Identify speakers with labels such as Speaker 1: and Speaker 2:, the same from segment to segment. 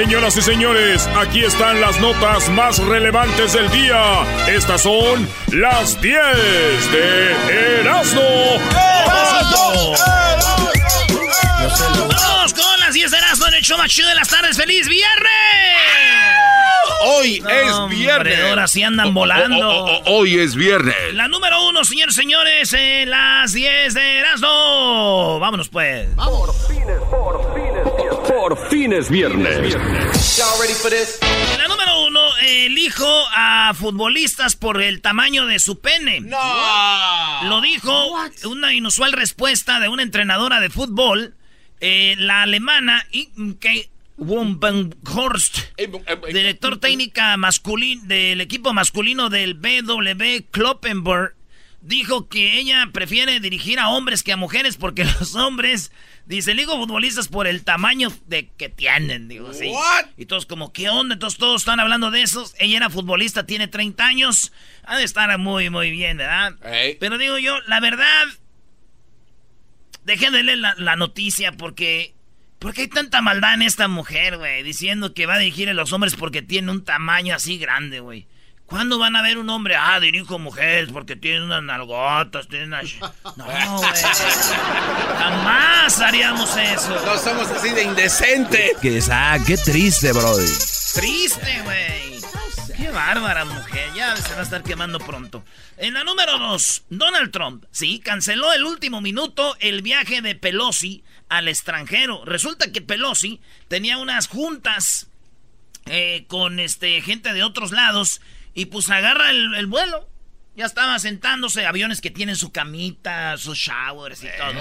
Speaker 1: Señoras y señores, aquí están las notas más relevantes del día. Estas son las 10 de Erasmo. ¡Erasmo!
Speaker 2: ¡Vamos con las 10 de Erasmo en el show más chido de las tardes! ¡Feliz viernes!
Speaker 3: hoy es viernes.
Speaker 2: Hombre, ahora sí andan volando.
Speaker 3: Hoy es viernes.
Speaker 2: La número uno, señores señores, eh, las 10 de Erasmo. Vámonos pues.
Speaker 3: Por fines, por fines, por fines viernes. viernes. Y'all ready for this?
Speaker 2: La número uno, elijo a futbolistas por el tamaño de su pene.
Speaker 3: No.
Speaker 2: Lo dijo una inusual respuesta de una entrenadora de fútbol. Eh, la alemana, mm, que Wombenhorst, director técnica masculin del equipo masculino del BW Kloppenburg, dijo que ella prefiere dirigir a hombres que a mujeres porque los hombres, dice, digo futbolistas por el tamaño de que tienen, digo así. Y todos como, ¿qué onda? Entonces todos están hablando de esos. Ella era futbolista, tiene 30 años, ha de estar muy, muy bien, ¿verdad? Pero digo yo, la verdad, dejé de leer la noticia porque ¿Por qué hay tanta maldad en esta mujer, güey? Diciendo que va a dirigir a los hombres porque tiene un tamaño así grande, güey. ¿Cuándo van a ver un hombre? Ah, dirijo mujeres porque tienen unas nalgotas, tienen unas... No, güey. Jamás haríamos eso.
Speaker 3: No somos así de indecente.
Speaker 4: Que ah, qué triste, brody.
Speaker 2: Triste, güey. Qué bárbara mujer. Ya se va a estar quemando pronto. En la número dos, Donald Trump. Sí, canceló el último minuto el viaje de Pelosi al extranjero. Resulta que Pelosi tenía unas juntas eh, con este, gente de otros lados y pues agarra el, vuelo. Ya estaba sentándose aviones que tienen su camita, sus showers y eh, todo.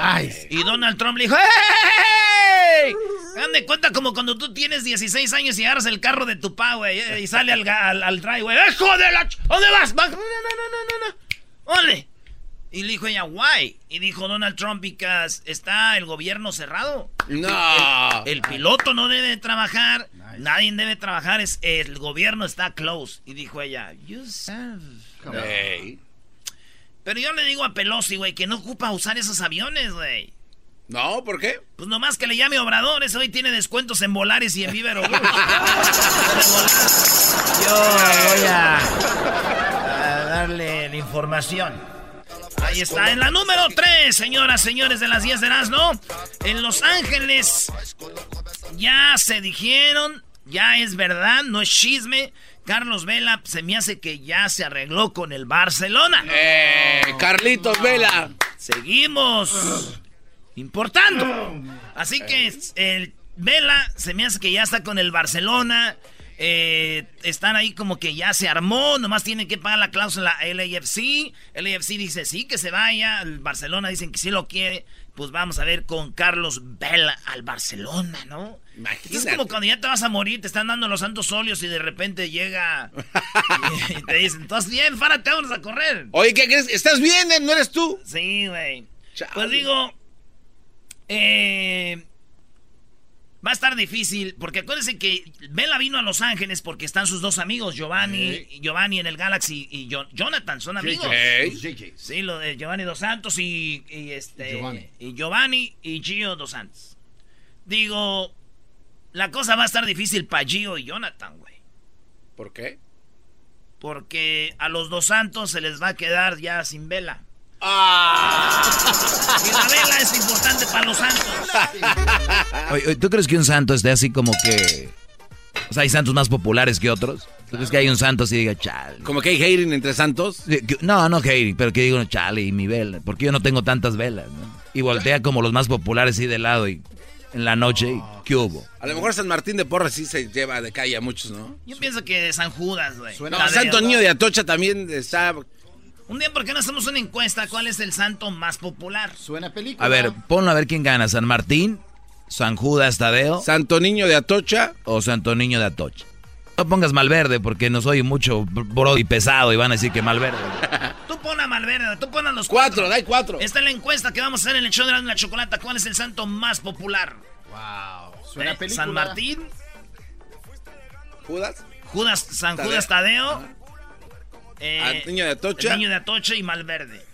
Speaker 2: Y Donald Trump le dijo, ¡Hey! Dan de cuenta como cuando tú tienes 16 años y agarras el carro de tu pa, güey, eh, y sale al, al, al driveway. ¡Hijo ¿Dónde vas? No, no, no, no, no, no. ¡Ole! Y le dijo ella, why? Y dijo Donald Trump, because está el gobierno cerrado.
Speaker 3: No.
Speaker 2: El, piloto no debe trabajar. Nadie debe trabajar. Es, el gobierno está close. Y dijo ella, you serve. Hey. Pero yo le digo a Pelosi, güey, que no ocupa usar esos aviones, güey.
Speaker 3: No, ¿por qué?
Speaker 2: Pues nomás que le llame Obrador, ese hoy tiene descuentos en Volares y en Vívero. yo voy a darle la información. Ahí está, en la número 3, señoras, señores de las 10 de las, Erasmo. En Los Ángeles ya se dijeron, ya es verdad, no es chisme. Carlos Vela se me hace que ya se arregló con el Barcelona.
Speaker 3: Eh, Carlitos. Vela.
Speaker 2: Seguimos importando. Así que eh. el Vela se me hace que ya está con el Barcelona. Eh, están ahí como que ya se armó, nomás tienen que pagar la cláusula LAFC. LAFC dice sí que se vaya, el Barcelona dicen que sí lo quiere. Pues vamos a ver con Carlos Vela al Barcelona, ¿no? Imagínate. Es como cuando ya te vas a morir, te están dando los santos óleos y de repente llega y, te dicen, estás bien, fárate vamos a correr.
Speaker 3: Oye, ¿qué crees? ¿Estás bien? Eh? ¿No eres tú?
Speaker 2: Sí, güey. Pues digo, eh, Va a estar difícil, porque acuérdense que Vela vino a Los Ángeles porque están sus dos amigos, Giovanni, Giovanni en el Galaxy y Jonathan, son amigos. Sí, lo de Giovanni Dos Santos y, este Giovanni. y Giovanni y Gio Dos Santos. Digo, la cosa va a estar difícil para Gio y Jonathan, güey.
Speaker 5: ¿Por qué?
Speaker 2: Porque a los Dos Santos se les va a quedar ya sin vela. ¡Ah! Y la vela es importante para los santos.
Speaker 6: ¿Tú crees que un santo esté así como que... O sea, hay santos más populares que otros? ¿Tú crees que hay un santo así diga, chale?
Speaker 5: ¿Como que hay hating entre santos?
Speaker 6: No, no hating, pero que digo, chale, y mi vela. Porque yo no tengo tantas velas, ¿no? Y voltea como los más populares así de lado y en la noche, ¿qué hubo?
Speaker 5: A lo mejor San Martín de Porres sí se lleva de calle a muchos, ¿no?
Speaker 2: Yo pienso que San Judas, güey.
Speaker 5: No, Santo Niño de Atocha también está
Speaker 2: un día, ¿por qué no hacemos una encuesta? ¿Cuál es el santo más popular?
Speaker 7: Suena película.
Speaker 6: A ver, ponlo a ver quién gana. ¿San Martín? ¿San Judas Tadeo?
Speaker 5: ¿Santo Niño de Atocha?
Speaker 6: ¿O Santo Niño de Atocha? No pongas Malverde porque no soy mucho y pesado y van a decir que Malverde.
Speaker 2: tú pon a Malverde, tú pon a los
Speaker 5: cuatro. Cuatro, cuatro.
Speaker 2: Esta es la encuesta que vamos a hacer en el show de la, chocolata. ¿Cuál es el santo más popular?
Speaker 7: Wow. Suena eh, película.
Speaker 2: ¿San Martín?
Speaker 5: ¿Judas?
Speaker 2: Judas, San Judas Tadeo.
Speaker 5: Eh, niño de Atocha.
Speaker 2: El niño de Atocha y Malverde.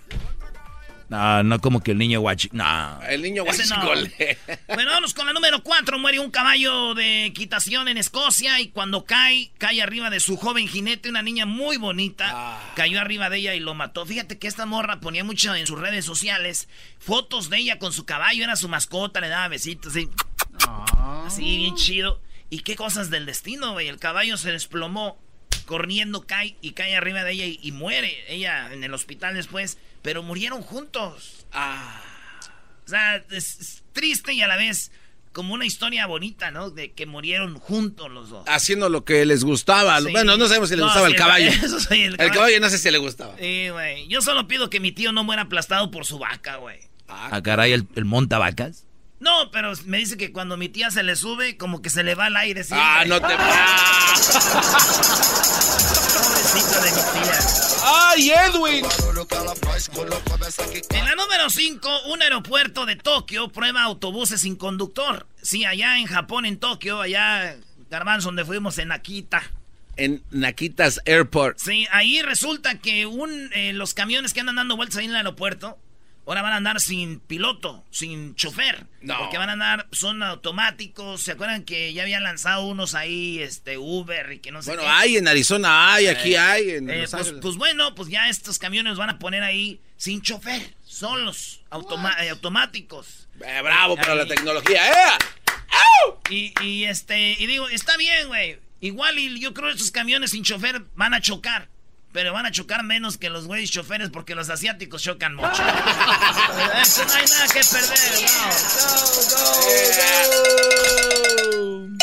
Speaker 6: No, no como que el niño guachi. No.
Speaker 5: El niño
Speaker 2: guachicole. bueno, vamos con la número 4. Muere un caballo de equitación en Escocia y cuando cae, cae arriba de su joven jinete, una niña muy bonita. Ah. Cayó arriba de ella y lo mató. Fíjate que esta morra ponía mucho en sus redes sociales fotos de ella con su caballo, era su mascota, le daba besitos así. Ah. Así, bien chido. ¿Y qué cosas del destino, güey? El caballo se desplomó corriendo cae y cae arriba de ella y, muere ella en el hospital después, pero murieron juntos. Ah. O sea, es, triste y a la vez como una historia bonita, ¿no? De que murieron juntos los dos.
Speaker 5: Haciendo lo que les gustaba. Bueno, no sabemos si le gustaba el caballo. el, caballo. no sé si le gustaba.
Speaker 2: Sí, güey. Yo solo pido que mi tío no muera aplastado por su vaca, güey.
Speaker 6: Ah, ah caray, el, el monta vacas.
Speaker 2: No, pero me dice que cuando mi tía se le sube, como que se le va el aire.
Speaker 5: Ah, no te
Speaker 2: Pobrecita de mi tía.
Speaker 5: ¡Ay, Edwin!
Speaker 2: En la número 5, un aeropuerto de Tokio prueba autobuses sin conductor. Sí, allá en Japón, en Tokio, allá, Garbanzo, donde fuimos en Akita.
Speaker 5: En Nakitas Airport.
Speaker 2: Sí, ahí resulta que un, eh, los camiones que andan dando vueltas ahí en el aeropuerto Ahora van a andar sin piloto, sin chofer. No. Porque van a andar, son automáticos. ¿Se acuerdan que ya habían lanzado unos ahí, este, Uber y que no sé
Speaker 5: Bueno, hay, en Arizona hay, aquí eh, hay. En
Speaker 2: eh, pues, pues, bueno, pues ya estos camiones van a poner ahí sin chofer. Solos, eh, automáticos.
Speaker 5: bravo para la tecnología, ¿eh?
Speaker 2: Y, y este, y digo, está bien, güey. Igual y yo creo que esos camiones sin chofer van a chocar. Pero van a chocar menos que los güeyes choferes porque los asiáticos chocan mucho. Eso no hay nada que perder. No.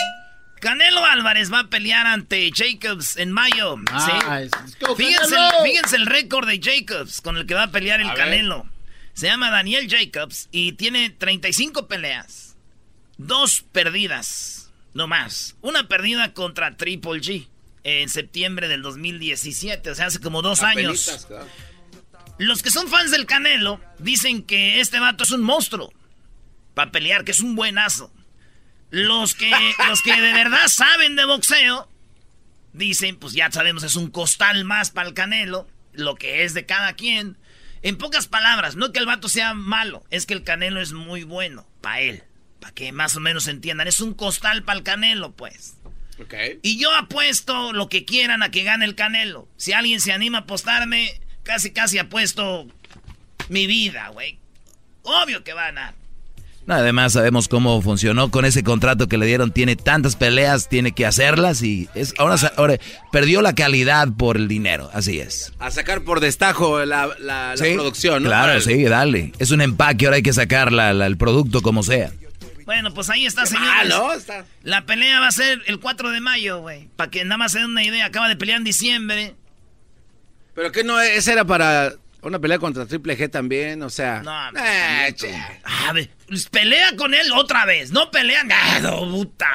Speaker 2: Canelo Álvarez va a pelear ante Jacobs en mayo. Ah, fíjense, el récord de Jacobs con el que va a pelear el Canelo. Se llama Daniel Jacobs y tiene 35 peleas. Dos perdidas, no más. Una perdida contra Triple G en septiembre del 2017, o sea, hace como dos años. Los que son fans del Canelo dicen que este vato es un monstruo para pelear, que es un buenazo. Los que, los que de verdad saben de boxeo dicen, pues ya sabemos, es un costal más para el Canelo, lo que es de cada quien. En pocas palabras, no que el vato sea malo, es que el Canelo es muy bueno para él, para que más o menos entiendan. Es un costal para el Canelo, pues. Y yo apuesto lo que quieran a que gane el Canelo. Si alguien se anima a apostarme, casi casi apuesto mi vida, güey. Obvio que va a ganar.
Speaker 6: además sabemos cómo funcionó con ese contrato que le dieron. Tiene tantas peleas, tiene que hacerlas y es ahora, ahora perdió la calidad por el dinero. Así es.
Speaker 5: A sacar por destajo la, producción, ¿no?
Speaker 6: Claro, sí, dale. Es un empaque, ahora hay que sacar el producto como sea.
Speaker 2: Bueno, pues ahí está, señores. La pelea va a ser el 4 de mayo, güey. Para que nada más se den una idea. Acaba de pelear en diciembre.
Speaker 5: Pero que no, esa era para una pelea contra Triple G también, o sea. No,
Speaker 2: eh, a ver, pues pelea con él otra vez. No pelean. No, puta.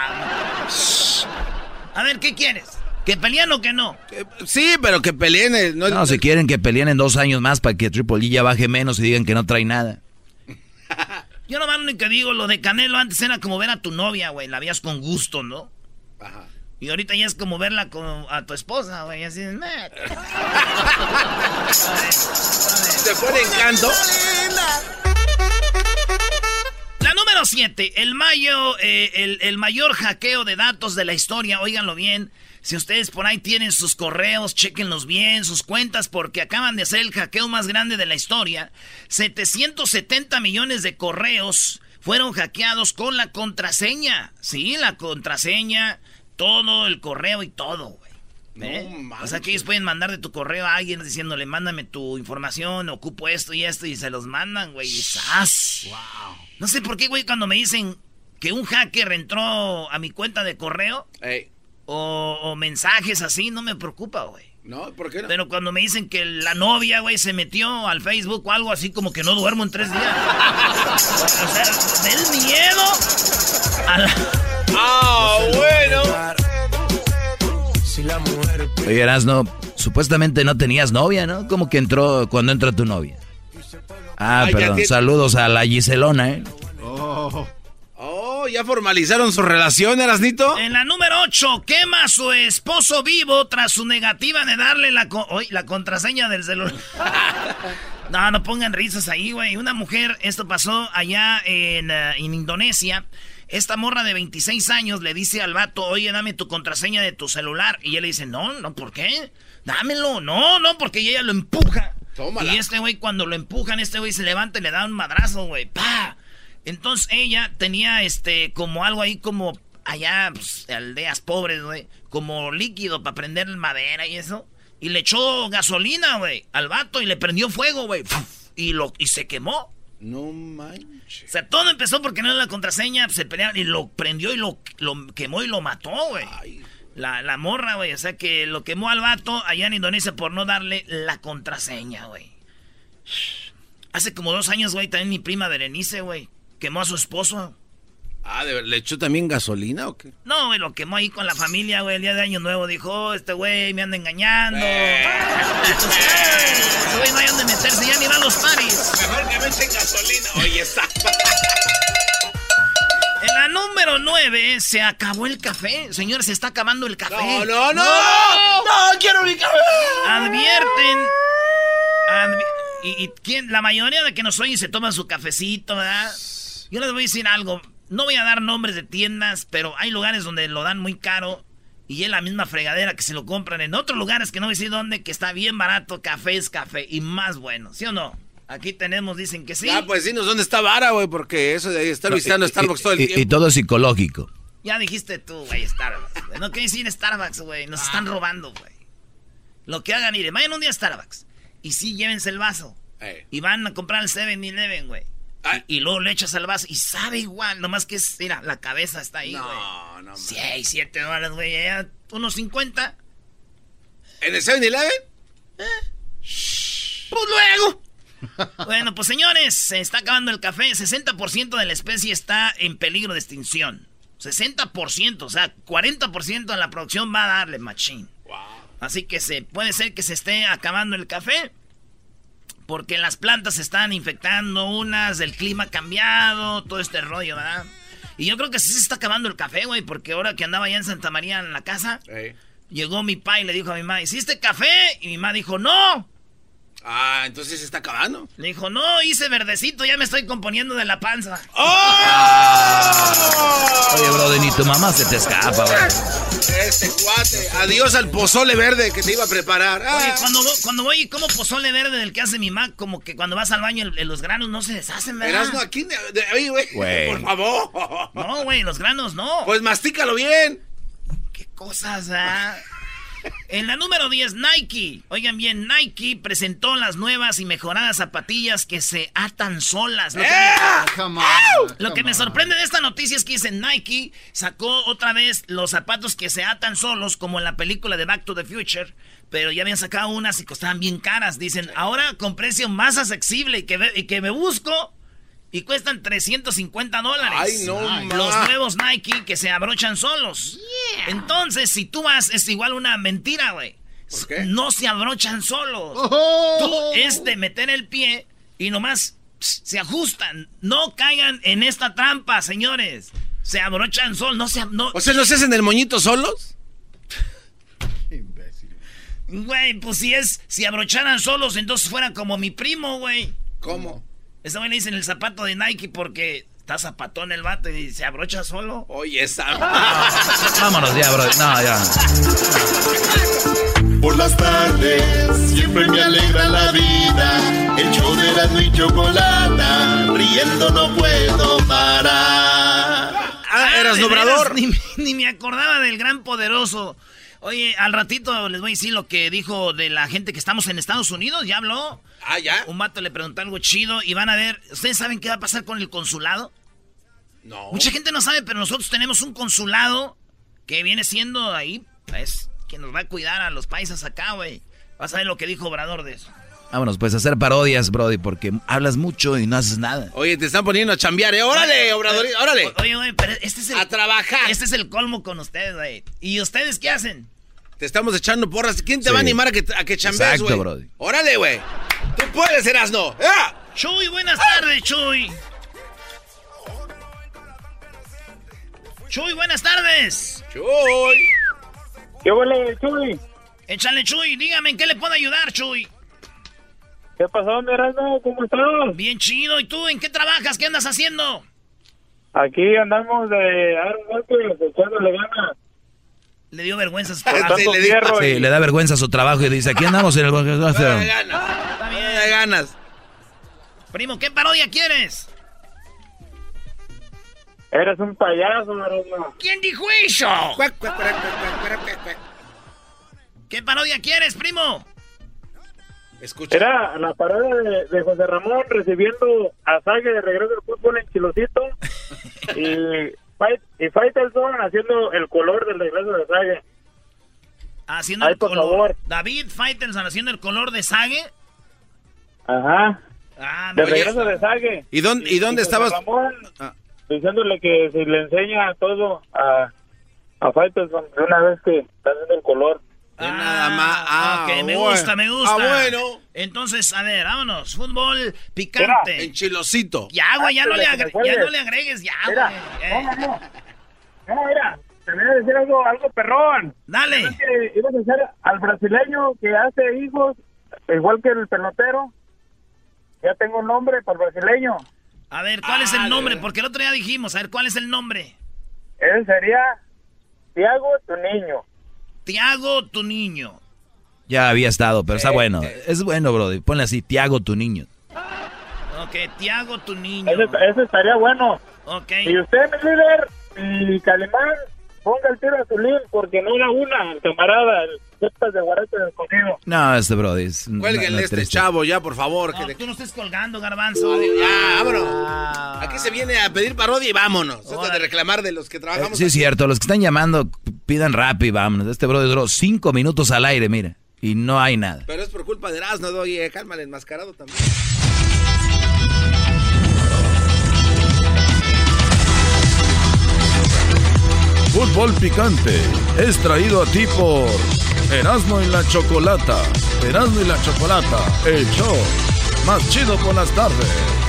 Speaker 2: A ver, ¿qué quieres? ¿Que peleen o que no?
Speaker 5: sí, pero que peleen. Eh,
Speaker 6: no, no, si quieren que peleen en dos años más para que Triple G ya baje menos y digan que no trae nada.
Speaker 2: Yo nomás lo único que digo, lo de Canelo antes era como ver a tu novia, güey. La veías con gusto, ¿no? Ajá. Y ahorita ya es como verla con, a tu esposa, güey. Así de...
Speaker 5: ¿Te pone encanto?
Speaker 2: La número 7. El, mayo, eh, el, el mayor hackeo de datos de la historia. Óiganlo bien. Si ustedes por ahí tienen sus correos, chequenlos bien, sus cuentas, porque acaban de hacer el hackeo más grande de la historia. 770 millones de correos fueron hackeados con la contraseña. Sí, la contraseña, todo el correo y todo, güey. ¿Eh? o sea que ellos pueden mandar de tu correo a alguien diciéndole, mándame tu información, ocupo esto y esto, y se los mandan, güey. Wow. No sé por qué, güey, cuando me dicen que un hacker entró a mi cuenta de correo, o, mensajes así, no me preocupa, güey.
Speaker 5: No, ¿por qué no?
Speaker 2: Pero cuando me dicen que la novia, güey, se metió al Facebook o algo así, como que no duermo en tres días. o sea, del miedo a la...
Speaker 5: ¡Ah, bueno!
Speaker 4: Oye, no, supuestamente no tenías novia, ¿no? Como que entró cuando entra tu novia. Ah, perdón, saludos a la Giselona, ¿eh?
Speaker 5: Oh. Oh, ya formalizaron su relación, Erasnito.
Speaker 2: En la número 8, quema a su esposo vivo tras su negativa de darle la, la contraseña del celular. no, no pongan risas ahí, güey. Una mujer, esto pasó allá en, eh, en Indonesia. Esta morra de 26 años le dice al vato, oye, dame tu contraseña de tu celular. Y él le dice, no, no, ¿por qué? Dámelo. No, no, porque ella lo empuja. Tómala. Y este güey, cuando lo empujan, este güey se levanta y le da un madrazo, güey. ¡Pa! Entonces ella tenía este como algo ahí como allá, pues, aldeas pobres, güey, como líquido para prender madera y eso. Y le echó gasolina, güey, al vato y le prendió fuego, güey. Y lo y se quemó.
Speaker 5: No manches.
Speaker 2: O sea, todo empezó porque no era la contraseña, se pelearon y lo prendió y lo, lo quemó y lo mató, güey. La, la morra, güey. O sea que lo quemó al vato allá en Indonesia por no darle la contraseña, güey. Hace como dos años, güey, también mi prima Berenice, güey quemó a su esposo.
Speaker 5: Ah, ¿le echó también gasolina o qué?
Speaker 2: No, güey, lo quemó ahí con la familia, güey, el día de Año Nuevo. Dijo, oh, este güey me anda engañando. Eh. Este güey no hay donde meterse, ya ni van los paris.
Speaker 5: Mejor que me echen gasolina. Oye, está.
Speaker 2: En la número 9 se acabó el café. Señores, se está acabando el café.
Speaker 5: No, no, no. No, quiero mi café.
Speaker 2: Advierten. y, y ¿quién? la mayoría de que nos oyen se toman su cafecito, ¿verdad? Yo les voy a decir algo. No voy a dar nombres de tiendas, pero hay lugares donde lo dan muy caro. Y es la misma fregadera que se lo compran en otros lugares que no voy a decir dónde, que está bien barato. Café es café y más bueno. ¿Sí o no? Aquí tenemos, dicen que sí.
Speaker 5: Ah, pues sí, ¿dónde está vara, güey, porque eso de ahí estar visitando Starbucks todo el tiempo.
Speaker 4: Y todo psicológico.
Speaker 2: Ya dijiste tú, güey, Starbucks. No quiero decir Starbucks, güey. Nos están robando, güey. Lo que hagan, miren, vayan un día a Starbucks. Y sí, llévense el vaso. Y van a comprar el 7-Eleven, güey. Y, luego le echas al vaso y sabe igual, nomás que es, mira, la cabeza está ahí, güey. No, no, 6, 7 dólares, güey, unos 50.
Speaker 5: ¿En el 7-Eleven?
Speaker 2: ¿Eh? Pues luego. bueno, pues señores, se está acabando el café. 60% de la especie está en peligro de extinción. 60%, o sea, 40% de la producción va a darle machín. Wow. Así que se puede ser que se esté acabando el café. Porque las plantas se están infectando, unas, el clima ha cambiado, todo este rollo, ¿verdad? Y yo creo que sí se está acabando el café, güey, porque ahora que andaba allá en Santa María en la casa, llegó mi pa y le dijo a mi mamá, ¿hiciste café? Y mi mamá dijo, no.
Speaker 5: Ah, entonces se está acabando.
Speaker 2: Le dijo, no, hice verdecito, ya me estoy componiendo de la panza.
Speaker 4: ¡Oh! Oye, brother, ni tu mamá se te escapa, güey.
Speaker 5: Este cuate. Adiós al pozole verde que te iba a preparar.
Speaker 2: Oye, ah. cuando, cuando voy y como pozole verde del que hace mi mamá, como que cuando vas al baño los granos no se deshacen, ¿verdad?
Speaker 5: no, aquí, oye, güey, por favor.
Speaker 2: No, güey, los granos no.
Speaker 5: Pues mastícalo bien.
Speaker 2: Qué cosas, ¿ah? En la número 10, Nike. Oigan bien, Nike presentó las nuevas y mejoradas zapatillas que se atan solas. Lo que, me, Lo que me sorprende de esta noticia es que dice Nike sacó otra vez los zapatos que se atan solos, como en la película de Back to the Future. Pero ya habían sacado unas y costaban bien caras. Dicen, ahora con precio más accesible y que, y que me busco y cuestan 350 dólares.
Speaker 5: Ay, no,
Speaker 2: Los nuevos Nike que se abrochan solos. Entonces, si tú vas, es igual una mentira, güey. No se abrochan solos. Oh. Tú es de meter el pie y nomás se ajustan. No caigan en esta trampa, señores. Se abrochan sol, no se... No.
Speaker 5: O sea, ¿no se hacen el moñito solos?
Speaker 2: Imbécil. Güey, pues si es... Si abrocharan solos, entonces fueran como mi primo, güey.
Speaker 5: ¿Cómo?
Speaker 2: Esa güey le dicen el zapato de Nike porque está zapatón el vato y se abrocha solo.
Speaker 5: Oye, esa.
Speaker 4: Vámonos ya, bro. No, ya.
Speaker 8: Por las tardes siempre me alegra la vida. El show de la y chocolata. Riendo no puedo parar.
Speaker 5: Ah, eras nombrador.
Speaker 2: Ni, ni me acordaba del gran poderoso. Oye, al ratito les voy a decir lo que dijo de la gente que estamos en Estados Unidos. ¿Ya habló?
Speaker 5: Ah, ya.
Speaker 2: Un vato le preguntó algo chido y van a ver. ¿Ustedes saben qué va a pasar con el consulado?
Speaker 5: No.
Speaker 2: Mucha gente no sabe, pero nosotros tenemos un consulado que viene siendo ahí, es que nos va a cuidar a los países acá, güey. Vas a ver lo que dijo Obrador de eso.
Speaker 4: Vámonos, pues a hacer parodias, Brody, porque hablas mucho y no haces nada.
Speaker 5: Oye, te están poniendo a chambear, ¿eh? ¡Órale, Obrador! ¡Órale!
Speaker 2: Oye, güey, pero este es el.
Speaker 5: A trabajar.
Speaker 2: Este es el colmo con ustedes, güey. ¿Y ustedes qué hacen?
Speaker 5: Te estamos echando porras. ¿Quién te va a animar a que, a que chambees,
Speaker 4: Exacto,
Speaker 5: güey?
Speaker 4: Brody.
Speaker 5: ¡Órale, güey! ¡Tú puedes, Erasno! ¡Ah!
Speaker 2: Chuy, buenas tardes, Chuy. Chuy, buenas tardes.
Speaker 5: ¡Chuy!
Speaker 9: ¿Qué huele, Chuy?
Speaker 2: Échale, Chuy. Dígame, ¿en qué le puedo ayudar, Chuy?
Speaker 9: ¿Qué pasó, mi? ¿Cómo estás?
Speaker 2: Bien chido. ¿Y tú en qué trabajas? ¿Qué andas haciendo?
Speaker 9: Aquí andamos de dar un golpe, echándole ganas.
Speaker 2: Le dio vergüenza a su trabajo.
Speaker 5: le
Speaker 9: fierro
Speaker 4: Sí,
Speaker 9: y-
Speaker 4: le da vergüenza su trabajo y dice, aquí andamos en el...
Speaker 5: ¡No de ganas!
Speaker 2: Está bien.
Speaker 5: ¡No de ganas!
Speaker 2: Primo, ¿qué parodia quieres?
Speaker 9: Eres un payaso, Erasmo.
Speaker 2: ¿Quién dijo eso? ¿Qué parodia quieres, primo?
Speaker 5: Escucha.
Speaker 9: Era la parodia de, de José Ramón recibiendo a Sague de regreso del fútbol en Chilocito y, Fight, y Faitelson haciendo el color del regreso de Sague.
Speaker 2: Haciendo
Speaker 9: Ay,
Speaker 2: el
Speaker 9: por
Speaker 2: color.
Speaker 9: favor.
Speaker 2: David Faitelson haciendo el color de Sage.
Speaker 9: Ajá,
Speaker 2: Ah,
Speaker 9: de regreso de Sague.
Speaker 5: ¿Y dónde, y dónde
Speaker 9: José
Speaker 5: estabas?
Speaker 9: Ramón
Speaker 5: Ah.
Speaker 9: diciéndole que si le enseña todo a, a Faitelson de una vez que está haciendo el color.
Speaker 5: De nada más. Ah,
Speaker 2: ok, me
Speaker 5: bueno.
Speaker 2: gusta, me gusta.
Speaker 5: Ah, bueno.
Speaker 2: Entonces, a ver, vámonos. Fútbol picante.
Speaker 5: En Chilocito.
Speaker 2: Ya, güey, ya, no le ya no le agregues, ya,
Speaker 9: Mira,
Speaker 2: güey.
Speaker 9: no,
Speaker 2: Eh,
Speaker 9: no, no. No, mira, te voy a decir algo, algo perrón.
Speaker 2: Dale.
Speaker 9: Es ibas a hacer al brasileño que hace hijos, igual que el pelotero. Ya tengo un nombre para el brasileño.
Speaker 2: A ver, ¿cuál es
Speaker 5: Ah,
Speaker 2: el nombre? Porque el otro día dijimos, a ver, ¿cuál es el nombre?
Speaker 9: Él sería Tiago, tu niño.
Speaker 2: Tiago, tu niño.
Speaker 4: Ya había estado, pero está bueno. Es bueno, Brody. Ponle así, Tiago, tu niño.
Speaker 2: Ok, Tiago, tu niño.
Speaker 9: Ese estaría bueno.
Speaker 2: Ok.
Speaker 9: Y usted, mi líder, y Calimán, ponga el tiro a su líder porque no da una, el camarada, el cepas de guarete escondido.
Speaker 4: No, este Brody es...
Speaker 5: Cuélguenle este
Speaker 4: triste.
Speaker 5: chavo ya, por favor.
Speaker 2: No,
Speaker 5: que de-
Speaker 2: tú no estés colgando, garbanzo.
Speaker 5: Ya, vámonos.
Speaker 2: Ah.
Speaker 5: Aquí se viene a pedir parodia y vámonos. Esto de reclamar de los que
Speaker 4: Eh,
Speaker 5: trabajamos.
Speaker 4: sí, es cierto. Los que están llamando, pidan rápido, vámonos. Este Brody duró cinco minutos al aire, mira. Y no hay nada.
Speaker 5: Pero es por culpa de Erasmo, oye, cálmale, enmascarado también.
Speaker 1: Fútbol picante es traído a ti por Erasmo y la Chocolata. Erasmo y la Chocolata, el show más chido por las tardes.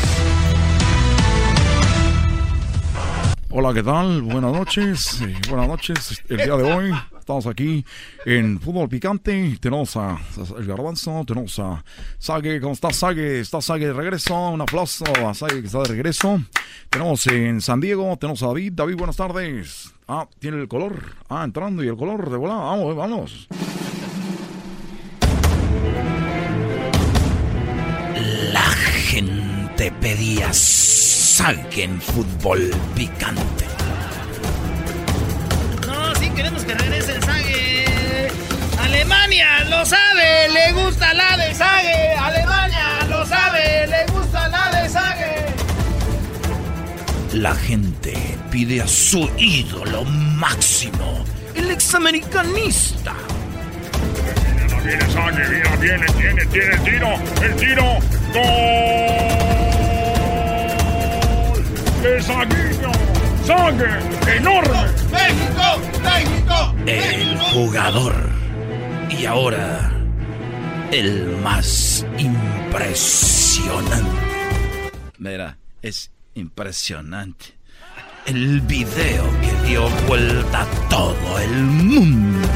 Speaker 1: Hola, ¿qué tal? Buenas noches. buenas noches. El día de hoy estamos aquí en Fútbol Picante. Tenemos a, el Garbanzo, tenemos a Sague. ¿Cómo está Sague? Está Sague de regreso. Un aplauso a que está de regreso. Tenemos en San Diego, tenemos a David. David, buenas tardes. Ah, tiene el color. Ah, entrando y el color de volada. Vamos, vamos.
Speaker 4: La gente pedía saque en fútbol picante.
Speaker 2: No, sí queremos que regrese el Sage. Alemania lo sabe, le gusta la de Sage. Alemania lo sabe, le gusta la de Sage.
Speaker 4: La gente pide a su ídolo máximo, el examericanista.
Speaker 1: Viene Sague, viene, viene, tiene, tiene el tiro, el tiro, gol de Saguinho, Sague, enorme.
Speaker 8: ¡México! ¡México!
Speaker 4: El jugador. Y ahora, el más impresionante.
Speaker 6: Mira, es impresionante. El video que dio vuelta a todo el mundo.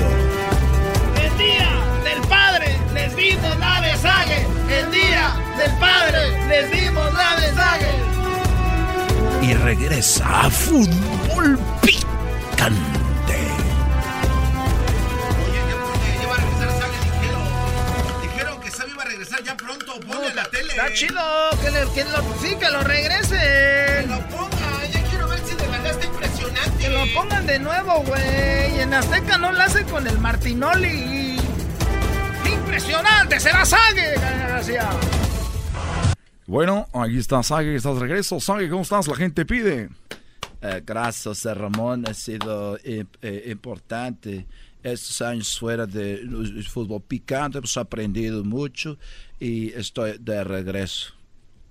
Speaker 2: El día del padre les dimos la mensaje. El día del padre les dimos la mensaje.
Speaker 6: Y regresa a fútbol picante.
Speaker 5: ya pronto, ponle la tele.
Speaker 2: Está chido, que, que lo, sí, que lo regresen.
Speaker 5: Que lo ponga, ya quiero ver si de verdad está impresionante.
Speaker 2: Que lo pongan de nuevo, güey. En Azteca no lo hacen con el Martinoli. Impresionante, será Sague, gracias.
Speaker 1: Bueno, aquí está Sague, estás de regreso. Sague, ¿cómo estás? La gente pide.
Speaker 6: Eh, gracias, Ramón. Ha sido eh, eh, importante estos años fuera del fútbol picante, hemos aprendido mucho y estoy de regreso.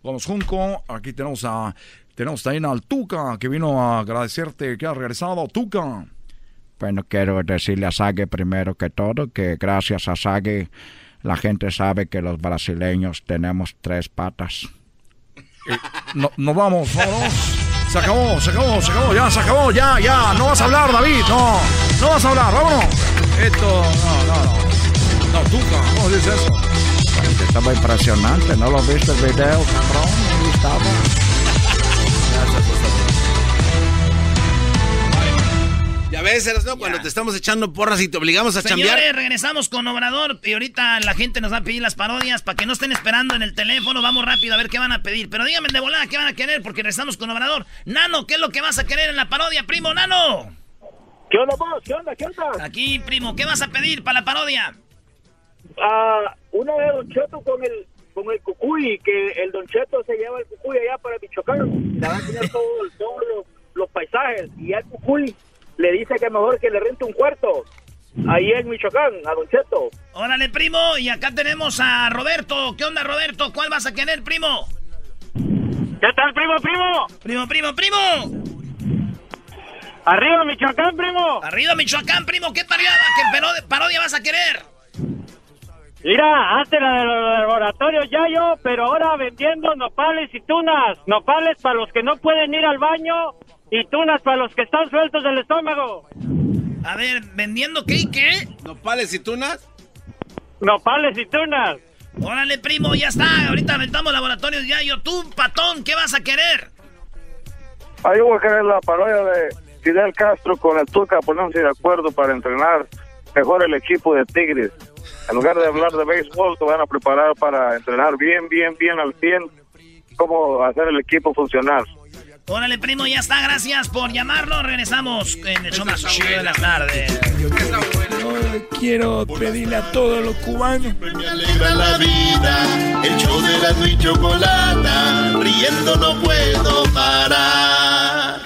Speaker 1: Vamos, Junco, aquí tenemos a tenemos también al Tuca que vino a agradecerte que ha regresado. Tuca.
Speaker 10: Bueno, quiero decirle a Sague primero que todo que gracias a Sague la gente sabe que los brasileños tenemos tres patas.
Speaker 1: no, nos vamos, vamos. Se acabó, se acabó, se acabó, ya, se acabó, ya, ya. No vas a hablar, David, no. No vas a hablar, vámonos. Esto, no, no, no. No, Tuca, ¿cómo dices eso?
Speaker 10: estaba impresionante, ¿no lo viste el video, cabrón? Ahí estaba.
Speaker 5: Ya ves, ¿no? Cuando te estamos echando porras y te obligamos a
Speaker 2: Señores,
Speaker 5: chambear.
Speaker 2: regresamos con Obrador y ahorita la gente nos va a pedir las parodias para que no estén esperando en el teléfono. Vamos rápido a ver qué van a pedir. Pero díganme de volada qué van a querer porque regresamos con Obrador. Nano, ¿qué es lo que vas a querer en la parodia, primo Nano?
Speaker 9: ¿Qué onda, vos? ¿Qué onda? ¿Qué onda?
Speaker 2: Aquí, primo, ¿qué vas a pedir para la parodia?
Speaker 9: Ah, una de Don Cheto con el con el cucuy, que el Don Cheto se lleva el cucuy allá para Michoacán. Le van a enseñar todos los, los paisajes. Y el cucuy le dice que mejor que le rente un cuarto. Ahí en Michoacán, a Don Cheto.
Speaker 2: Órale, primo. Y acá tenemos a Roberto. ¿Qué onda, Roberto? ¿Cuál vas a querer, primo?
Speaker 9: ¿Qué tal, primo, primo?
Speaker 2: Primo, primo, primo.
Speaker 9: Arriba, Michoacán, primo.
Speaker 2: Arriba, Michoacán, primo. ¿Qué parodia, qué parodia vas a querer?
Speaker 9: Mira, antes la de los laboratorios ya yo, pero ahora vendiendo nopales y tunas. Nopales para los que no pueden ir al baño y tunas para los que están sueltos del estómago.
Speaker 2: A ver, ¿vendiendo qué y qué?
Speaker 5: ¿Nopales y tunas?
Speaker 9: Nopales y tunas.
Speaker 2: Órale, primo, ya está. Ahorita aventamos laboratorios ya. Yo, tú, patón, ¿qué vas a querer?
Speaker 9: Ah, yo voy a querer la parodia de Fidel Castro con el Tuca ponerse de acuerdo para entrenar mejor el equipo de Tigres. En lugar de hablar de béisbol, te van a preparar para entrenar bien, bien, bien al 100 cómo hacer el equipo funcionar.
Speaker 2: Órale, primo, ya está. Gracias por llamarlo. Regresamos en el show más chido de las tardes.
Speaker 10: Yo quiero pedirle a todos los cubanos.
Speaker 8: Me alegra la vida, el show de la y chocolata. Riendo no puedo parar.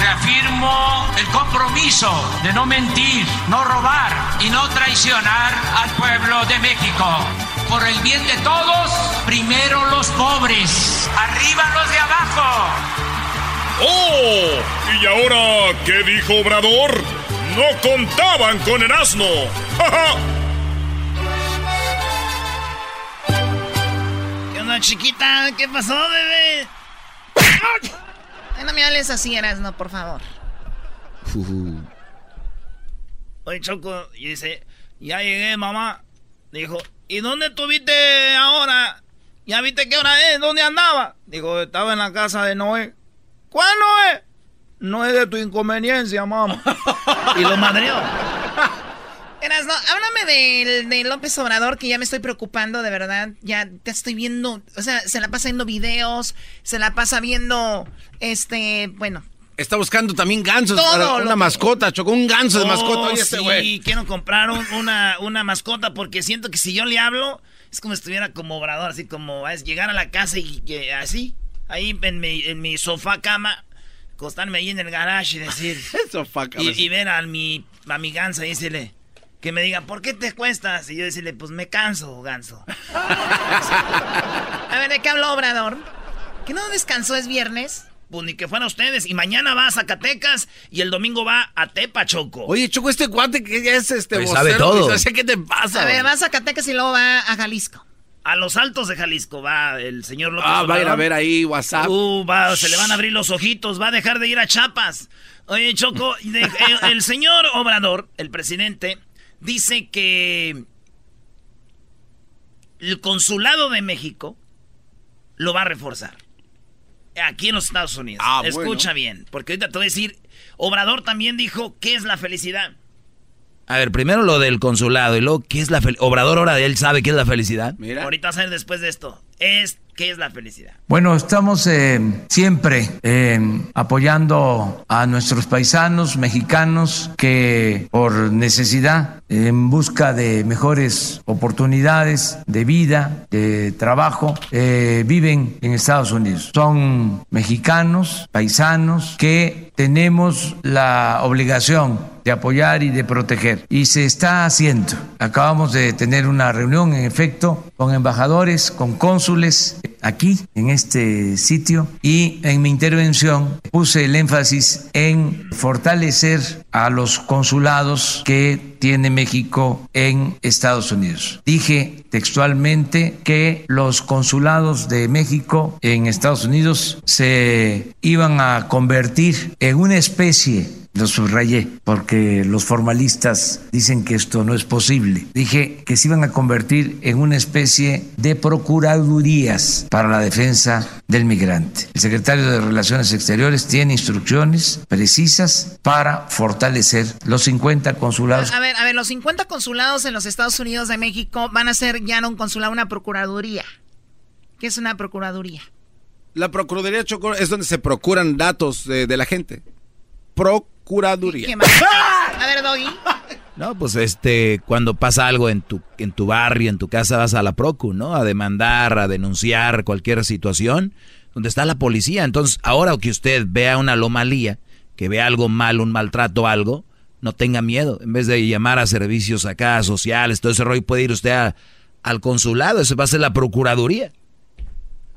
Speaker 11: Reafirmo el compromiso de no mentir, no robar y no traicionar al pueblo de México por el bien de todos, primero los pobres, arriba los de abajo.
Speaker 12: ¡Oh! ¿Y ahora qué dijo Obrador? No contaban con el asno.
Speaker 2: ¿Qué onda, chiquita? ¿Qué pasó, bebé? no me hables así, Erasno, por favor. Oye, Choco, y dice, ya llegué, mamá. Dijo, ¿y dónde estuviste ahora? ¿Ya viste qué hora es? ¿Dónde andaba? Dijo, estaba en la casa de Noé. ¿Cuál Noé? No es de tu inconveniencia, mamá. y lo madreó. Erasno, háblame del, de López Obrador, que ya me estoy preocupando, de verdad. Ya te estoy viendo, o sea, se la pasa viendo videos, se la pasa viendo, este, bueno.
Speaker 5: Está buscando también gansos para una mascota, chocó un ganso de
Speaker 2: Oh,
Speaker 5: mascota. Oye, este
Speaker 2: sí, quiero comprar un- una, una mascota porque siento que si yo le hablo, es como si estuviera como obrador, así como es llegar a la casa y que así, ahí en mi, en mi sofá cama, acostarme ahí en el garage y decir,
Speaker 5: Sofá,
Speaker 2: y, y ver a mi, a mi ganso y decirle, que me diga, ¿por qué te cuestas? Y yo decirle, pues me canso, ganso. a ver, ¿de qué habló Obrador? ¿Que no descansó es viernes? Pues ni que fuera ustedes. Y mañana va a Zacatecas y el domingo va a Tepa, Choco.
Speaker 5: Oye, Choco, este cuate que ya es este
Speaker 6: Pues
Speaker 5: vocero,
Speaker 6: sabe todo.
Speaker 5: o sea, ¿Qué te pasa?
Speaker 2: A ver, va a Zacatecas y luego va a Jalisco. A los altos de Jalisco va el señor
Speaker 5: López Ah, va a ir a ver ahí WhatsApp.
Speaker 2: Uh, va, se le van a abrir los ojitos, va a dejar de ir a Chapas. Oye, Choco, el señor Obrador, el presidente, dice que el consulado de México lo va a reforzar. Aquí en los Estados Unidos. Ah, Escucha bien, porque ahorita te voy a decir, Obrador también dijo, ¿qué es la felicidad?
Speaker 6: A ver, primero lo del consulado y luego, ¿qué es la felicidad? Obrador ahora él sabe qué es la felicidad.
Speaker 2: Mira. Ahorita vas a ver después de esto. Es ¿Qué es la felicidad?
Speaker 13: Bueno, estamos eh, siempre eh, apoyando a nuestros paisanos mexicanos que por necesidad, en busca de mejores oportunidades de vida, de trabajo, eh, viven en Estados Unidos. Son mexicanos, paisanos que tenemos la obligación de apoyar y de proteger. Y se está haciendo. Acabamos de tener una reunión, en efecto, con embajadores, con cónsules aquí, en este sitio, y en mi intervención puse el énfasis en fortalecer a los consulados que tiene México en Estados Unidos. Dije textualmente que los consulados de México en Estados Unidos se iban a convertir en una especie lo subrayé porque los formalistas dicen que esto no es posible. Dije que se iban a convertir en una especie de procuradurías para la defensa del migrante. El secretario de Relaciones Exteriores tiene instrucciones precisas para fortalecer los 50 consulados.
Speaker 14: A ver, a ver, los 50 consulados en los Estados Unidos de México van a ser ya no un consulado, una procuraduría. ¿Qué es una procuraduría?
Speaker 5: La procuraduría es donde se procuran datos de, de la gente. Pro curaduría.
Speaker 14: A ver, Doggy.
Speaker 6: No, pues este, cuando pasa algo en tu, en tu barrio, en tu casa, vas a la Procu, ¿no? A demandar, a denunciar cualquier situación donde está la policía. Entonces, ahora que usted vea una anomalía, que vea algo mal, un maltrato, algo, no tenga miedo. En vez de llamar a servicios acá, sociales, todo ese rollo, puede ir usted al consulado, eso va a ser la procuraduría.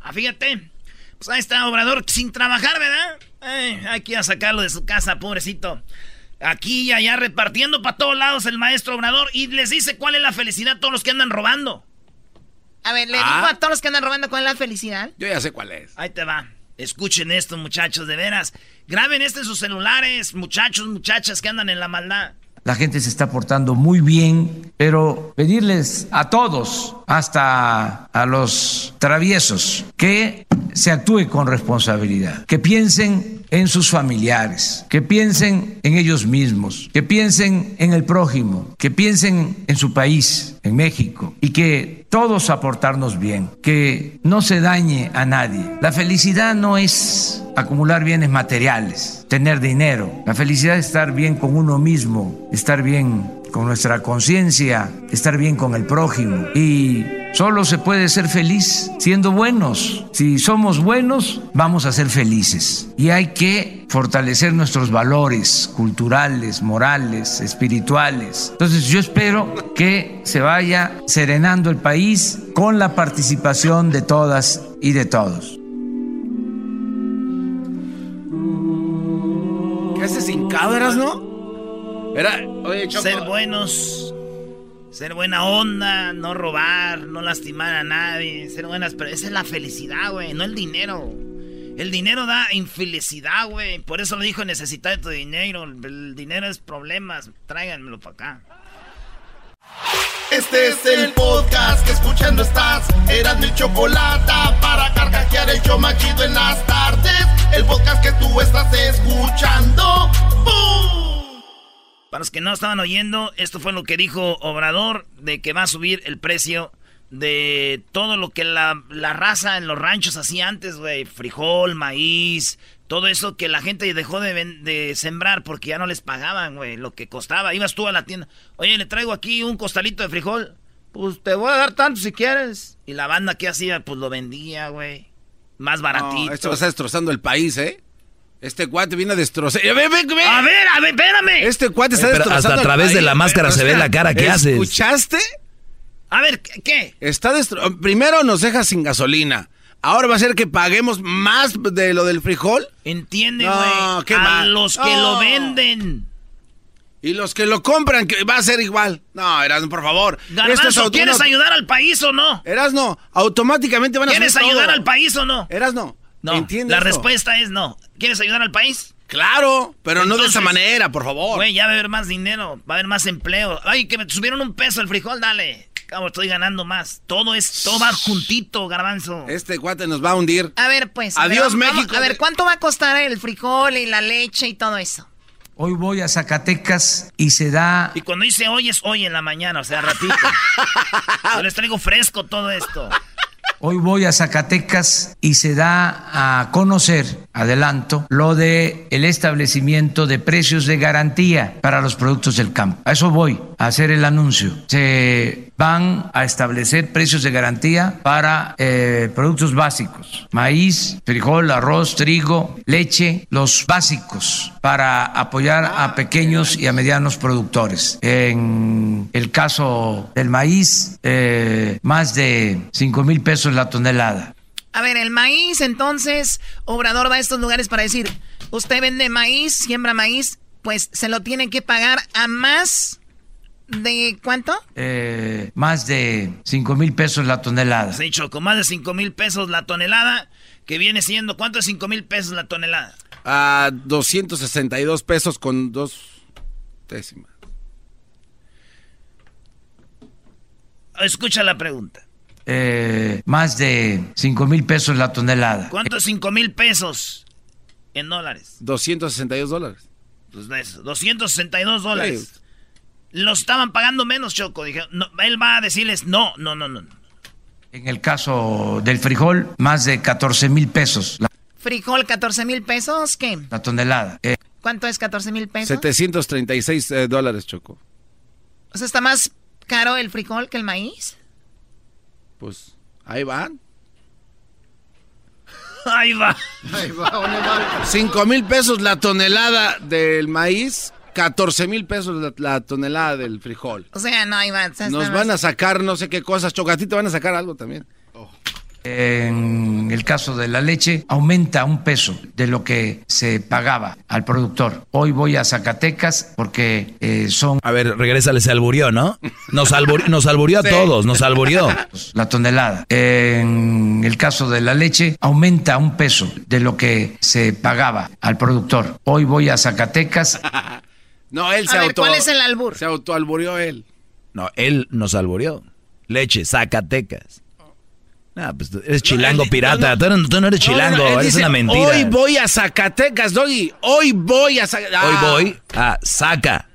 Speaker 2: Ah, fíjate, pues ahí está Obrador sin trabajar, ¿verdad? Hay que ir a sacarlo de su casa, pobrecito. Aquí y allá repartiendo para todos lados el maestro Obrador y les dice cuál es la felicidad a todos los que andan robando.
Speaker 14: A ver, ¿le digo ah. a todos los que andan robando cuál es la felicidad?
Speaker 5: Yo ya sé cuál es.
Speaker 2: Ahí te va. Escuchen esto, muchachos, de veras. Graben esto en sus celulares, muchachos, muchachas que andan en la maldad.
Speaker 13: La gente se está portando muy bien, pero pedirles a todos, hasta a los traviesos, que se actúe con responsabilidad, que piensen en sus familiares, que piensen en ellos mismos, que piensen en el prójimo, que piensen en su país, en México, y que todos aportarnos bien, que no se dañe a nadie. La felicidad no es acumular bienes materiales, tener dinero. La felicidad es estar bien con uno mismo, estar bien con nuestra conciencia, estar bien con el prójimo. Y solo se puede ser feliz siendo buenos. Si somos buenos, vamos a ser felices. Y hay que fortalecer nuestros valores culturales, morales, espirituales. Entonces yo espero que se vaya serenando el país con la participación de todas y de todos.
Speaker 5: ¿Qué haces sin cámaras, no?
Speaker 2: Ser buenos, ser buena onda, no robar, no lastimar a nadie, ser buenas, pero esa es la felicidad, güey, no el dinero. El dinero da infelicidad, güey. Por eso lo dijo, necesitar tu dinero. El dinero es problemas. Tráiganmelo para acá.
Speaker 8: Este es el podcast que escuchando estás. Eran mi chocolate para carcajear el yo machido en las tardes. El podcast que tú estás escuchando.
Speaker 2: Para los que no estaban oyendo, esto fue lo que dijo Obrador de que va a subir el precio de todo lo que la, raza en los ranchos hacía antes, güey. Frijol, maíz, todo eso que la gente dejó de, de sembrar porque ya no les pagaban, güey, lo que costaba. Ibas tú a la tienda, oye, le traigo aquí un costalito de frijol. Pues te voy a dar tanto si quieres. Y la banda que hacía, pues lo vendía, güey. Más baratito.
Speaker 5: esto está destrozando el país, ¿eh? Este cuate viene a destrozar. A ver,
Speaker 2: a ver, a ver, espérame.
Speaker 5: Este cuate está destrozando.
Speaker 6: Hasta a través de la máscara se ve la cara que hace.
Speaker 5: ¿Escuchaste?
Speaker 2: A ver, ¿qué?
Speaker 5: Está destro... Primero nos deja sin gasolina. Ahora va a ser que paguemos más de lo del frijol.
Speaker 2: Entiende, güey. a los que lo venden.
Speaker 5: Y los que lo compran, que va a ser igual. No, Erasno, por favor.
Speaker 2: Garbanzo, ¿quieres ayudar al país o no?
Speaker 5: Erasno, automáticamente van a
Speaker 2: ¿Quieres ayudar al país o no?
Speaker 5: Erasno,
Speaker 2: no. ¿entiendes? La respuesta es no. ¿Quieres ayudar al país?
Speaker 5: Claro, pero no de esa manera, por favor.
Speaker 2: Güey, ya va a haber más dinero, va a haber más empleo. Ay, que me subieron un peso el frijol, dale. Cabo, estoy ganando más. Todo es, todo va juntito, garbanzo.
Speaker 5: Este cuate nos va a hundir.
Speaker 14: A ver, pues.
Speaker 5: Adiós, México.
Speaker 14: a ver, ¿cuánto va a costar el frijol y la leche y todo eso?
Speaker 13: Hoy voy a Zacatecas y se da.
Speaker 2: Y cuando dice hoy es hoy en la mañana, o sea, ratito. Yo les traigo fresco todo esto.
Speaker 13: Hoy voy a Zacatecas y se da a conocer, adelanto, lo de el establecimiento de precios de garantía para los productos del campo. A eso voy a hacer el anuncio. Se van a establecer precios de garantía para eh, productos básicos, maíz, frijol, arroz, trigo, leche, los básicos para apoyar a pequeños y a medianos productores. En el caso del maíz, eh, más de 5 mil pesos la tonelada.
Speaker 14: A ver, el maíz, entonces, Obrador va a estos lugares para decir, usted vende maíz, siembra maíz, pues se lo tiene que pagar a más ¿De cuánto?
Speaker 13: Eh, más de 5 mil pesos la tonelada.
Speaker 2: Sí, Choco, más de 5 mil pesos la tonelada, que viene siendo, ¿cuánto es 5 mil pesos la tonelada?
Speaker 5: A 262 pesos con dos décimas.
Speaker 2: Escucha la pregunta.
Speaker 13: Eh, más de 5 mil pesos la tonelada.
Speaker 2: ¿Cuánto es 5 mil pesos en dólares?
Speaker 5: 262 dólares.
Speaker 2: Pues 262 dólares. Lo estaban pagando menos, Choco. Dije, él va a decirles no, no, no, no.
Speaker 13: En el caso del frijol, más de 14 mil pesos.
Speaker 14: ¿Frijol 14 mil pesos? ¿Qué?
Speaker 13: La tonelada. Eh,
Speaker 14: ¿Cuánto es 14 mil pesos?
Speaker 5: 736 eh, dólares, Choco.
Speaker 14: O sea, ¿está más caro el frijol que el maíz?
Speaker 5: Pues ahí van.
Speaker 2: Ahí va.
Speaker 5: Ahí va, 5 mil pesos la tonelada del maíz 14 mil pesos la, tonelada del frijol.
Speaker 14: O sea, no, hay
Speaker 5: Nos van a sacar no sé qué cosas. Chocatito van a sacar algo también.
Speaker 13: En el caso de la leche, aumenta un peso de lo que se pagaba al productor. Hoy voy a Zacatecas porque eh, son...
Speaker 6: A ver, regresa, se alburió, ¿no? Nos, alburió, nos alburió a todos, nos alburió.
Speaker 13: La tonelada. En el caso de la leche, aumenta un peso de lo que se pagaba al productor. Hoy voy a Zacatecas
Speaker 5: No, él se a
Speaker 14: ¿Cuál es el albur?
Speaker 5: Se autoalburió él.
Speaker 6: No, él nos alburió. Leche, Zacatecas. Ah, pues eres chilango pirata. tú, no, eres chilango, es una mentira.
Speaker 5: Hoy voy a Zacatecas, Doggy. Hoy voy a
Speaker 6: Zacatecas. Hoy voy a Saca.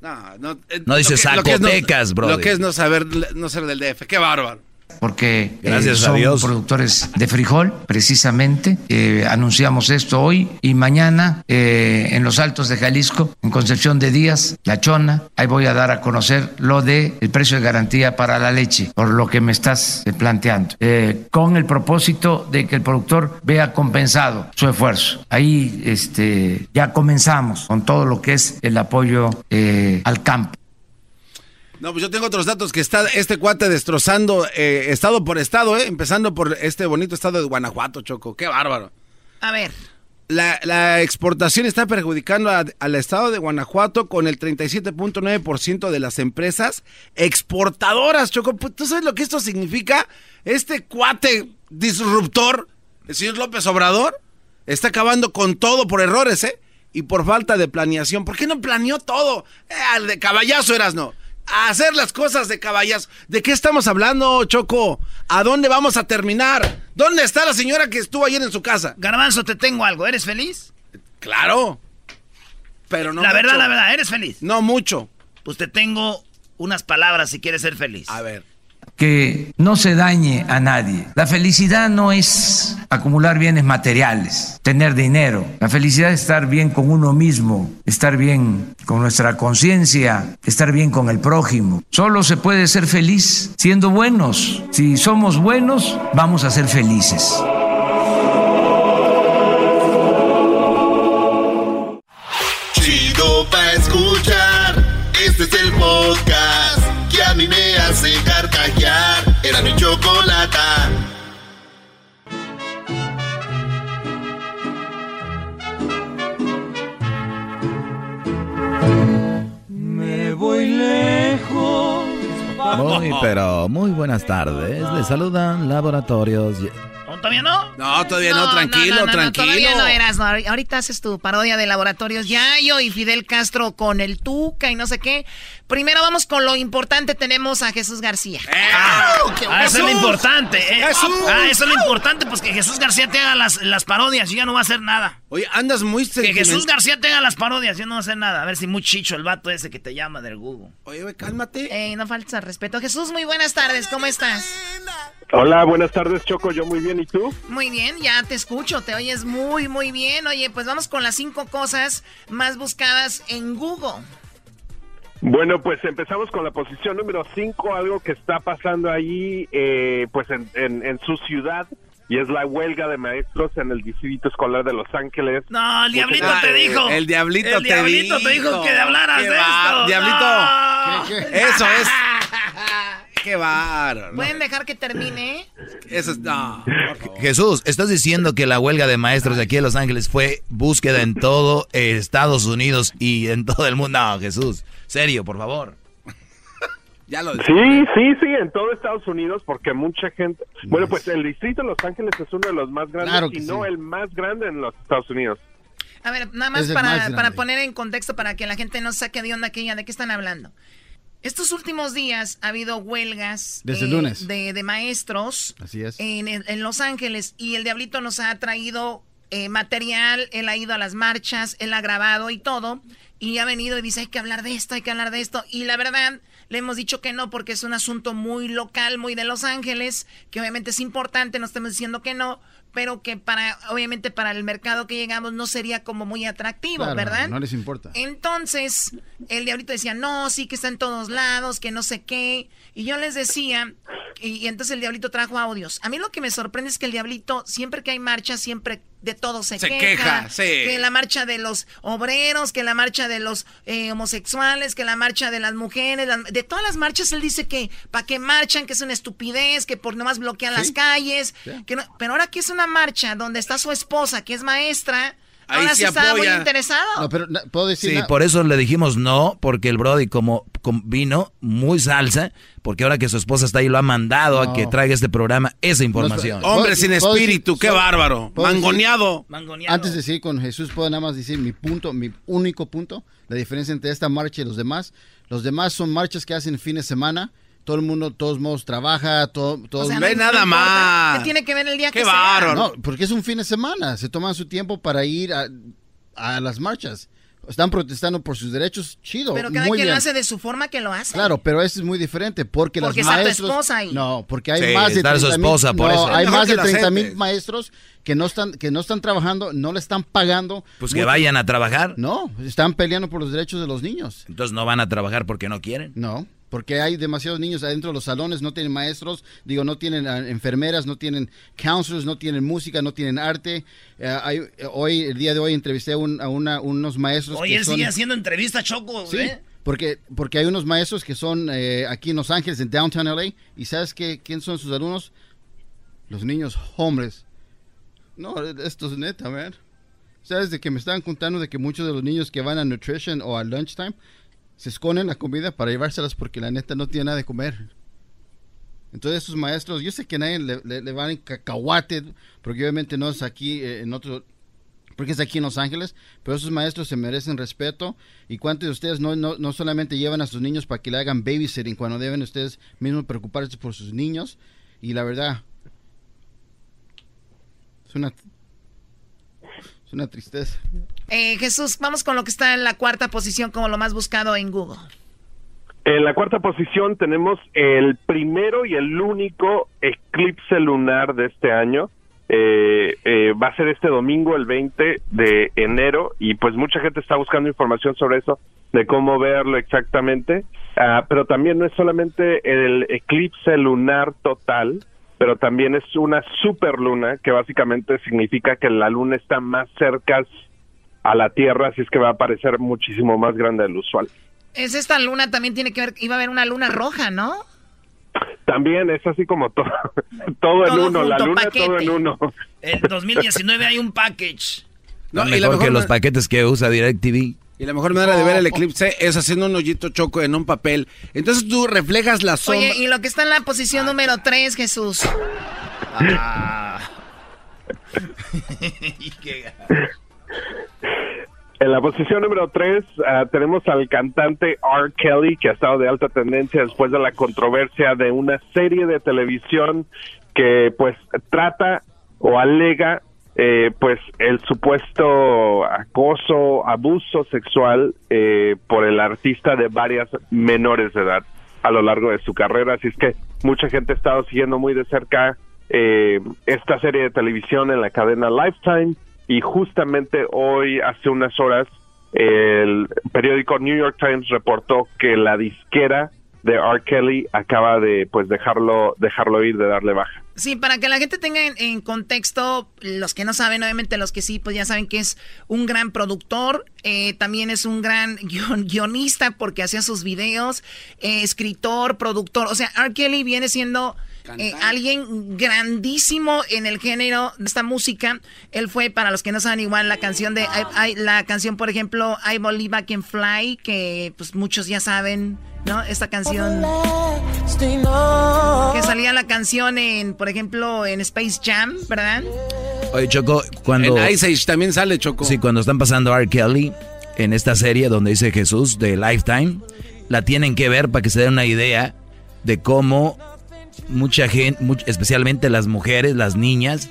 Speaker 6: No, no, eh, no dice Zacatecas, bro.
Speaker 5: Lo que es no saber, no ser del DF. Qué bárbaro
Speaker 13: porque eh, son productores de frijol, precisamente. Eh, anunciamos esto hoy y mañana eh, en los Altos de Jalisco, en Concepción de Díaz, La Chona. Ahí voy a dar a conocer lo de el precio de garantía para la leche, por lo que me estás planteando, con el propósito de que el productor vea compensado su esfuerzo. Ahí este, ya comenzamos con todo lo que es el apoyo al campo.
Speaker 5: No, pues yo tengo otros datos que está este cuate destrozando eh, estado por estado, eh, empezando por este bonito estado de Guanajuato, Choco. Qué bárbaro.
Speaker 14: A ver.
Speaker 5: La, exportación está perjudicando al estado de Guanajuato con el 37.9% de las empresas exportadoras, Choco. Pues, ¿Tú sabes lo que esto significa? Este cuate disruptor, el señor López Obrador, está acabando con todo por errores, ¿eh? Y por falta de planeación. ¿Por qué no planeó todo? Eh, al de caballazo eras no a hacer las cosas de caballas. ¿De qué estamos hablando, Choco? ¿A dónde vamos a terminar? ¿Dónde está la señora que estuvo ayer en su casa?
Speaker 2: Garbanzo, te tengo algo. ¿Eres feliz?
Speaker 5: Claro. Pero no
Speaker 2: La verdad, la verdad, ¿eres feliz?
Speaker 5: No mucho.
Speaker 2: Pues te tengo unas palabras si quieres ser feliz.
Speaker 5: A ver
Speaker 13: que no se dañe a nadie. La felicidad no es acumular bienes materiales, tener dinero. La felicidad es estar bien con uno mismo, estar bien con nuestra conciencia, estar bien con el prójimo. Solo se puede ser feliz siendo buenos. Si somos buenos, vamos a ser felices.
Speaker 8: Chido pa escuchar. Este es el podcast que a mí me hace
Speaker 6: Choco, muy buenas tardes. Le saludan laboratorios.
Speaker 2: ¿Todavía no?
Speaker 5: No, todavía no, tranquilo, tranquilo.
Speaker 14: todavía no eras, no. Ahorita haces tu parodia de laboratorios Yayo y Fidel Castro con el Tuca y no sé qué. Primero vamos con lo importante, tenemos a Jesús García.
Speaker 2: Eh, ah, ah eso es lo importante. Eh. Ah, eso es lo importante, pues que Jesús García te haga las, las parodias y ya no va a hacer nada.
Speaker 5: Oye, andas muy
Speaker 2: Que Jesús García te haga las parodias y ya no va a hacer nada. A ver si muy chicho el vato ese que te llama del Google.
Speaker 5: Oye, cálmate.
Speaker 14: Ey, no falta respeto. Jesús, muy buenas tardes, ¿cómo estás?
Speaker 15: Hola, buenas tardes, Choco. Yo muy bien, ¿y tú?
Speaker 14: Muy bien, ya te escucho, te oyes muy, muy bien. Oye, pues vamos con las cinco cosas más buscadas en Google.
Speaker 15: Bueno, pues empezamos con la posición número 5, algo que está pasando ahí, eh, pues en, en, su ciudad, y es la huelga de maestros en el distrito escolar de Los Ángeles.
Speaker 2: No, el diablito te dijo.
Speaker 5: El diablito,
Speaker 2: el diablito te, dijo. que hablaras de esto.
Speaker 5: Diablito. Eso es. Qué bárbaro.
Speaker 14: ¿Pueden dejar que termine?
Speaker 5: Eso es. No.
Speaker 6: Jesús, estás diciendo que la huelga de maestros de aquí de Los Ángeles fue búsqueda en todo Estados Unidos y en todo el mundo. No, Jesús. Serio, por favor.
Speaker 15: ya lo Sí, sí, sí, en todo Estados Unidos, porque mucha gente. Bueno, pues el distrito de Los Ángeles es uno de los más grandes y no el más grande en los Estados Unidos.
Speaker 14: A ver, nada más para, para, poner en contexto para que la gente no saque de onda aquella de qué están hablando. Estos últimos días ha habido huelgas
Speaker 5: Desde lunes.
Speaker 14: De, maestros
Speaker 5: Así es.
Speaker 14: En, Los Ángeles y el Diablito nos ha traído eh, material, él ha ido a las marchas, él ha grabado y todo, y ha venido y dice hay que hablar de esto, hay que hablar de esto, y la verdad le hemos dicho que no porque es un asunto muy local, muy de Los Ángeles, que obviamente es importante, no estamos diciendo que no, pero que para, obviamente para el mercado que llegamos no sería como muy atractivo, ¿verdad?
Speaker 5: No les importa.
Speaker 14: Entonces, el diablito decía, no, sí que está en todos lados, que no sé qué. Y yo les decía, y, entonces el diablito trajo audios. A mí lo que me sorprende es que el diablito, siempre que hay marcha, siempre de todo se,
Speaker 5: se
Speaker 14: queja.
Speaker 5: sí.
Speaker 14: Que la marcha de los obreros, que la marcha de los eh, homosexuales, que la marcha de las mujeres, de todas las marchas él dice que para qué marchan, que es una estupidez, que por nomás bloquean las calles. Que pero ahora que es una marcha donde está su esposa, que es maestra, Ahora sí está muy interesado.
Speaker 5: No, pero puedo decir.
Speaker 6: Sí, por eso le dijimos no, porque el Brody, como, vino muy salsa, porque ahora que su esposa está ahí, lo ha mandado a que traiga este programa esa información.
Speaker 5: Hombre sin espíritu, qué bárbaro. Mangoneado.
Speaker 7: Antes de seguir con Jesús, puedo nada más decir mi punto, mi único punto, la diferencia entre esta marcha y los demás. Los demás son marchas que hacen fin de semana todo el mundo, todos modos, trabaja, todo, todo
Speaker 5: ve nada más.
Speaker 14: ¿Qué tiene que ver el día
Speaker 5: Qué
Speaker 14: que
Speaker 5: sea?
Speaker 7: No, porque es un fin de semana. Se toman su tiempo para ir a, a las marchas. Están protestando por sus derechos, chido.
Speaker 14: Pero cada quien lo hace de su forma que lo hace.
Speaker 7: Claro, pero eso es muy diferente porque,
Speaker 14: porque
Speaker 7: las maestros.
Speaker 14: esposa ahí.
Speaker 7: No, porque hay más de 30 mil, hay más de 30 mil maestros que no están que no están trabajando, no le están pagando.
Speaker 6: Pues que vayan a trabajar.
Speaker 7: No, están peleando por los derechos de los niños.
Speaker 6: Entonces no van a trabajar porque no quieren.
Speaker 7: No porque hay demasiados niños adentro de los salones, no tienen maestros, digo, no tienen ah, enfermeras, no tienen counselors, no tienen música, no tienen arte. Eh, hoy, el día de hoy, entrevisté a, una, unos maestros.
Speaker 2: Oye, él sigue haciendo entrevistas, Choco,
Speaker 7: ¿sí? Porque, porque hay unos maestros que son eh, aquí en Los Ángeles, en Downtown LA, y ¿sabes qué, quién son sus alumnos? Los niños hombres. No, esto es neta, man. ¿Sabes de que me estaban contando de que muchos de los niños que van a nutrition o a lunchtime se esconden la comida para llevárselas porque la neta no tiene nada de comer. Entonces esos maestros, yo sé que nadie le, van en cacahuate, porque obviamente no es aquí eh, en otro, porque es aquí en Los Ángeles, pero esos maestros se merecen respeto. ¿Y cuántos de ustedes no, no, no solamente llevan a sus niños para que le hagan babysitting cuando deben ustedes mismos preocuparse por sus niños? Y la verdad, es una una tristeza.
Speaker 14: Eh, Jesús, vamos con lo que está en la cuarta posición como lo más buscado en Google.
Speaker 15: En la cuarta posición tenemos el primero y el único eclipse lunar de este año. Eh, eh, va a ser este domingo, el 20 de enero, y pues mucha gente está buscando información sobre eso, de cómo verlo exactamente. Ah, pero también no es solamente el eclipse lunar total, pero también es una superluna que básicamente significa que la luna está más cerca a la Tierra, así es que va a parecer muchísimo más grande del usual.
Speaker 14: Es esta luna también tiene que ver, iba a haber una luna roja, ¿no?
Speaker 15: También es así como todo, todo, en uno, la luna todo en uno.
Speaker 2: En 2019 hay un package.
Speaker 6: No, mejor que los paquetes que usa DirecTV.
Speaker 5: Y la mejor manera de ver el eclipse es haciendo un hoyito choco en un papel. Entonces tú reflejas la sombra.
Speaker 14: Oye, y lo que está en la posición número 3, Jesús. Ah.
Speaker 15: En la posición número 3 ah, tenemos al cantante R. Kelly, que ha estado de alta tendencia después de la controversia de una serie de televisión que pues trata o alega eh, pues el supuesto acoso, abuso sexual eh, por el artista de varias menores de edad a lo largo de su carrera. Así es que mucha gente ha estado siguiendo muy de cerca eh, esta serie de televisión en la cadena Lifetime y justamente hoy, hace unas horas, el periódico New York Times reportó que la disquera de R. Kelly acaba de pues dejarlo dejarlo ir de darle baja.
Speaker 14: Sí, para que la gente tenga en, contexto, los que no saben, obviamente los que sí, pues ya saben que es un gran productor, eh, también es un gran guionista porque hacía sus videos, eh, escritor, productor, o sea, R. Kelly viene siendo eh, alguien grandísimo en el género de esta música. Él fue, para los que no saben igual, la canción de, la canción, por ejemplo, I Believe I Can Fly, que pues muchos ya saben, ¿no? Esta canción. Que salía la canción en, por ejemplo, en Space Jam, ¿verdad?
Speaker 6: Oye, Choco, cuando...
Speaker 5: En Ice Age también sale, Choco.
Speaker 6: Sí, cuando están pasando R. Kelly en esta serie donde dice Jesús de Lifetime, la tienen que ver para que se den una idea de cómo mucha gente, especialmente las mujeres, las niñas,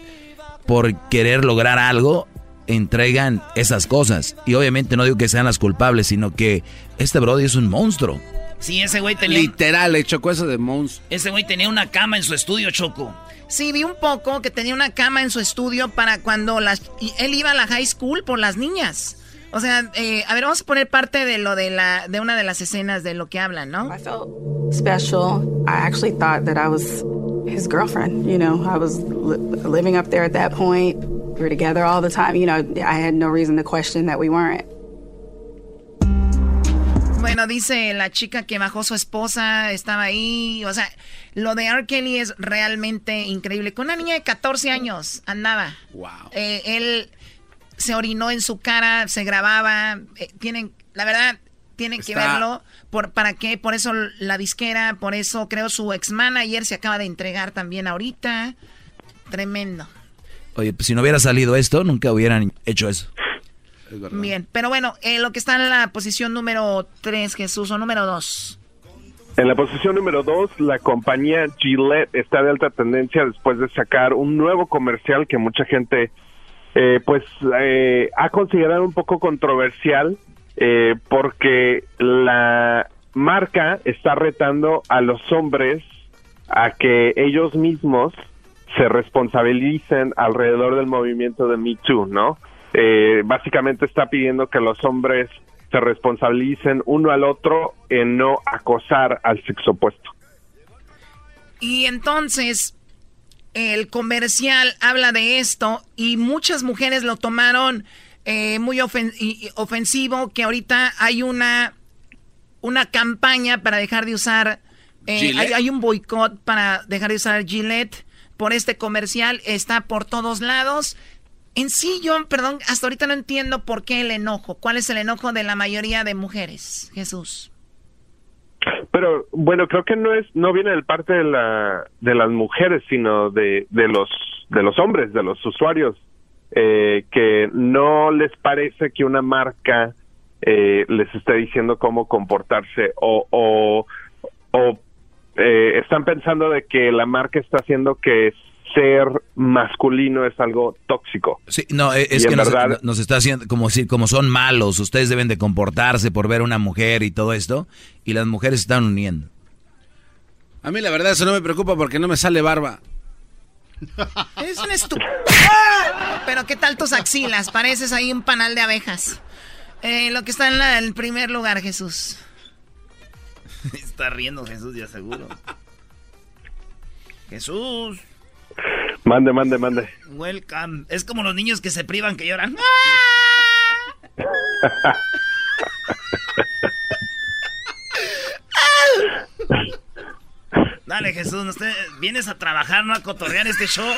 Speaker 6: por querer lograr algo, entregan esas cosas. Y obviamente no digo que sean las culpables, sino que este Brody es un monstruo.
Speaker 14: Sí, ese güey tenía...
Speaker 5: Literal, le chocó eso de monstruo.
Speaker 14: Ese güey tenía una cama en su estudio, Choco. Sí, vi un poco que tenía una cama en su estudio para cuando las... él iba a la high school por las niñas. O sea, eh, a ver, vamos a poner parte de lo de la de una de las escenas de lo que hablan, ¿no? I felt special. I actually thought that I was his girlfriend. You know, I was li living up there at that point. We were together all the time. You know, I had no reason to question that we weren't. Bueno, dice la chica que bajó su esposa, estaba ahí. O sea, lo de R. Kelly es realmente increíble. Con una niña de 14 años andaba. Wow. Eh, él se orinó en su cara, se grababa. Eh, tienen, la verdad, tienen que verlo. Por, ¿Para qué? Por eso la disquera, por eso creo su ex manager se acaba de entregar también ahorita. Tremendo.
Speaker 6: Oye, pues si no hubiera salido esto, nunca hubieran hecho eso.
Speaker 14: Bien, pero bueno, eh, lo que está en la posición número 3, Jesús, o número 2.
Speaker 15: En la posición número 2, la compañía Gillette está de alta tendencia después de sacar un nuevo comercial que mucha gente eh, pues eh, ha considerado un poco controversial eh, porque la marca está retando a los hombres a que ellos mismos se responsabilicen alrededor del movimiento de Me Too, ¿no? básicamente está pidiendo que los hombres se responsabilicen uno al otro en no acosar al sexo opuesto.
Speaker 14: Y entonces, el comercial habla de esto y muchas mujeres lo tomaron eh, muy ofensivo, que ahorita hay una, una campaña para dejar de usar, eh, hay, un boicot para dejar de usar Gillette por este comercial, está por todos lados. En sí, yo, perdón, hasta ahorita no entiendo por qué el enojo. ¿Cuál es el enojo de la mayoría de mujeres, Jesús?
Speaker 15: Pero bueno, creo que no es no viene del parte de la de las mujeres, sino de de los de los hombres, de los usuarios eh, que no les parece que una marca eh, les esté diciendo cómo comportarse o o, o eh, están pensando de que la marca está haciendo que ser masculino es algo tóxico.
Speaker 6: Sí, no, e, es que nos, está haciendo como si como son malos, ustedes deben de comportarse por ver a una mujer y todo esto, y las mujeres se están uniendo.
Speaker 5: A mí la verdad eso no me preocupa porque no me sale barba.
Speaker 14: Es un estúpido. Pero qué tal tus axilas, pareces ahí un panal de abejas. Eh, lo que está en el primer lugar, Jesús.
Speaker 2: está riendo Jesús, ya seguro. Jesús.
Speaker 15: Mande, mande, mande.
Speaker 2: Welcome. Es como los niños que se privan, que lloran. Dale, Jesús, vienes a trabajar, no a cotorrear este show.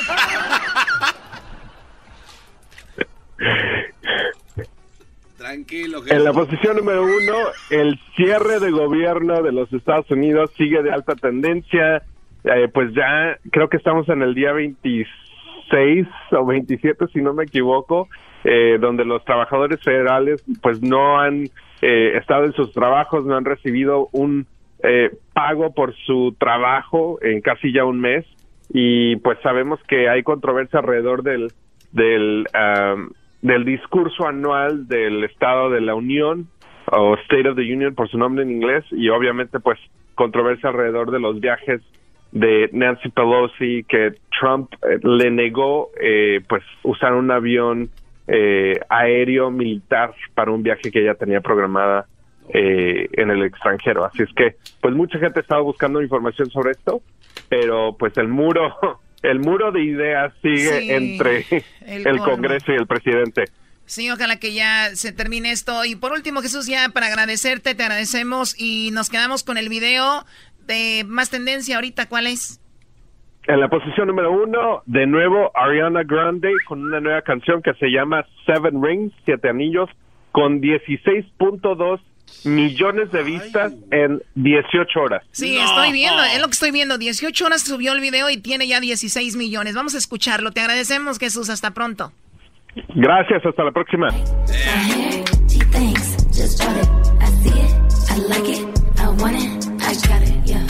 Speaker 5: Tranquilo,
Speaker 15: En la posición número uno, el cierre de gobierno de los Estados Unidos sigue de alta tendencia. Eh, pues ya creo que estamos en el día 26 o 27, si no me equivoco, eh, donde los trabajadores federales pues no han eh, estado en sus trabajos, no han recibido un pago por su trabajo en casi ya un mes. Y pues sabemos que hay controversia alrededor del del del discurso anual del Estado de la Unión o State of the Union por su nombre en inglés y obviamente pues controversia alrededor de los viajes de Nancy Pelosi que Trump eh, le negó eh, pues usar un avión eh, aéreo militar para un viaje que ella tenía programada en el extranjero así es que pues mucha gente estaba buscando información sobre esto pero pues el muro el muro de ideas sigue entre el, Congreso y el presidente.
Speaker 14: Sí, ojalá que ya se termine esto. Y por último, Jesús, ya para agradecerte, te agradecemos y nos quedamos con el video de más tendencia ahorita. ¿Cuál es?
Speaker 15: En la posición número uno, de nuevo, Ariana Grande con una nueva canción que se llama Seven Rings, Siete Anillos, con 16.2 millones de vistas en 18 horas.
Speaker 14: Sí, estoy viendo, es lo que estoy viendo. 18 horas subió el video y tiene ya 16 millones. Vamos a escucharlo. Te agradecemos, Jesús. Hasta pronto.
Speaker 15: Gracias, hasta la próxima.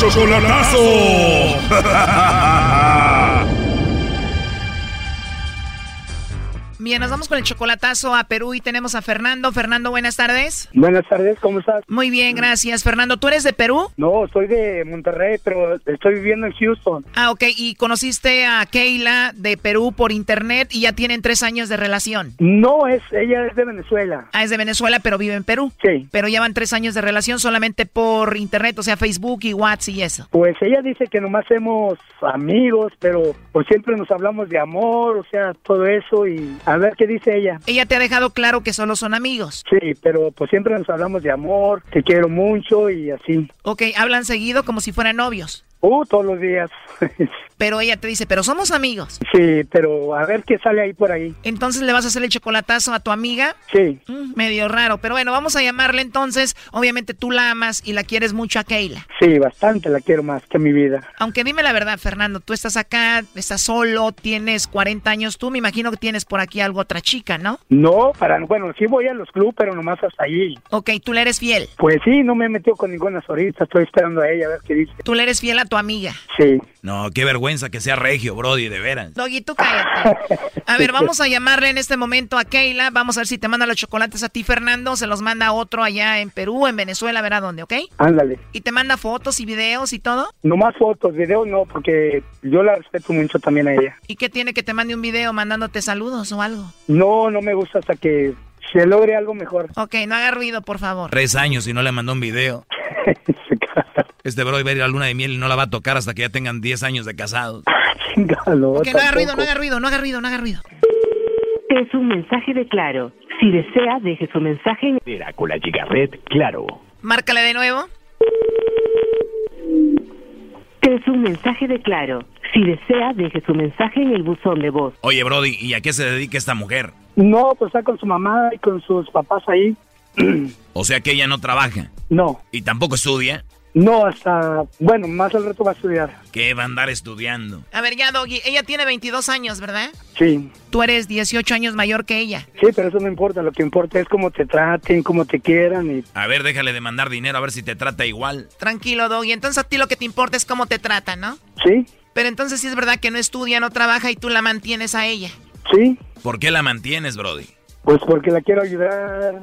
Speaker 16: Chocolatazo.
Speaker 14: Bien, nos vamos con el chocolatazo a Perú y tenemos a Fernando. Fernando, buenas tardes.
Speaker 17: Buenas tardes, ¿cómo estás?
Speaker 14: Muy bien, gracias. Fernando, ¿tú eres de Perú?
Speaker 17: No, soy de Monterrey, pero estoy viviendo en Houston.
Speaker 14: Ah, ok. ¿Y conociste a Keila de Perú por internet y ya tienen tres años de relación?
Speaker 17: No, es ella es de Venezuela.
Speaker 14: Ah, es de Venezuela, pero vive en Perú.
Speaker 17: Sí.
Speaker 14: Pero llevan tres años de relación solamente por internet, o sea, Facebook y WhatsApp y eso.
Speaker 17: Pues ella dice que nomás somos amigos, pero pues siempre nos hablamos de amor, o sea, todo eso y a ver qué dice ella.
Speaker 14: Ella te ha dejado claro que solo son amigos.
Speaker 17: Sí, pero pues siempre nos hablamos de amor, te quiero mucho y así.
Speaker 14: Ok, hablan seguido como si fueran novios.
Speaker 17: Uh, todos los días.
Speaker 14: pero ella te dice, pero somos amigos.
Speaker 17: Sí, pero a ver qué sale ahí por ahí.
Speaker 14: Entonces le vas a hacer el chocolatazo a tu amiga.
Speaker 17: Sí.
Speaker 14: Mm, medio raro, pero bueno, vamos a llamarle entonces. Obviamente tú la amas y la quieres mucho a Keila.
Speaker 17: Sí, bastante la quiero más que mi vida.
Speaker 14: Aunque dime la verdad, Fernando, tú estás acá, estás solo, tienes 40 años tú, me imagino que tienes por aquí algo otra chica, ¿no?
Speaker 17: No, para, bueno, sí voy a los clubes, pero nomás hasta allí.
Speaker 14: Ok, ¿tú le eres fiel?
Speaker 17: Pues sí, no me he metido con ninguna ahorita, estoy esperando a ella a ver qué dice.
Speaker 14: ¿Tú le eres fiel a tu amiga?
Speaker 17: Sí.
Speaker 6: No, qué vergüenza que sea regio, Brody, de veras.
Speaker 14: Doggy, tú cállate. A ver, vamos a llamarle en este momento a Keila. Vamos a ver si te manda los chocolates a ti, Fernando. Se los manda a otro allá en Perú, en Venezuela, a ver a dónde, ¿ok?
Speaker 17: Ándale.
Speaker 14: ¿Y te manda fotos y videos y todo?
Speaker 17: No más fotos, videos no, porque yo la respeto mucho también a ella.
Speaker 14: ¿Y qué tiene que te mande un video mandándote saludos o algo?
Speaker 17: No, no me gusta hasta que se logre algo mejor.
Speaker 14: Ok, no haga ruido, por favor.
Speaker 6: Tres años y no le mandó un video. Este bro va a ir a la luna de miel y no la va a tocar hasta que ya tengan 10 años de casados.
Speaker 17: no,
Speaker 14: ok, no haga ruido, no haga ruido, no haga ruido, no haga ruido.
Speaker 18: Es un mensaje de Claro. Si desea, deje su mensaje en...
Speaker 19: Era con la Gigaret, Claro.
Speaker 14: Márcale de nuevo.
Speaker 18: Es un mensaje de Claro. Si desea, deje su mensaje en el buzón de voz.
Speaker 6: Oye, Brody, ¿y a qué se dedica esta mujer?
Speaker 17: No, pues está con su mamá y con sus papás ahí.
Speaker 6: o sea que ella no trabaja.
Speaker 17: No.
Speaker 6: ¿Y tampoco estudia?
Speaker 17: No, hasta, bueno, más al rato va a estudiar.
Speaker 6: ¿Qué va a andar estudiando?
Speaker 14: A ver, ya, Doggy, ella tiene 22 años, ¿verdad?
Speaker 17: Sí.
Speaker 14: Tú eres 18 años mayor que ella.
Speaker 17: Sí, pero eso no importa, lo que importa es cómo te traten, cómo te quieran y...
Speaker 6: A ver, déjale de mandar dinero a ver si te trata igual.
Speaker 14: Tranquilo, Doggy, entonces a ti lo que te importa es cómo te tratan, ¿no?
Speaker 17: Sí.
Speaker 14: Pero entonces sí es verdad que no estudia, no trabaja y tú la mantienes a ella.
Speaker 17: Sí.
Speaker 6: ¿Por qué la mantienes, Brody?
Speaker 17: Pues porque la quiero ayudar,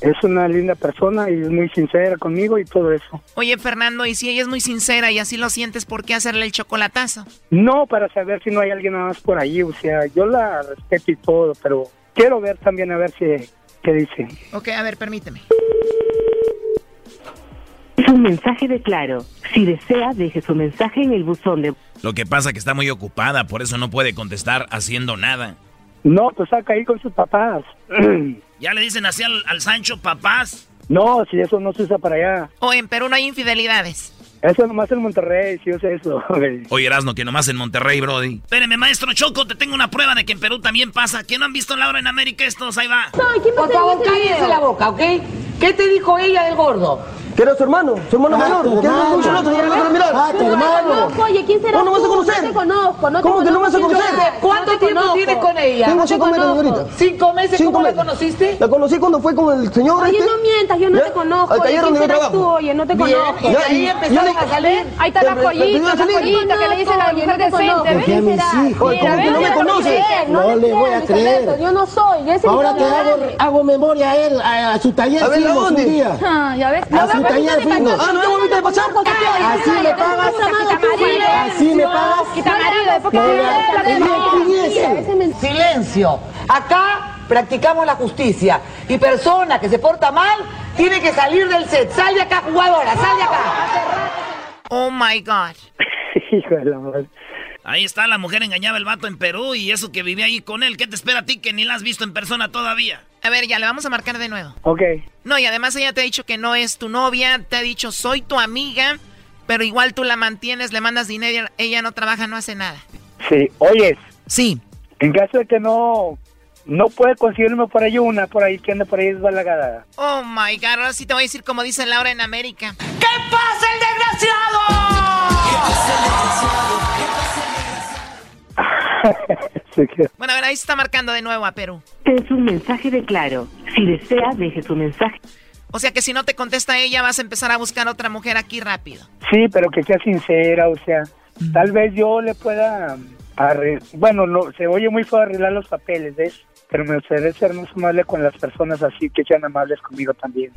Speaker 17: es una linda persona y es muy sincera conmigo y todo eso.
Speaker 14: Oye, Fernando, y si ella es muy sincera y así lo sientes, ¿por qué hacerle el chocolatazo?
Speaker 17: No, para saber si no hay alguien más por ahí. O sea, yo la respeto y todo, pero quiero ver también a ver si qué dice.
Speaker 14: Ok, a ver, permíteme.
Speaker 18: Es un mensaje de Claro. Si desea, deje su mensaje en el buzón de...
Speaker 6: Lo que pasa es que está muy ocupada, por eso no puede contestar haciendo nada.
Speaker 17: No, pues saca ahí con sus papás.
Speaker 2: ¿Ya le dicen así al, al Sancho papás?
Speaker 17: No, si eso no se usa para allá.
Speaker 14: O en Perú no hay infidelidades.
Speaker 17: Eso nomás en Monterrey, si usa eso.
Speaker 6: Oye, Erasno, que nomás en Monterrey, Brody.
Speaker 2: Espéreme, maestro Choco, te tengo una prueba de que en Perú también pasa. ¿Quién no han visto Laura en América estos? Ahí va.
Speaker 20: Por favor, cállese la boca, ¿ok? ¿Qué te dijo ella del gordo?
Speaker 21: Que era su hermano, su hermano
Speaker 20: Ah,
Speaker 21: mayor. ¿Qué
Speaker 20: hermano.
Speaker 21: no lo otro? No mirar.
Speaker 20: Ah, tu hermano.
Speaker 22: Oye, ¿quién será
Speaker 21: ¿Cómo no vas a conocer?
Speaker 22: No te conozco, no te
Speaker 21: ¿Cómo que no vas a conocer?
Speaker 20: ¿Cuánto
Speaker 22: No
Speaker 20: tiempo tienes con ella?
Speaker 21: Tengo
Speaker 20: No te
Speaker 21: cinco meses ahorita.
Speaker 20: ¿Cinco meses? ¿Cómo la conociste?
Speaker 21: La conocí cuando fue con el señor
Speaker 22: Oye,
Speaker 21: este.
Speaker 22: no mientas, yo no
Speaker 21: ¿Ya?
Speaker 22: te conozco.
Speaker 21: Al taller
Speaker 22: ¿quién
Speaker 21: donde yo trabajo.
Speaker 22: tú? Oye, no te
Speaker 20: Bien,
Speaker 22: conozco.
Speaker 20: y ahí empezaron a salir.
Speaker 22: Ahí está la joyita,
Speaker 21: a
Speaker 22: la joyita que le dice a la mujer
Speaker 20: no te conozco.
Speaker 22: decente.
Speaker 21: Confía en
Speaker 22: ¿Quién
Speaker 21: mis hijos. ¿Cómo que no me conoces? No le voy a creer.
Speaker 22: Yo no soy.
Speaker 21: Ahora
Speaker 22: no
Speaker 21: te hago, memoria a él, a, a su taller. A ver, ¿a dónde?
Speaker 22: Ya ves.
Speaker 21: A su taller fuimos. Ah, no de pasar. Así me pagas. Así me pagas.
Speaker 20: Silencio. Acá practicamos la justicia. Y persona que se porta mal tiene que salir del set. Sal de acá, jugadora, sal de acá.
Speaker 14: Oh my God.
Speaker 17: Hijo de la madre.
Speaker 2: Ahí está, la mujer engañaba el vato en Perú y eso que vivía ahí con él. ¿Qué te espera a ti que ni la has visto en persona todavía?
Speaker 14: A ver, ya le vamos a marcar de nuevo.
Speaker 17: Ok.
Speaker 14: No, y además ella te ha dicho que no es tu novia, te ha dicho soy tu amiga, pero igual tú la mantienes, le mandas dinero, ella no trabaja, no hace nada.
Speaker 17: Sí, oyes.
Speaker 14: Sí.
Speaker 17: En caso de que no, no puede conseguirme por ahí una, por ahí que ande por ahí desbalagada.
Speaker 14: Oh my God, ahora sí te voy a decir como dice Laura en América.
Speaker 20: ¿Qué pasa, el desgraciado?
Speaker 14: Bueno, a ver, ahí se está marcando de nuevo a Perú.
Speaker 18: Es un mensaje de Claro. Si desea, deje su mensaje.
Speaker 14: O sea que si no te contesta ella, vas a empezar a buscar otra mujer aquí rápido.
Speaker 17: Sí, pero que sea sincera, o sea, tal vez yo le pueda arre- bueno, no, se oye muy feo arreglar los papeles, ¿ves? Pero me gustaría ser más amable con las personas así, que sean amables conmigo también.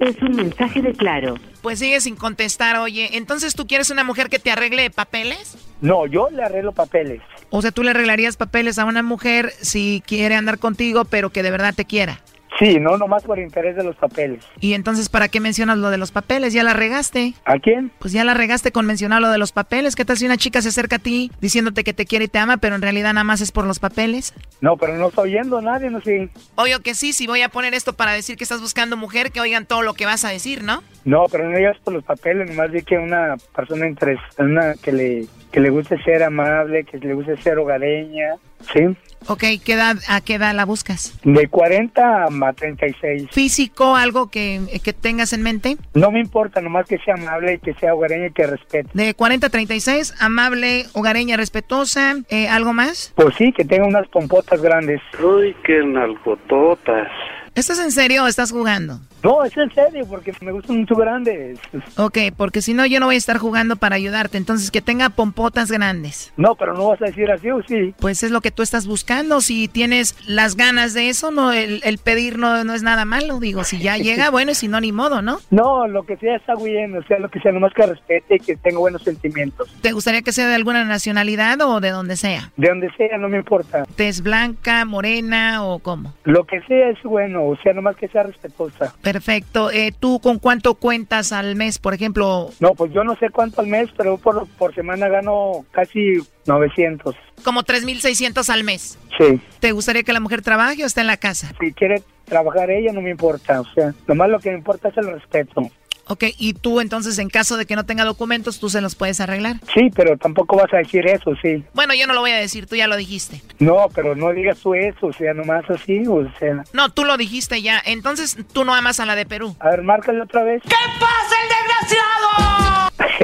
Speaker 18: Es un mensaje de Claro.
Speaker 14: Pues sigue sin contestar, oye. Entonces, ¿tú quieres una mujer que te arregle papeles?
Speaker 17: No, yo le arreglo papeles.
Speaker 14: O sea, tú le arreglarías papeles a una mujer si quiere andar contigo, pero que de verdad te quiera.
Speaker 17: Sí, no nomás por interés de los papeles.
Speaker 14: Y entonces, ¿para qué mencionas lo de los papeles? Ya la regaste.
Speaker 17: ¿A quién?
Speaker 14: Pues ya la regaste con mencionar lo de los papeles. ¿Qué tal si una chica se acerca a ti diciéndote que te quiere y te ama, pero en realidad nada más es por los papeles?
Speaker 17: No, pero no está oyendo nadie, no sé.
Speaker 14: Obvio que sí, si voy a poner esto para decir que estás buscando mujer, que oigan todo lo que vas a decir, ¿no?
Speaker 17: No, pero no digas por los papeles, nomás di que una persona interes una que le que le guste ser amable, que le guste ser hogareña, ¿sí?
Speaker 14: Ok, ¿qué edad, ¿a qué edad la buscas?
Speaker 17: De 40 a 36.
Speaker 14: ¿Físico, algo que, que tengas en mente?
Speaker 17: No me importa, nomás que sea amable y que sea hogareña y que respete.
Speaker 14: De 40 a 36, amable, hogareña, respetuosa, eh, ¿algo más?
Speaker 17: Pues sí, que tenga unas pompotas grandes.
Speaker 9: Uy, qué nalgototas.
Speaker 14: ¿Estás en serio o estás jugando?
Speaker 17: No, es en serio, porque me gustan mucho grandes.
Speaker 14: Ok, porque si no yo no voy a estar jugando para ayudarte, entonces que tenga pompotas grandes.
Speaker 17: No, pero no vas a decir así o sí.
Speaker 14: Pues es lo que tú estás buscando, si tienes las ganas de eso, no el, el pedir no, no es nada malo, digo, si ya llega, bueno, y si no, ni modo, ¿no?
Speaker 17: No, lo que sea está bien, o sea, lo que sea, nomás que respete y que tenga buenos sentimientos.
Speaker 14: ¿Te gustaría que sea de alguna nacionalidad o de donde sea?
Speaker 17: De donde sea, no me importa.
Speaker 14: ¿Tez blanca, morena o cómo?
Speaker 17: Lo que sea es bueno, o sea, nomás que sea respetuosa.
Speaker 14: Perfecto. Eh, ¿Tú con cuánto cuentas al mes, por ejemplo?
Speaker 17: No, pues yo no sé cuánto al mes, pero por, por semana gano casi 900.
Speaker 14: Como 3.600 al mes.
Speaker 17: Sí.
Speaker 14: ¿Te gustaría que la mujer trabaje o esté en la casa?
Speaker 17: Si quiere trabajar ella, no me importa, o sea, nomás lo que me importa es el respeto.
Speaker 14: Ok, y tú entonces en caso de que no tenga documentos, tú se los puedes arreglar.
Speaker 17: Sí, pero tampoco vas a decir eso, sí.
Speaker 14: Bueno, yo no lo voy a decir, tú ya lo dijiste.
Speaker 17: No, pero no digas tú eso, o sea, nomás así, o sea.
Speaker 14: No, tú lo dijiste ya. Entonces tú no amas a la de Perú.
Speaker 17: A ver, márcale otra vez.
Speaker 20: ¿Qué pasa, el desgraciado?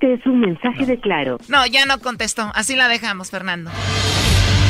Speaker 18: Es un mensaje de Claro.
Speaker 14: No, ya no contestó. Así la dejamos, Fernando.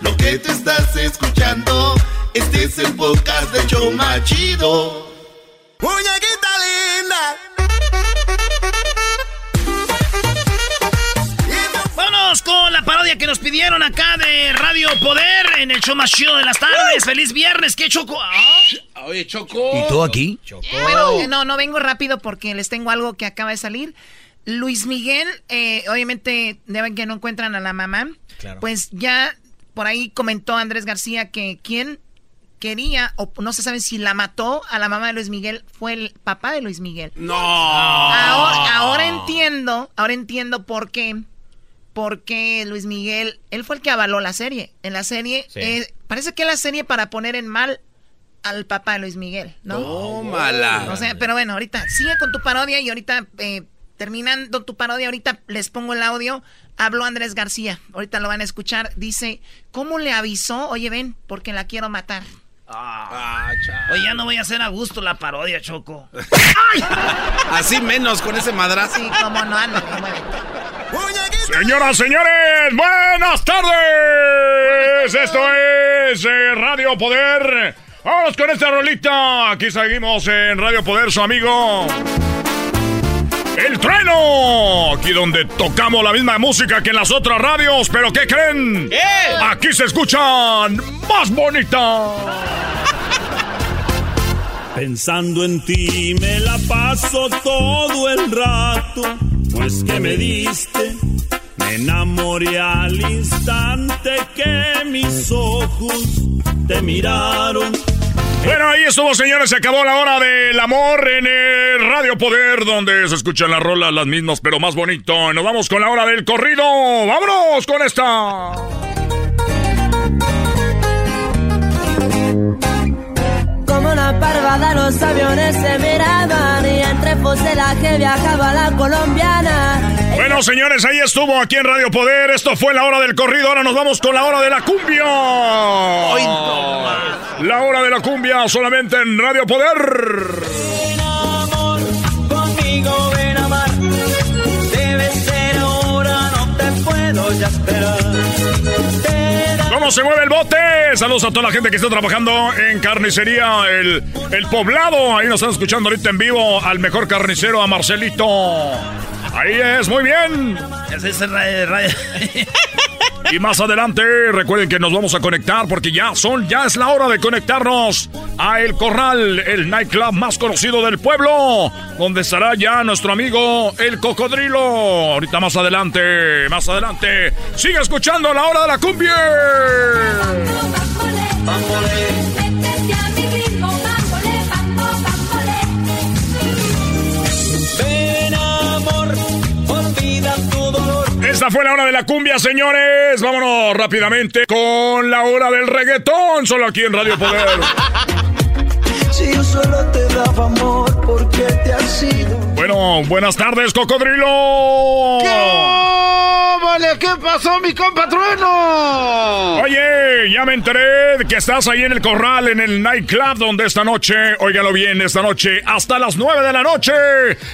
Speaker 8: Lo que te estás escuchando, este es el podcast de Choma Chido. Muñequita linda.
Speaker 2: Vámonos con la parodia que nos pidieron acá de Radio Poder en el show más chido de las tardes. ¡Feliz viernes! ¡Qué choco! Ah.
Speaker 5: Oye, Choco.
Speaker 6: ¿Y tú aquí?
Speaker 14: Bueno, eh, no, no vengo rápido porque les tengo algo que acaba de salir. Luis Miguel, eh, obviamente, deben que no encuentran a la mamá. Pues ya por ahí comentó Andrés García que quien quería, o no se sabe si la mató a la mamá de Luis Miguel, fue el papá de Luis Miguel.
Speaker 5: No.
Speaker 14: Ahora, ahora entiendo, ahora entiendo por qué. Porque Luis Miguel, él fue el que avaló la serie. En la serie,
Speaker 5: Sí.
Speaker 14: eh, parece que la serie para poner en mal al papá de Luis Miguel, ¿no?
Speaker 5: Tómala.
Speaker 14: O sea, pero bueno, ahorita sigue con tu parodia y ahorita, eh, terminando tu parodia, ahorita les pongo el audio. Habló Andrés García, ahorita lo van a escuchar. Dice, ¿cómo le avisó? Oye, ven, porque la quiero matar.
Speaker 2: Ah, Oye, ya no voy a hacer a gusto la parodia, Choco.
Speaker 5: Así menos con ese madrazo.
Speaker 14: Sí, cómo no, anda,
Speaker 12: Señoras, señores, buenas tardes. Esto es eh, Radio Poder. Vamos con esta rolita. Aquí seguimos en Radio Poder, su amigo. El trueno. Aquí donde tocamos la misma música que en las otras radios. Pero ¿qué creen?
Speaker 8: ¿Qué?
Speaker 12: Aquí se escuchan más bonitas.
Speaker 23: Pensando en ti me la paso todo el rato, pues que me diste, me enamoré al instante que mis ojos te miraron.
Speaker 12: Bueno, ahí estuvo, señores. Se acabó la hora del amor en el Radio Poder, donde se escuchan las rolas las mismas, pero más bonito. Nos vamos con la hora del corrido. ¡Vámonos con esta!
Speaker 24: Como una parvada los aviones se miraban y entre fuselaje viajaba la colombiana.
Speaker 12: Bueno, señores, ahí estuvo aquí en Radio Poder. Esto fue la hora del corrido. Ahora nos vamos con la hora de la cumbia. La hora de la cumbia solamente en Radio Poder.
Speaker 8: Conmigo ven a amar. Debe ser ahora, no te puedo ya esperar.
Speaker 12: ¿Cómo se mueve el bote? Saludos a toda la gente que está trabajando en carnicería El, el Poblado. Ahí nos están escuchando ahorita en vivo al mejor carnicero, a Marcelito. Ahí es, muy bien.
Speaker 2: Ese es radio- radio.
Speaker 12: Y más adelante, recuerden que nos vamos a conectar porque ya son, ya es la hora de conectarnos a El Corral, el nightclub más conocido del pueblo, donde estará ya nuestro amigo El Cocodrilo. Ahorita más adelante, más adelante, sigue escuchando la hora de la cumbia. Esta fue la hora de la cumbia, señores. Vámonos rápidamente con la hora del reggaetón, solo aquí en Radio Poder.
Speaker 8: Si yo solo te daba amor, te has?
Speaker 12: Bueno, buenas tardes, Cocodrilo.
Speaker 5: Vale, ¿qué pasó, mi compa Trueno?
Speaker 12: Oye, ya me enteré de que estás ahí en el corral, en el nightclub, donde esta noche, óigalo bien, esta noche, hasta las 9 de la noche,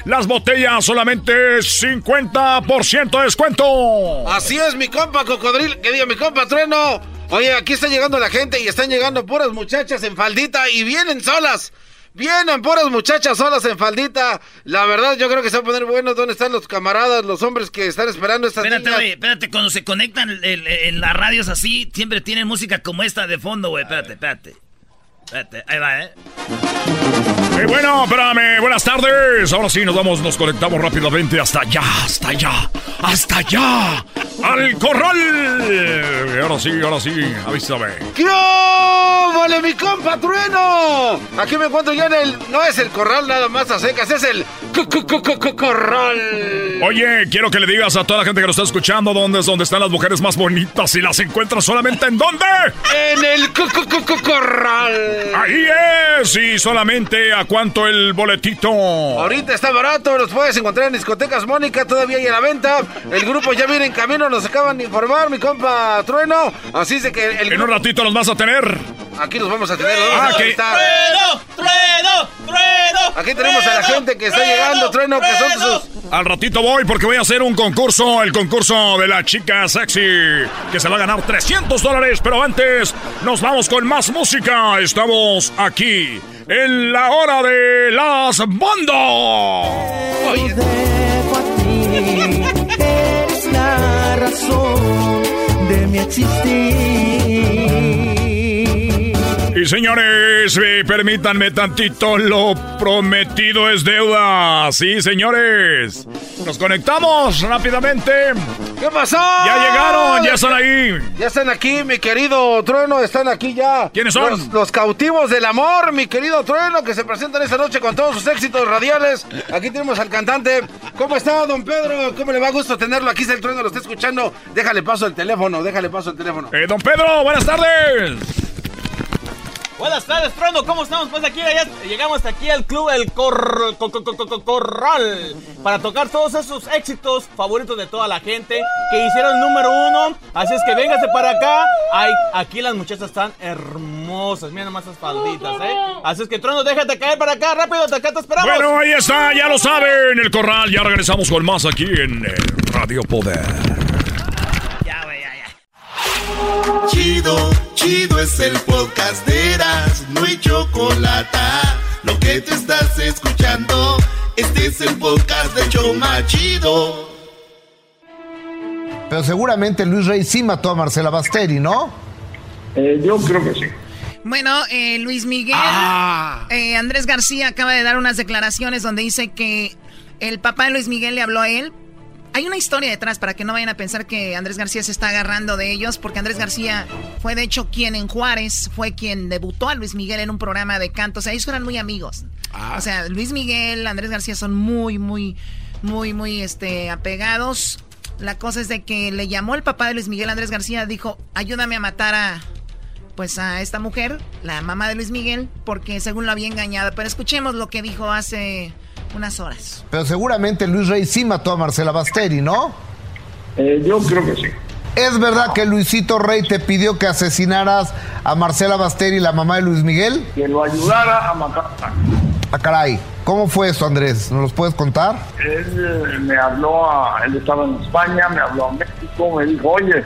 Speaker 12: las botellas solamente 50% de descuento.
Speaker 5: Así es, mi compa Cocodrilo, que diga mi compa Trueno. Oye, aquí está llegando la gente y están llegando puras muchachas en faldita y vienen solas. Vienen puras muchachas solas en faldita. La verdad, yo creo que se va a poner bueno. ¿Dónde están los camaradas, los hombres que están esperando estas
Speaker 2: Espérate, güey, espérate, cuando se conectan en las radios así, siempre tienen música como esta de fondo, güey. Espérate, espérate. Espérate, ahí va, ¿eh?
Speaker 12: Y bueno, espérame, buenas tardes. Ahora sí, nos vamos, nos conectamos rápidamente hasta allá, hasta allá, hasta allá, al corral. Y ahora sí, ahora sí, avísame.
Speaker 5: ¿Qué vale, mi compa Trueno? Aquí me encuentro yo en el... No es el corral nada más a secas, es el... corral.
Speaker 12: Oye, quiero que le digas a toda la gente que nos está escuchando dónde es donde están las mujeres más bonitas y las encuentras solamente en dónde.
Speaker 5: En el corral.
Speaker 12: Ahí es, y solamente a cuánto el boletito.
Speaker 5: Ahorita está barato, los puedes encontrar en discotecas Mónica, todavía hay a la venta. El grupo ya viene en camino, nos acaban de informar, mi compa Trueno. Así es de que el
Speaker 12: En un ratito los vas a tener.
Speaker 5: Aquí los vamos a tener, los vamos
Speaker 12: Ah,
Speaker 5: a
Speaker 12: que-.
Speaker 8: ¡Trueno! ¡Trueno! ¡Trueno!
Speaker 5: Aquí tenemos a la gente que está llegando, Trueno, que son sus...
Speaker 12: Al ratito voy porque voy a hacer un concurso, el concurso de la chica sexy, que se va a ganar 300 dólares, pero antes nos vamos con más música. Estamos aquí en la hora de las bandas. Señores, permítanme tantito, lo prometido es deuda. Sí, señores. Nos conectamos rápidamente.
Speaker 5: ¿Qué pasó?
Speaker 12: Ya llegaron, ya están ahí.
Speaker 5: Ya están aquí, mi querido Trueno, están aquí ya.
Speaker 12: ¿Quiénes son?
Speaker 5: Los, los cautivos del amor, mi querido Trueno, que se presentan esta noche con todos sus éxitos radiales. Aquí tenemos al cantante. ¿Cómo está, don Pedro? ¿Cómo le va a gusto tenerlo? Aquí está el Trueno, lo está escuchando. Déjale paso el teléfono, déjale paso el teléfono.
Speaker 12: Eh, don Pedro, buenas tardes.
Speaker 25: Buenas tardes, Trono. ¿Cómo estamos? Pues aquí ya llegamos aquí al club El Cor- Co- Co- Co- Co- Corral para tocar todos esos éxitos favoritos de toda la gente que hicieron número uno. Así es que véngase para acá. Ay, aquí las muchachas están hermosas. Mira nomás esas falditas, ¿eh? Así es que Trono, déjate caer para acá rápido. Acá te esperamos.
Speaker 12: Bueno, ahí está, ya lo saben, el corral. Ya regresamos con más aquí en eh, Radio Poder.
Speaker 8: Chido, chido es el podcast de Eras, no hay chocolate. Lo que te estás escuchando, este es el podcast de Choma Chido.
Speaker 26: Pero seguramente Luis Rey sí mató a Marcela Basteri, ¿no?
Speaker 10: yo creo que sí.
Speaker 14: Bueno, eh, Luis Miguel,
Speaker 5: Ah.
Speaker 14: eh, Andrés García acaba de dar unas declaraciones donde dice que el papá de Luis Miguel le habló a él. Hay una historia detrás para que no vayan a pensar que Andrés García se está agarrando de ellos, porque Andrés García fue de hecho quien en Juárez fue quien debutó a Luis Miguel en un programa de canto. O sea, ellos eran muy amigos. O sea, Luis Miguel, Andrés García son muy, muy, muy, muy este, apegados. La cosa es de que le llamó el papá de Luis Miguel, Andrés García, dijo, ayúdame a matar a, pues a esta mujer, la mamá de Luis Miguel, porque según lo había engañado. Pero escuchemos lo que dijo hace unas horas.
Speaker 26: Pero seguramente Luis Rey sí mató a Marcela Basteri, ¿no?
Speaker 10: yo creo que sí.
Speaker 26: ¿Es verdad que Luisito Rey te pidió que asesinaras a Marcela Basteri, la mamá de Luis Miguel?
Speaker 10: Que lo ayudara a matar.
Speaker 26: Ah, caray. ¿Cómo fue eso, Andrés? ¿Nos los puedes contar?
Speaker 10: Él eh, me habló, a, él estaba en España, me habló a México, me dijo, oye,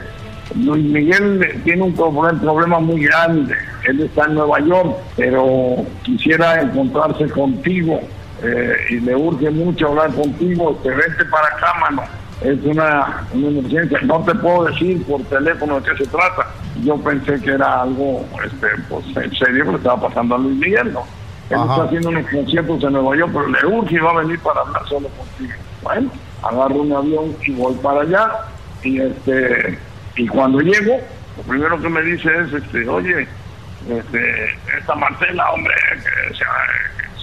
Speaker 10: Luis Miguel tiene un pro- un problema muy grande. Él está en Nueva York, pero quisiera encontrarse contigo eh, y le urge mucho hablar contigo. Te vente para acá, mano. Es una, una emergencia. No te puedo decir por teléfono de qué se trata. Yo pensé que era algo este, pues, en serio que le estaba pasando a Luis Miguel, ¿no? Él
Speaker 26: Ajá.
Speaker 10: está haciendo unos conciertos en Nueva York, pero le urge y va a venir para hablar solo contigo. Bueno, agarro un avión y voy para allá. Y este y cuando llego, lo primero que me dice es, este, oye, este, esta Marcela, hombre, que se,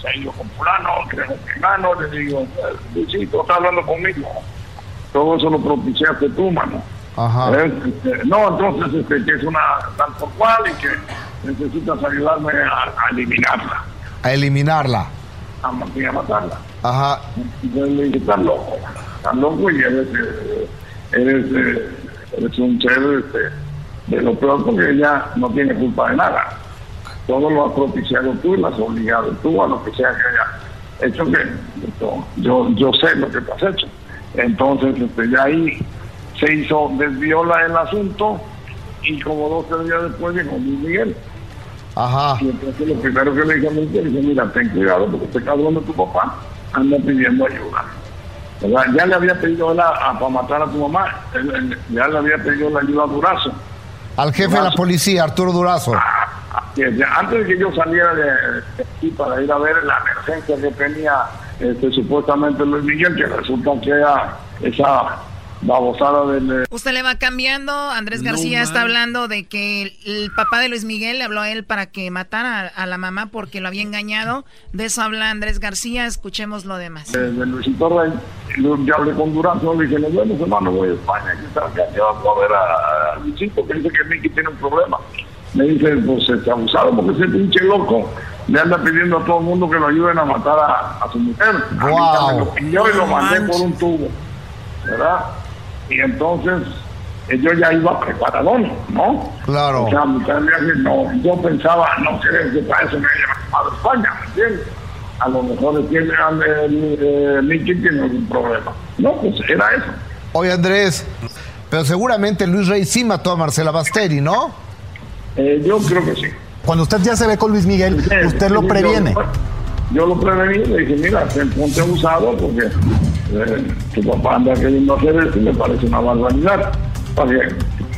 Speaker 10: se ha ido con fulano, que gano, le digo, Luisito, está hablando conmigo. Todo eso lo propiciaste tú, mano.
Speaker 26: Ajá.
Speaker 10: Eh, este, no, entonces este, que es una tal por cual y que necesitas ayudarme a, a eliminarla,
Speaker 26: A eliminarla.
Speaker 10: a, a matarla.
Speaker 26: Ajá.
Speaker 10: Entonces le dije, estás loco, estás loco y eres, eh, eres, eh, eres un ser este, de lo peor porque ella no tiene culpa de nada. Todo lo has propiciado tú y lo has obligado tú a lo que sea que haya hecho que esto, yo, yo sé lo que tú has hecho. Entonces, este, ya ahí se hizo, desvió la, el asunto y como dos tres días después llegó Luis Miguel.
Speaker 26: Ajá.
Speaker 10: Y entonces lo primero que le dije a Luis Miguel, dije, mira, ten cuidado porque este cabrón de tu papá anda pidiendo ayuda. ¿Verdad? Ya le había pedido a- para matar a tu mamá, él- él- ya le había pedido la ayuda a Durazo.
Speaker 26: Al jefe de la policía, Arturo Durazo.
Speaker 10: Antes de que yo saliera de, de aquí para ir a ver la emergencia que tenía este, supuestamente Luis Miguel, que resulta que era esa babosada del... eh,
Speaker 14: Usted le va cambiando. Andrés
Speaker 10: No
Speaker 14: García está
Speaker 10: man.
Speaker 14: hablando de que el, el papá de Luis Miguel le habló a él para que matara a, a la mamá porque lo había engañado. De eso habla Andrés García. Escuchemos lo demás.
Speaker 10: de, de Luisito Rey, y luego ya hablé con Durazo, le dije, nos vemos hermano, voy a España, que está que vamos a ver a, a Luisito, que dice que Mickey tiene un problema. Me dice, pues este, abusado porque ese pinche loco le anda pidiendo a todo el mundo que lo ayuden a matar a, a su mujer. A mí
Speaker 26: Wow.
Speaker 10: lo pidió y lo
Speaker 26: No
Speaker 10: mandé por un tubo, ¿verdad? Y entonces yo ya iba preparadón, ¿no?
Speaker 26: Claro.
Speaker 10: O sea, del viaje, no, yo pensaba, no sé, que para eso me había a España, ¿me entiendes? A lo mejor tiene, Mickey tiene algún problema. No, pues era eso.
Speaker 26: Oye, Andrés, pero seguramente Luis Rey sí mató a Marcela Basteri, ¿no?
Speaker 10: Eh, yo creo que sí.
Speaker 26: Cuando usted ya se ve con Luis Miguel, usted lo previene.
Speaker 10: Yo lo prevení, le dije, mira, ten- ponte abusado porque eh, tu papá anda queriendo hacer esto y me parece una barbaridad. Para que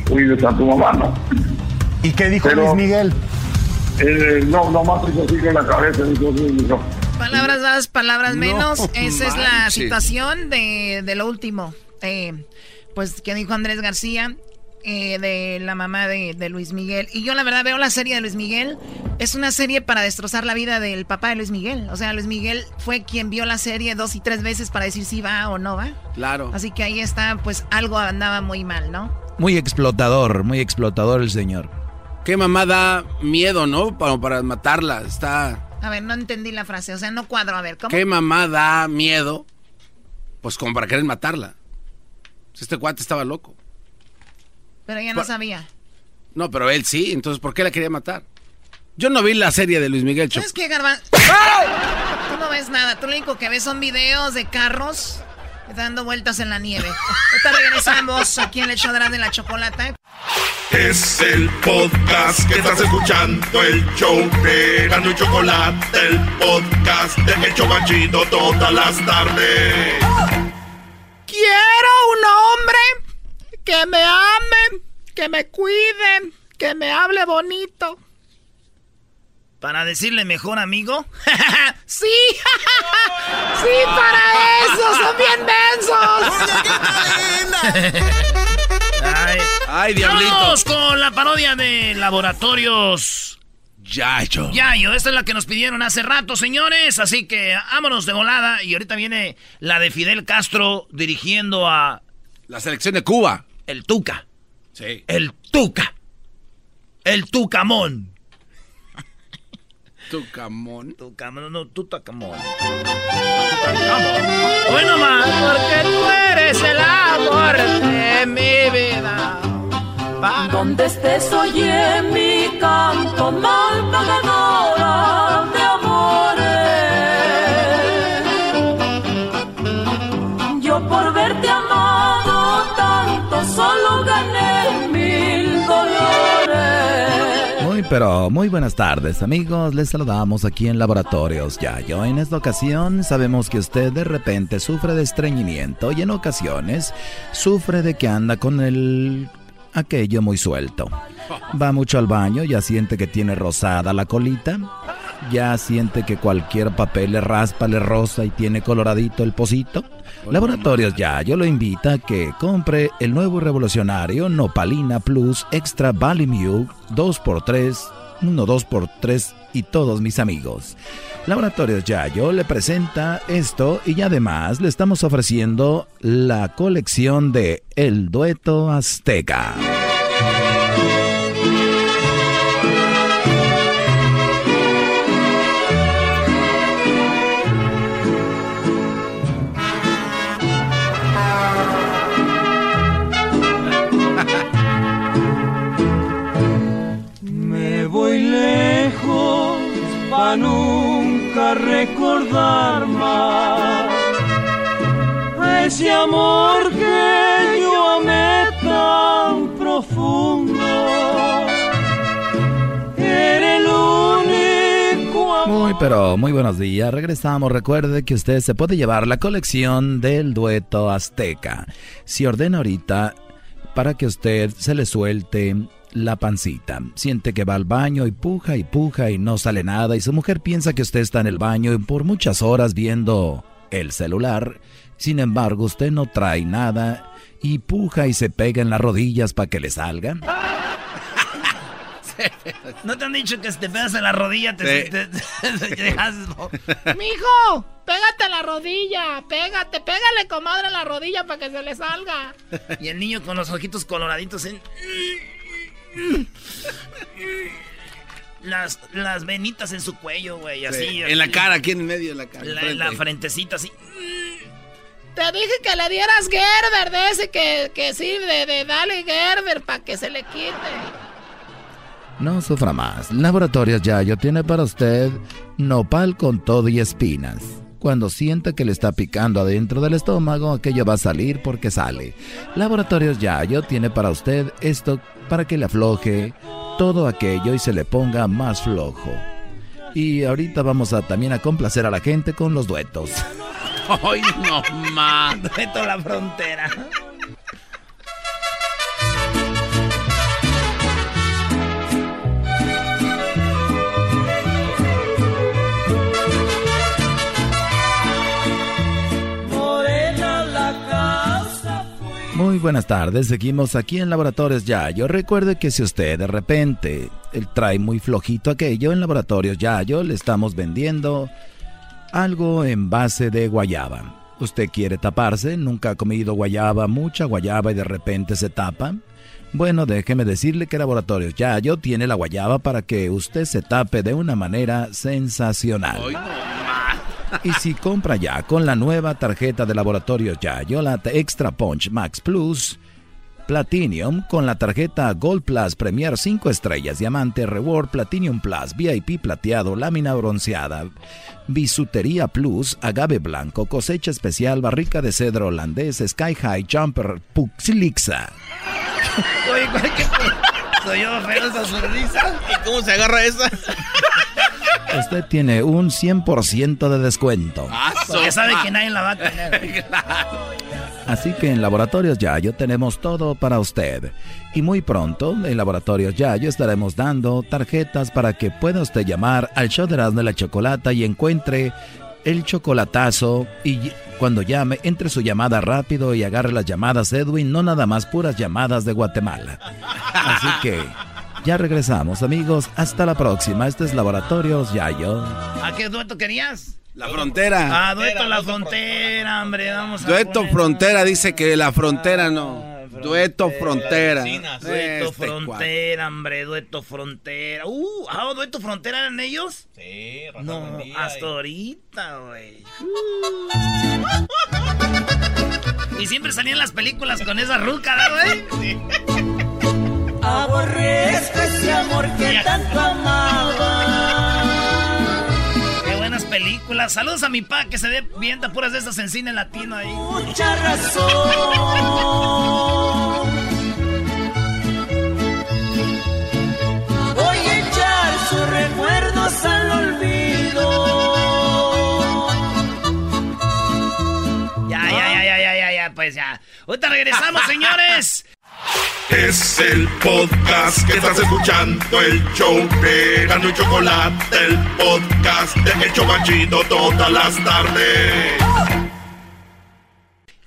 Speaker 10: cuides a tu mamá, ¿no?
Speaker 26: ¿Y qué dijo
Speaker 10: Pero-
Speaker 26: Luis Miguel?
Speaker 10: Eh, no, nomás hizo así con la cabeza, dijo dijo,
Speaker 14: Palabras más, palabras
Speaker 10: No
Speaker 14: menos. Esa es la situación de, de lo último. Eh, pues que dijo Andrés García eh, de la mamá de, de Luis Miguel. Y yo la verdad veo la serie de Luis Miguel. Es una serie para destrozar la vida del papá de Luis Miguel. O sea, Luis Miguel fue quien vio la serie dos y tres veces para decir si va o no va.
Speaker 5: Claro.
Speaker 14: Así que ahí está, pues algo andaba muy mal, ¿no?
Speaker 6: Muy explotador, muy explotador el señor.
Speaker 5: Qué mamá da miedo, ¿no? Para, para matarla. Está.
Speaker 14: A ver, no entendí la frase. O sea, no cuadro. A ver, ¿cómo?
Speaker 5: ¿Qué mamá da miedo? Pues como para querer matarla. Si Este cuate estaba loco.
Speaker 14: Pero ella no sabía.
Speaker 5: No, pero él sí. Entonces, ¿por qué la quería matar? Yo no vi la serie de Luis Miguel Choco.
Speaker 14: ¿Sabes qué, Garban? Tú no ves nada. Tú lo único que ves son videos de carros dando vueltas en la nieve. Ahorita regresamos aquí en el show de la- de la chocolata.
Speaker 8: Es el podcast que estás escuchando, el show de Erasmo y Chocolate, el podcast de El Chobachito todas las tardes.
Speaker 14: Quiero un hombre que me ame, que me cuide, que me hable bonito.
Speaker 2: Para decirle mejor amigo.
Speaker 14: ¡Sí! ¡Sí, para eso! ¡Son bien densos!
Speaker 2: Ay,
Speaker 5: Ay, diablito.
Speaker 2: Vamos con la parodia de Laboratorios.
Speaker 5: Yayo.
Speaker 2: Yayo, esta es la que nos pidieron hace rato, señores. Así que vámonos de volada. Y ahorita viene la de Fidel Castro dirigiendo a.
Speaker 5: La selección de Cuba.
Speaker 2: El Tuca.
Speaker 5: Sí.
Speaker 2: El Tuca. El Tucamón.
Speaker 5: Tucamón.
Speaker 2: Tucamón, no, Tutacamón. Tutacamón. Bueno, más, porque tú eres el amor de mi vida.
Speaker 24: Donde estés oye mi canto mal pagadora
Speaker 6: pero muy buenas tardes amigos, les saludamos aquí en Laboratorios Yayo. En esta ocasión sabemos que usted de repente sufre de estreñimiento y en ocasiones sufre de que anda con el aquello muy suelto. Va mucho al baño, ya siente que tiene rosada la colita, ya siente que cualquier papel le raspa, le rosa y tiene coloradito el pocito. Laboratorios Yayo lo invita a que compre el nuevo revolucionario Nopalina Plus Extra Valimu 2x3, 1 2x3 y todos mis amigos. Laboratorios Yayo le presenta esto y además le estamos ofreciendo la colección de El Dueto Azteca.
Speaker 24: Nunca recordar más a ese amor que yo amé tan profundo.
Speaker 6: Muy pero muy buenos días, regresamos. Recuerde que usted se puede llevar la colección del dueto azteca. Si ordena ahorita para que usted se le suelte la pancita. Siente que va al baño y puja y puja y no sale nada y su mujer piensa que usted está en el baño y por muchas horas viendo el celular. Sin embargo, usted no trae nada y puja y se pega en las rodillas para que le salga.
Speaker 2: ¿No te han dicho que si te pegas en la rodilla te,
Speaker 6: Sí.
Speaker 2: te- te- te dejas-
Speaker 14: Mijo, pégate a la rodilla, pégate, pégale comadre a la rodilla para que se le salga.
Speaker 2: Y el niño con los ojitos coloraditos en... Las, las venitas en su cuello, güey, así.
Speaker 5: Sí,
Speaker 2: así.
Speaker 5: En la cara, aquí en medio de la cara.
Speaker 2: La,
Speaker 5: enfrente.
Speaker 2: la frentecita así.
Speaker 14: Te dije que le dieras Gerber de ese que, que sí, de, de dale Gerber para que se le quite.
Speaker 6: No sufra más. Laboratorios Yayo tiene para usted nopal con todo y espinas. Cuando sienta que le está picando adentro del estómago, aquello va a salir porque sale. Laboratorios Yayo tiene para usted esto para que le afloje todo aquello y se le ponga más flojo. Y ahorita vamos a también a complacer a la gente con los duetos.
Speaker 2: ¡Ay, no más! Dueto la frontera.
Speaker 6: Muy buenas tardes, seguimos aquí en Laboratorios Yayo. Recuerde que si usted de repente trae muy flojito aquello en Laboratorios Yayo, le estamos vendiendo algo en base de guayaba. ¿Usted quiere taparse? ¿Nunca ha comido guayaba, mucha guayaba y de repente se tapa? Bueno, déjeme decirle que Laboratorios Yayo tiene la guayaba para que usted se tape de una manera sensacional. Y si compra ya con la nueva tarjeta de Laboratorios Yayo, la Extra Punch Max Plus Platinum, con la tarjeta Gold Plus Premier 5 estrellas, Diamante Reward Platinum Plus, VIP plateado, lámina bronceada, Bisutería Plus, Agave Blanco, Cosecha Especial, Barrica de Cedro Holandés, Sky High Jumper Puxilixa.
Speaker 2: Oye, ¿qué soy yo feo esa sonrisa? ¿Y cómo se agarra esa?
Speaker 6: Usted tiene un 100% de descuento.
Speaker 2: Porque sabe que nadie la va a tener.
Speaker 6: Así que en Laboratorios Yayo tenemos todo para usted. Y muy pronto en Laboratorios Yayo estaremos dando tarjetas para que pueda usted llamar al show de Erasmo y la Chocolata y encuentre el chocolatazo y cuando llame, entre su llamada rápido y agarre las llamadas Edwin, no nada más puras llamadas de Guatemala. Así que ya regresamos amigos, hasta la próxima. Este es Laboratorios Yayo.
Speaker 2: ¿A qué dueto querías?
Speaker 5: La frontera.
Speaker 2: Ah, dueto la frontera, hombre, vamos a
Speaker 5: Dueto
Speaker 2: poner-
Speaker 5: frontera, dice que la frontera no. Dueto frontera.
Speaker 2: Dueto
Speaker 5: Este
Speaker 2: frontera, hombre, dueto frontera. Uh, ah, dueto frontera eran ellos?
Speaker 25: Sí,
Speaker 2: No, hasta ahorita, güey. Y siempre salían las películas con esa ruca, ¿verdad, güey?
Speaker 27: Aborrezco ese amor que tanto amaba.
Speaker 2: Qué buenas películas. Saludos a mi pa que se ve bien puras de estas en cine latino ahí.
Speaker 27: Mucha razón. Voy a echar sus recuerdos al olvido.
Speaker 2: Ya, ya, ya, ya, ya, ya, ya, pues ya. Ahorita regresamos, señores.
Speaker 8: Es el podcast que estás escuchando, el show de y Chocolate, el podcast de El Chobachito todas las tardes.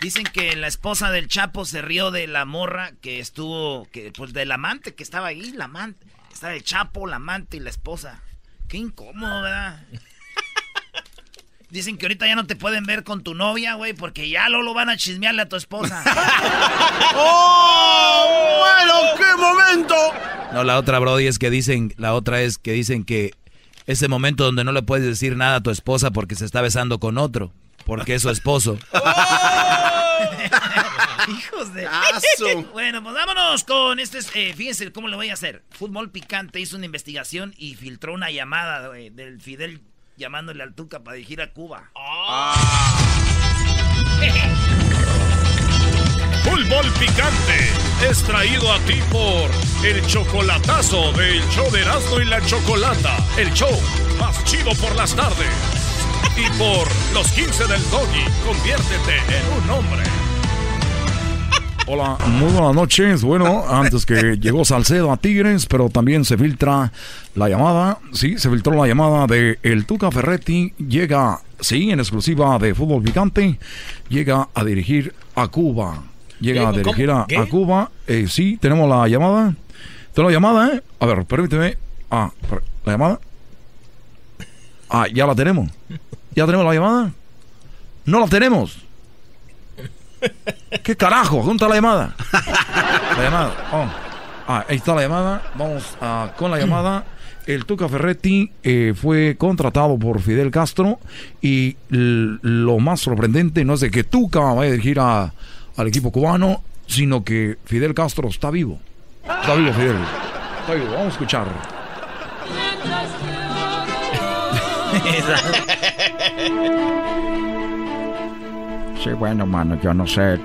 Speaker 2: Dicen que la esposa del Chapo se rió de la morra que estuvo, que pues del amante que estaba ahí, la amante. Estaba el Chapo, la amante y la esposa. Qué incómodo, ¿verdad? Dicen que ahorita ya no te pueden ver con tu novia, güey, porque ya lo van a chismearle a tu esposa.
Speaker 5: ¡Oh! ¡Bueno, qué momento!
Speaker 6: No, la otra, Brody, es que dicen, la otra es que dicen que ese momento donde no le puedes decir nada a tu esposa porque se está besando con otro, porque es su esposo.
Speaker 2: Hijos de...
Speaker 5: Aso.
Speaker 2: Bueno, pues vámonos con este... eh, fíjense cómo le voy a hacer. Fútbol Picante hizo una investigación y filtró una llamada güey, del Fidel llamándole al Tuca para dirigir a Cuba.
Speaker 1: Fútbol Picante es traído a ti por el chocolatazo del show de Erasmo y la Chocolata, el show más chido por las tardes. Y por los 15 del Doggy, conviértete en un hombre. Hola, muy buenas noches. Bueno, antes que llegó Salcedo a Tigres, pero también se filtra la llamada. Sí, se filtró la llamada de El Tuca Ferretti. Llega, sí, en exclusiva de Fútbol Picante. Llega a dirigir a Cuba. Llega a dirigir a, Cuba. Eh, sí, tenemos la llamada. Tenemos la llamada, ¿eh? A ver, permíteme. Ah, la llamada. Ah, ya la tenemos. ¿Ya tenemos la llamada? No la tenemos. ¿Qué carajo? ¿Dónde la llamada? La llamada. Oh. Ah, ahí está la llamada. Vamos ah, con la llamada. El Tuca Ferretti eh, fue contratado por Fidel Castro y lo más sorprendente no es de que Tuca vaya a dirigir a- al equipo cubano, sino que Fidel Castro está vivo. Está vivo Fidel. Está vivo. Vamos a escuchar.
Speaker 10: Sí, bueno, mano, yo no sé,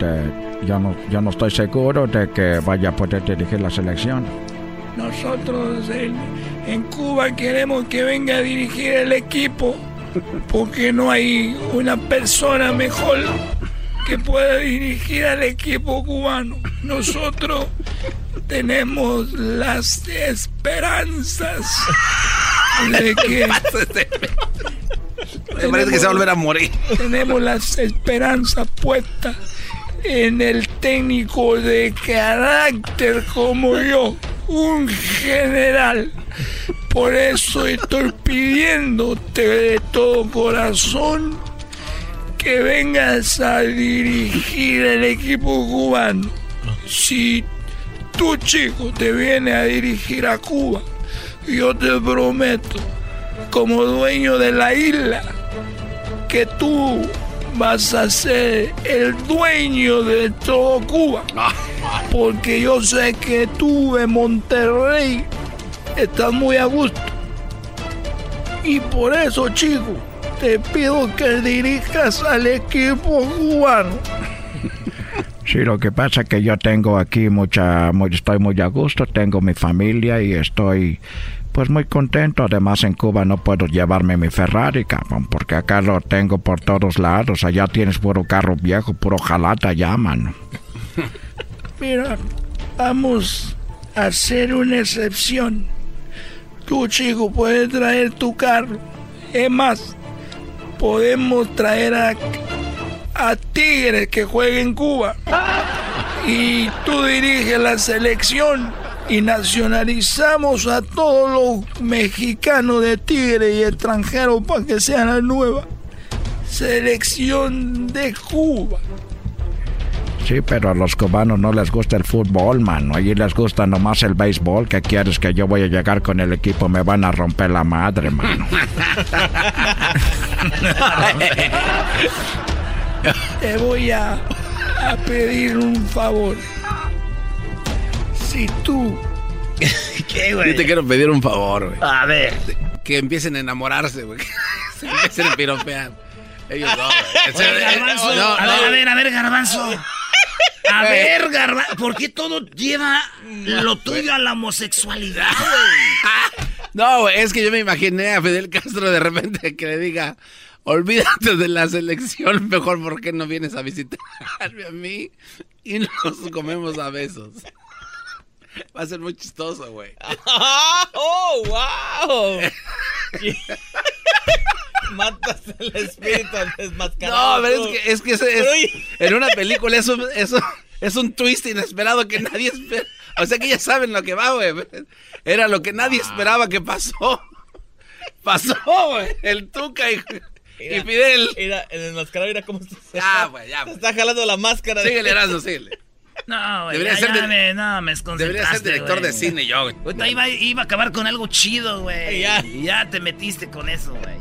Speaker 10: yo, no, yo no estoy seguro de que vaya a poder dirigir la selección.
Speaker 27: Nosotros en, en Cuba queremos que venga a dirigir el equipo porque no hay una persona mejor que pueda dirigir al equipo cubano. Nosotros tenemos las esperanzas de que...
Speaker 5: Me parece que se va a volver a morir.
Speaker 27: Tenemos las esperanzas puestas en el técnico de carácter como yo, un general. Por eso estoy pidiéndote de todo corazón que vengas a dirigir el equipo cubano. Si tu chico te viene a dirigir a Cuba, yo te prometo, como dueño de la isla, que tú vas a ser el dueño de todo Cuba. Porque yo sé que tú en Monterrey estás muy a gusto. Y por eso, chico, te pido que dirijas al equipo cubano.
Speaker 28: Sí, lo que pasa es que yo tengo aquí mucha, muy, estoy muy a gusto, tengo mi familia y estoy pues muy contento. Además en Cuba no puedo llevarme mi Ferrari, cabrón, porque acá lo tengo por todos lados. Allá tienes puro carro viejo, puro jalata ya, mano.
Speaker 27: Mira, vamos a hacer una excepción. Tú, chico, puedes traer tu carro. Es más, podemos traer a, a Tigres que juegue en Cuba. Y tú diriges la selección y nacionalizamos a todos los mexicanos de Tigre y extranjeros para que sean la nueva selección de Cuba.
Speaker 28: Sí, pero a los cubanos no les gusta el fútbol, mano. Allí les gusta nomás el béisbol. ¿Qué quieres que yo voy a llegar con el equipo? Me van a romper la madre, mano.
Speaker 27: Te voy a, a pedir un favor. Si tú
Speaker 2: ¿Qué,
Speaker 5: Yo te quiero pedir un favor, güey.
Speaker 2: A ver.
Speaker 5: Que empiecen a enamorarse, güey. Que se empiecen a piropear. Ellos no, güey.
Speaker 2: Oye,
Speaker 5: eh,
Speaker 2: Garbanzo,
Speaker 5: no,
Speaker 2: a
Speaker 5: no.
Speaker 2: ver, a ver, a ver, Garbanzo. A ver, Garbanzo. ¿Por qué todo lleva lo tuyo a la homosexualidad, güey?
Speaker 5: No, es que yo me imaginé a Fidel Castro de repente que le diga, olvídate de la selección, mejor porque no vienes a visitarme a mí y nos comemos a besos. Va a ser muy chistoso, güey.
Speaker 25: ¡Oh, wow! Matas el espíritu desmascarado.
Speaker 5: No, pero es que, es que es- es- en una película eso, eso es un twist inesperado que nadie espera. O sea que ya saben lo que va, güey. Era lo que nadie esperaba que pasó. Pasó, güey. El Tuca y, y Fidel.
Speaker 25: Mira, el desmascarado, mira cómo se
Speaker 5: Ya, güey, ya,
Speaker 25: se está jalando la máscara.
Speaker 5: Síguele, Erasmo, síguele.
Speaker 2: No, güey.
Speaker 5: Debería
Speaker 2: ya,
Speaker 5: ser
Speaker 2: ya
Speaker 5: de-
Speaker 2: me, no, me
Speaker 5: Debería ser director de cine yo, güey.
Speaker 2: Ahorita iba, iba a acabar con algo chido, güey.
Speaker 25: Ya.
Speaker 2: Ya te metiste con eso, güey.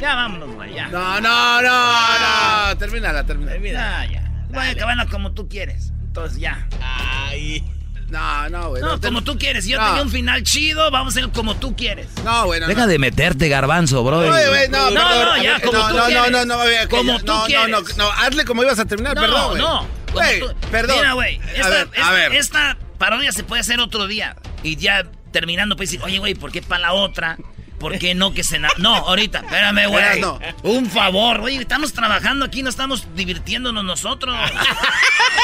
Speaker 2: Ya, vámonos, güey, ya.
Speaker 5: No, no, no, no. Termínala, termínala.
Speaker 2: Ya, ya. A acabarla como tú quieres. Entonces, ya.
Speaker 25: Ay.
Speaker 5: No, no, güey.
Speaker 2: No,
Speaker 5: te-
Speaker 2: como tú quieres. Yo
Speaker 5: No.
Speaker 2: tenía un final chido, vamos a hacer como tú quieres.
Speaker 5: No, güey, no.
Speaker 6: Deja de meterte, garbanzo, bro.
Speaker 5: Oye, güey, no,
Speaker 2: No,
Speaker 5: perdón.
Speaker 2: no,
Speaker 5: A
Speaker 2: ya,
Speaker 5: ver,
Speaker 2: como
Speaker 5: no,
Speaker 2: tú
Speaker 5: no,
Speaker 2: quieres.
Speaker 5: no, no, no,
Speaker 2: Como tú
Speaker 5: no,
Speaker 2: quieres.
Speaker 5: No, no, no, hazle como ibas a terminar,
Speaker 2: No,
Speaker 5: perdón, güey.
Speaker 2: no.
Speaker 5: Güey,
Speaker 2: tú-
Speaker 5: perdón.
Speaker 2: Mira, güey,
Speaker 5: A
Speaker 2: esta,
Speaker 5: ver,
Speaker 2: esta-
Speaker 5: a ver.
Speaker 2: esta parodia se puede hacer otro día. Y ya terminando, pues decir, oye, güey, ¿por qué para la otra? ¿Por qué no que se... na- No, ahorita, espérame, güey.
Speaker 5: No.
Speaker 2: Un favor, güey, estamos trabajando aquí, no estamos divirtiéndonos nosotros.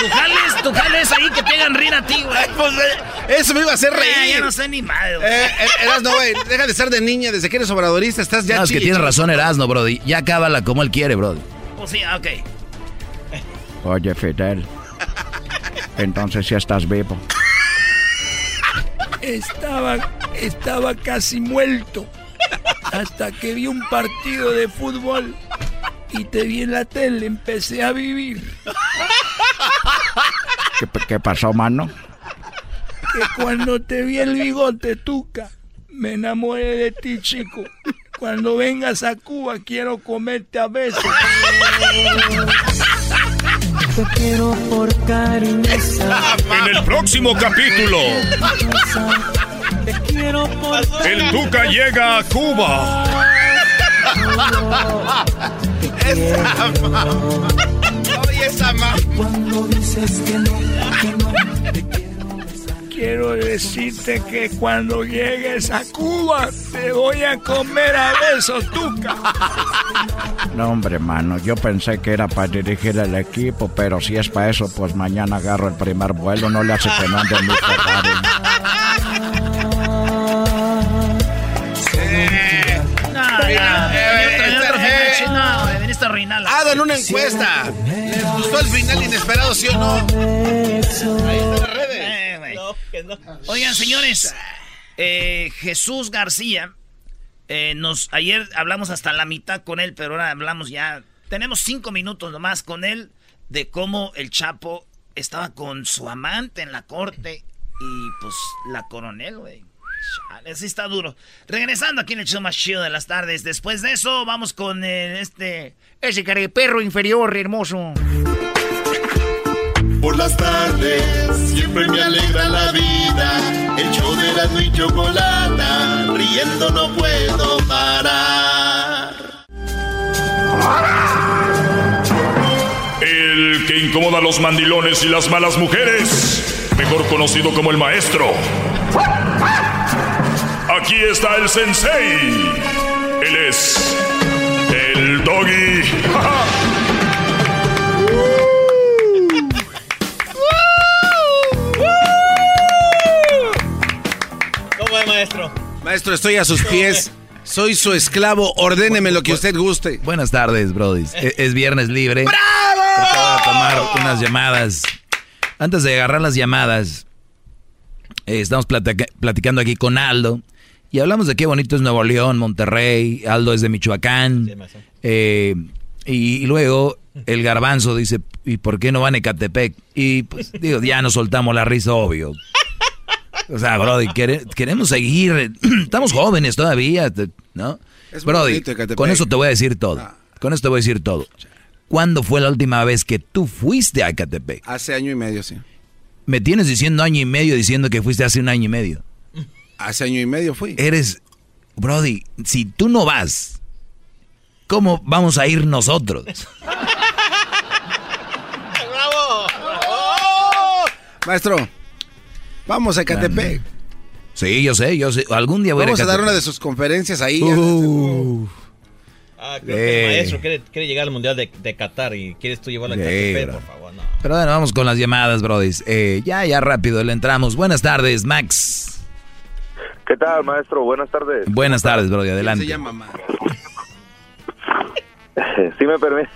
Speaker 2: tu jales, tu jales ahí que te hagan reír a ti, güey.
Speaker 5: Pues, eh, eso me iba a hacer
Speaker 2: Eh,
Speaker 5: reír.
Speaker 2: ya no sé ni madre, güey.
Speaker 5: Eh, eh, Erasno, güey, deja de ser de niña, desde que eres obradorista estás ya
Speaker 6: No, es que tienes razón, Erasno, Brody. Ya acábala como él quiere, Brody.
Speaker 2: Pues sí, ok.
Speaker 28: Oye, Fidel. Entonces sí estás vivo.
Speaker 27: Estaba, estaba casi muerto. Hasta que vi un partido de fútbol y te vi en la tele, empecé a vivir.
Speaker 28: ¿Qué, qué pasó, mano?
Speaker 27: Que cuando te vi el bigote, Tuca, me enamoré de ti, chico. Cuando vengas a Cuba quiero comerte a besos.
Speaker 24: Te quiero por.
Speaker 12: En el próximo capítulo,
Speaker 24: Te quiero por
Speaker 12: el Tuca llega a Cuba.
Speaker 5: Esa mamá. Oye, esa mamá.
Speaker 24: Cuando dices que no, que no.
Speaker 27: quiero decirte que cuando llegues a Cuba te voy a comer a besos, tuca.
Speaker 10: No, hombre, mano, yo pensé que era para dirigir el equipo, pero si es para eso, pues mañana agarro el primer vuelo, no le hace que no ande mi Ferrari.
Speaker 2: Arruinarla.
Speaker 5: Hagan una encuesta. ¿Les gustó el final inesperado, sí o no? Ahí están las redes.
Speaker 2: Eh, güey. Oigan, señores, eh, Jesús García, eh, nos ayer hablamos hasta la mitad con él, pero ahora hablamos ya. Tenemos cinco minutos nomás con él de cómo el Chapo estaba con su amante en la corte y pues la coronel, güey. Chale, sí está duro. Regresando aquí en el show más chido de las tardes. Después de eso, vamos con eh, este. Ese perro inferior, hermoso.
Speaker 8: Por las tardes siempre me alegra la vida. El show de la y chocolata, riendo no puedo parar.
Speaker 12: El que incomoda a los mandilones y las malas mujeres, mejor conocido como el maestro. Aquí está el sensei. Él es el doggy.
Speaker 25: ¿Cómo es, maestro?
Speaker 5: Maestro, estoy a sus pies. Soy su esclavo. Ordéneme lo que usted guste.
Speaker 6: Buenas tardes, Brody. Es, es viernes libre.
Speaker 5: ¡Bravo!
Speaker 6: Voy a tomar unas llamadas. Antes de agarrar las llamadas, eh, estamos platica- platicando aquí con Aldo. Y hablamos de qué bonito es Nuevo León, Monterrey. Aldo es de Michoacán. Eh, y, y luego el garbanzo dice, ¿y por qué no van a Ecatepec? Y pues digo, ya nos soltamos la risa, obvio. O sea, Brody, quere- queremos seguir. Estamos jóvenes todavía, ¿no?
Speaker 5: Es
Speaker 6: Brody,
Speaker 5: bonito
Speaker 6: con eso te voy a decir todo.
Speaker 5: Ah.
Speaker 6: Con eso te voy a decir todo. ¿Cuándo fue la última vez que tú fuiste a Ecatepec?
Speaker 5: Hace año y medio, sí.
Speaker 6: Me tienes diciendo año y medio diciendo que fuiste hace un año y medio.
Speaker 5: Hace año y medio fui.
Speaker 6: Eres, Brody, si tú no vas, ¿cómo vamos a ir nosotros?
Speaker 25: ¡Bravo!
Speaker 5: Maestro, vamos a Ecatepec.
Speaker 6: Sí, yo sé, yo sé. Algún día voy
Speaker 5: Vamos
Speaker 6: a
Speaker 5: a dar una de sus conferencias ahí.
Speaker 6: Uh,
Speaker 25: Ah, creo que el
Speaker 6: Eh.
Speaker 25: maestro quiere, quiere llegar al Mundial de, de Qatar y quieres tú llevarlo a Catepec,
Speaker 6: bro.
Speaker 25: por favor. No.
Speaker 6: Pero bueno, vamos con las llamadas, Brody. Eh, ya, ya rápido le entramos. Buenas tardes, Max.
Speaker 29: ¿Qué tal, maestro? Buenas tardes.
Speaker 6: Buenas tardes, Brody. Adelante.
Speaker 5: Se llama Max.
Speaker 29: Sí me permite.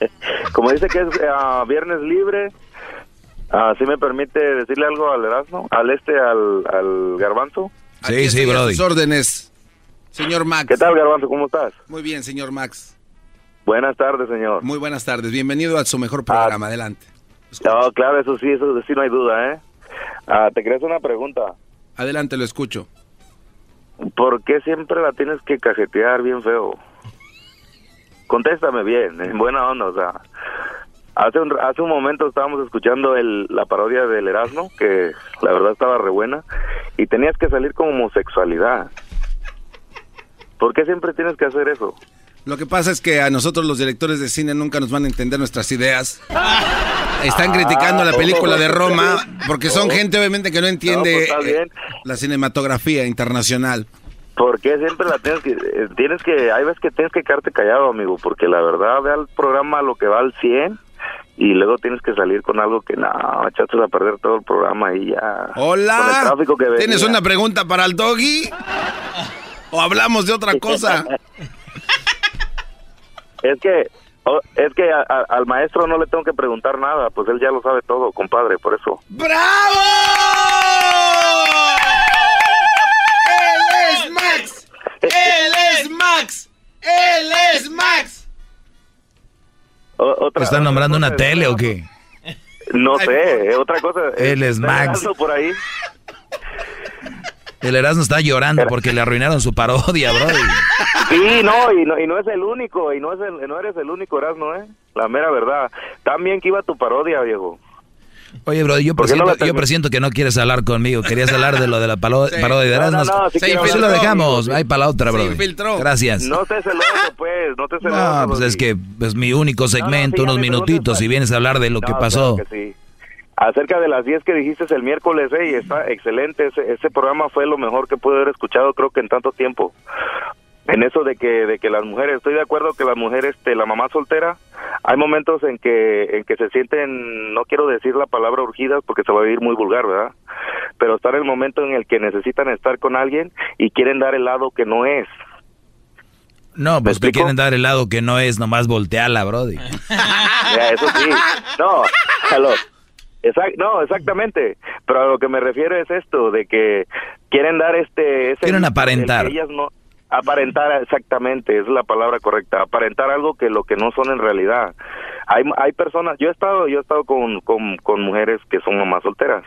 Speaker 29: Como dice que es ah, viernes libre, ah, ¿sí me permite decirle algo al Erasmo? ¿Al este, al, al Garbanzo?
Speaker 6: Sí,
Speaker 5: Aquí
Speaker 6: sí, Brody.
Speaker 5: sus órdenes, señor Max.
Speaker 29: ¿Qué tal, Garbanzo? ¿Cómo estás?
Speaker 5: Muy bien, señor Max.
Speaker 29: Buenas tardes, señor.
Speaker 5: Muy buenas tardes. Bienvenido a su mejor programa. Adelante.
Speaker 29: No, claro, eso sí, eso sí no hay duda, ¿eh? Ah, te quería hacer una pregunta.
Speaker 5: Adelante, lo escucho.
Speaker 29: ¿Por qué siempre la tienes que cajetear bien feo? Contéstame bien, en buena onda, o sea. Hace un, hace un momento estábamos escuchando el, la parodia del Erasmo, que la verdad estaba re buena, y tenías que salir con homosexualidad. ¿Por qué siempre tienes que hacer eso?
Speaker 5: Lo que pasa es que a nosotros los directores de cine nunca nos van a entender nuestras ideas. Están criticando la película de Roma porque son gente obviamente que no entiende
Speaker 29: No, pues,
Speaker 5: eh, la cinematografía internacional.
Speaker 29: ¿Por qué siempre la tienes que, eh, tienes que, hay veces que tienes que quedarte callado, amigo, porque la verdad, ve al programa lo que va al 100 y luego tienes que salir con algo que no, echaste a perder todo el programa y ya. Con el
Speaker 5: Hola,
Speaker 29: que
Speaker 5: ¿tienes una pregunta para el doggy? ¿O hablamos de otra cosa?
Speaker 29: Es que, o- es que a- a- al maestro no le tengo que preguntar nada, pues él ya lo sabe todo, compadre, por eso.
Speaker 5: ¡Bravo! ¡Él es Max! ¡Él es Max! ¡Él es Max!
Speaker 29: O- otra,
Speaker 6: ¿Están nombrando una tele o qué?
Speaker 29: No sé, otra cosa.
Speaker 6: Él es
Speaker 29: ¿está
Speaker 6: Max.
Speaker 29: Por ahí?
Speaker 6: El Erasmo está llorando porque le arruinaron su parodia, Brody.
Speaker 29: Sí, no, y no, y no es el único, y no, es el, no eres el único, Erasmo, ¿eh? La mera verdad. También que iba tu parodia, viejo.
Speaker 6: Oye, Brody, yo
Speaker 29: ¿Por qué no
Speaker 6: presiento, yo presiento que no quieres hablar conmigo. Querías hablar de lo de la palo-
Speaker 5: Sí.
Speaker 6: parodia de
Speaker 29: No, no,
Speaker 6: Erasmo.
Speaker 29: no, sí
Speaker 6: infiltró,
Speaker 29: hablar.
Speaker 6: lo dejamos. Ahí para la otra,
Speaker 5: infiltró.
Speaker 6: Gracias.
Speaker 29: No te celoso, pues, no te celoso.
Speaker 6: No, pues es que es mi único segmento,
Speaker 29: No, no, sí, ya
Speaker 6: unos minutitos,
Speaker 29: fue-
Speaker 6: y vienes a hablar de lo que pasó.
Speaker 29: claro que sí. Acerca de las 10 que dijiste el miércoles, hey, está excelente, ese, ese programa fue lo mejor que pude haber escuchado creo que en tanto tiempo. En eso de que de que las mujeres, estoy de acuerdo que las mujeres, este, la mamá soltera, hay momentos en que en que se sienten, no quiero decir la palabra urgidas porque se va a oír muy vulgar, ¿verdad? Pero estar en el momento en el que necesitan estar con alguien y quieren dar el lado que no es.
Speaker 6: No, pues que quieren dar el lado que no es, nomás voltearla, brody.
Speaker 29: Ya, eso sí. No, hello. Exact- no, exactamente. Pero a lo que me refiero es esto, de que quieren dar este... Ese
Speaker 6: Quieren aparentar.
Speaker 29: que ellas no... Aparentar, exactamente, es la palabra correcta. Aparentar algo que lo que no son en realidad. Hay, hay personas, yo he estado, yo he estado con, con, con mujeres que son mamás solteras.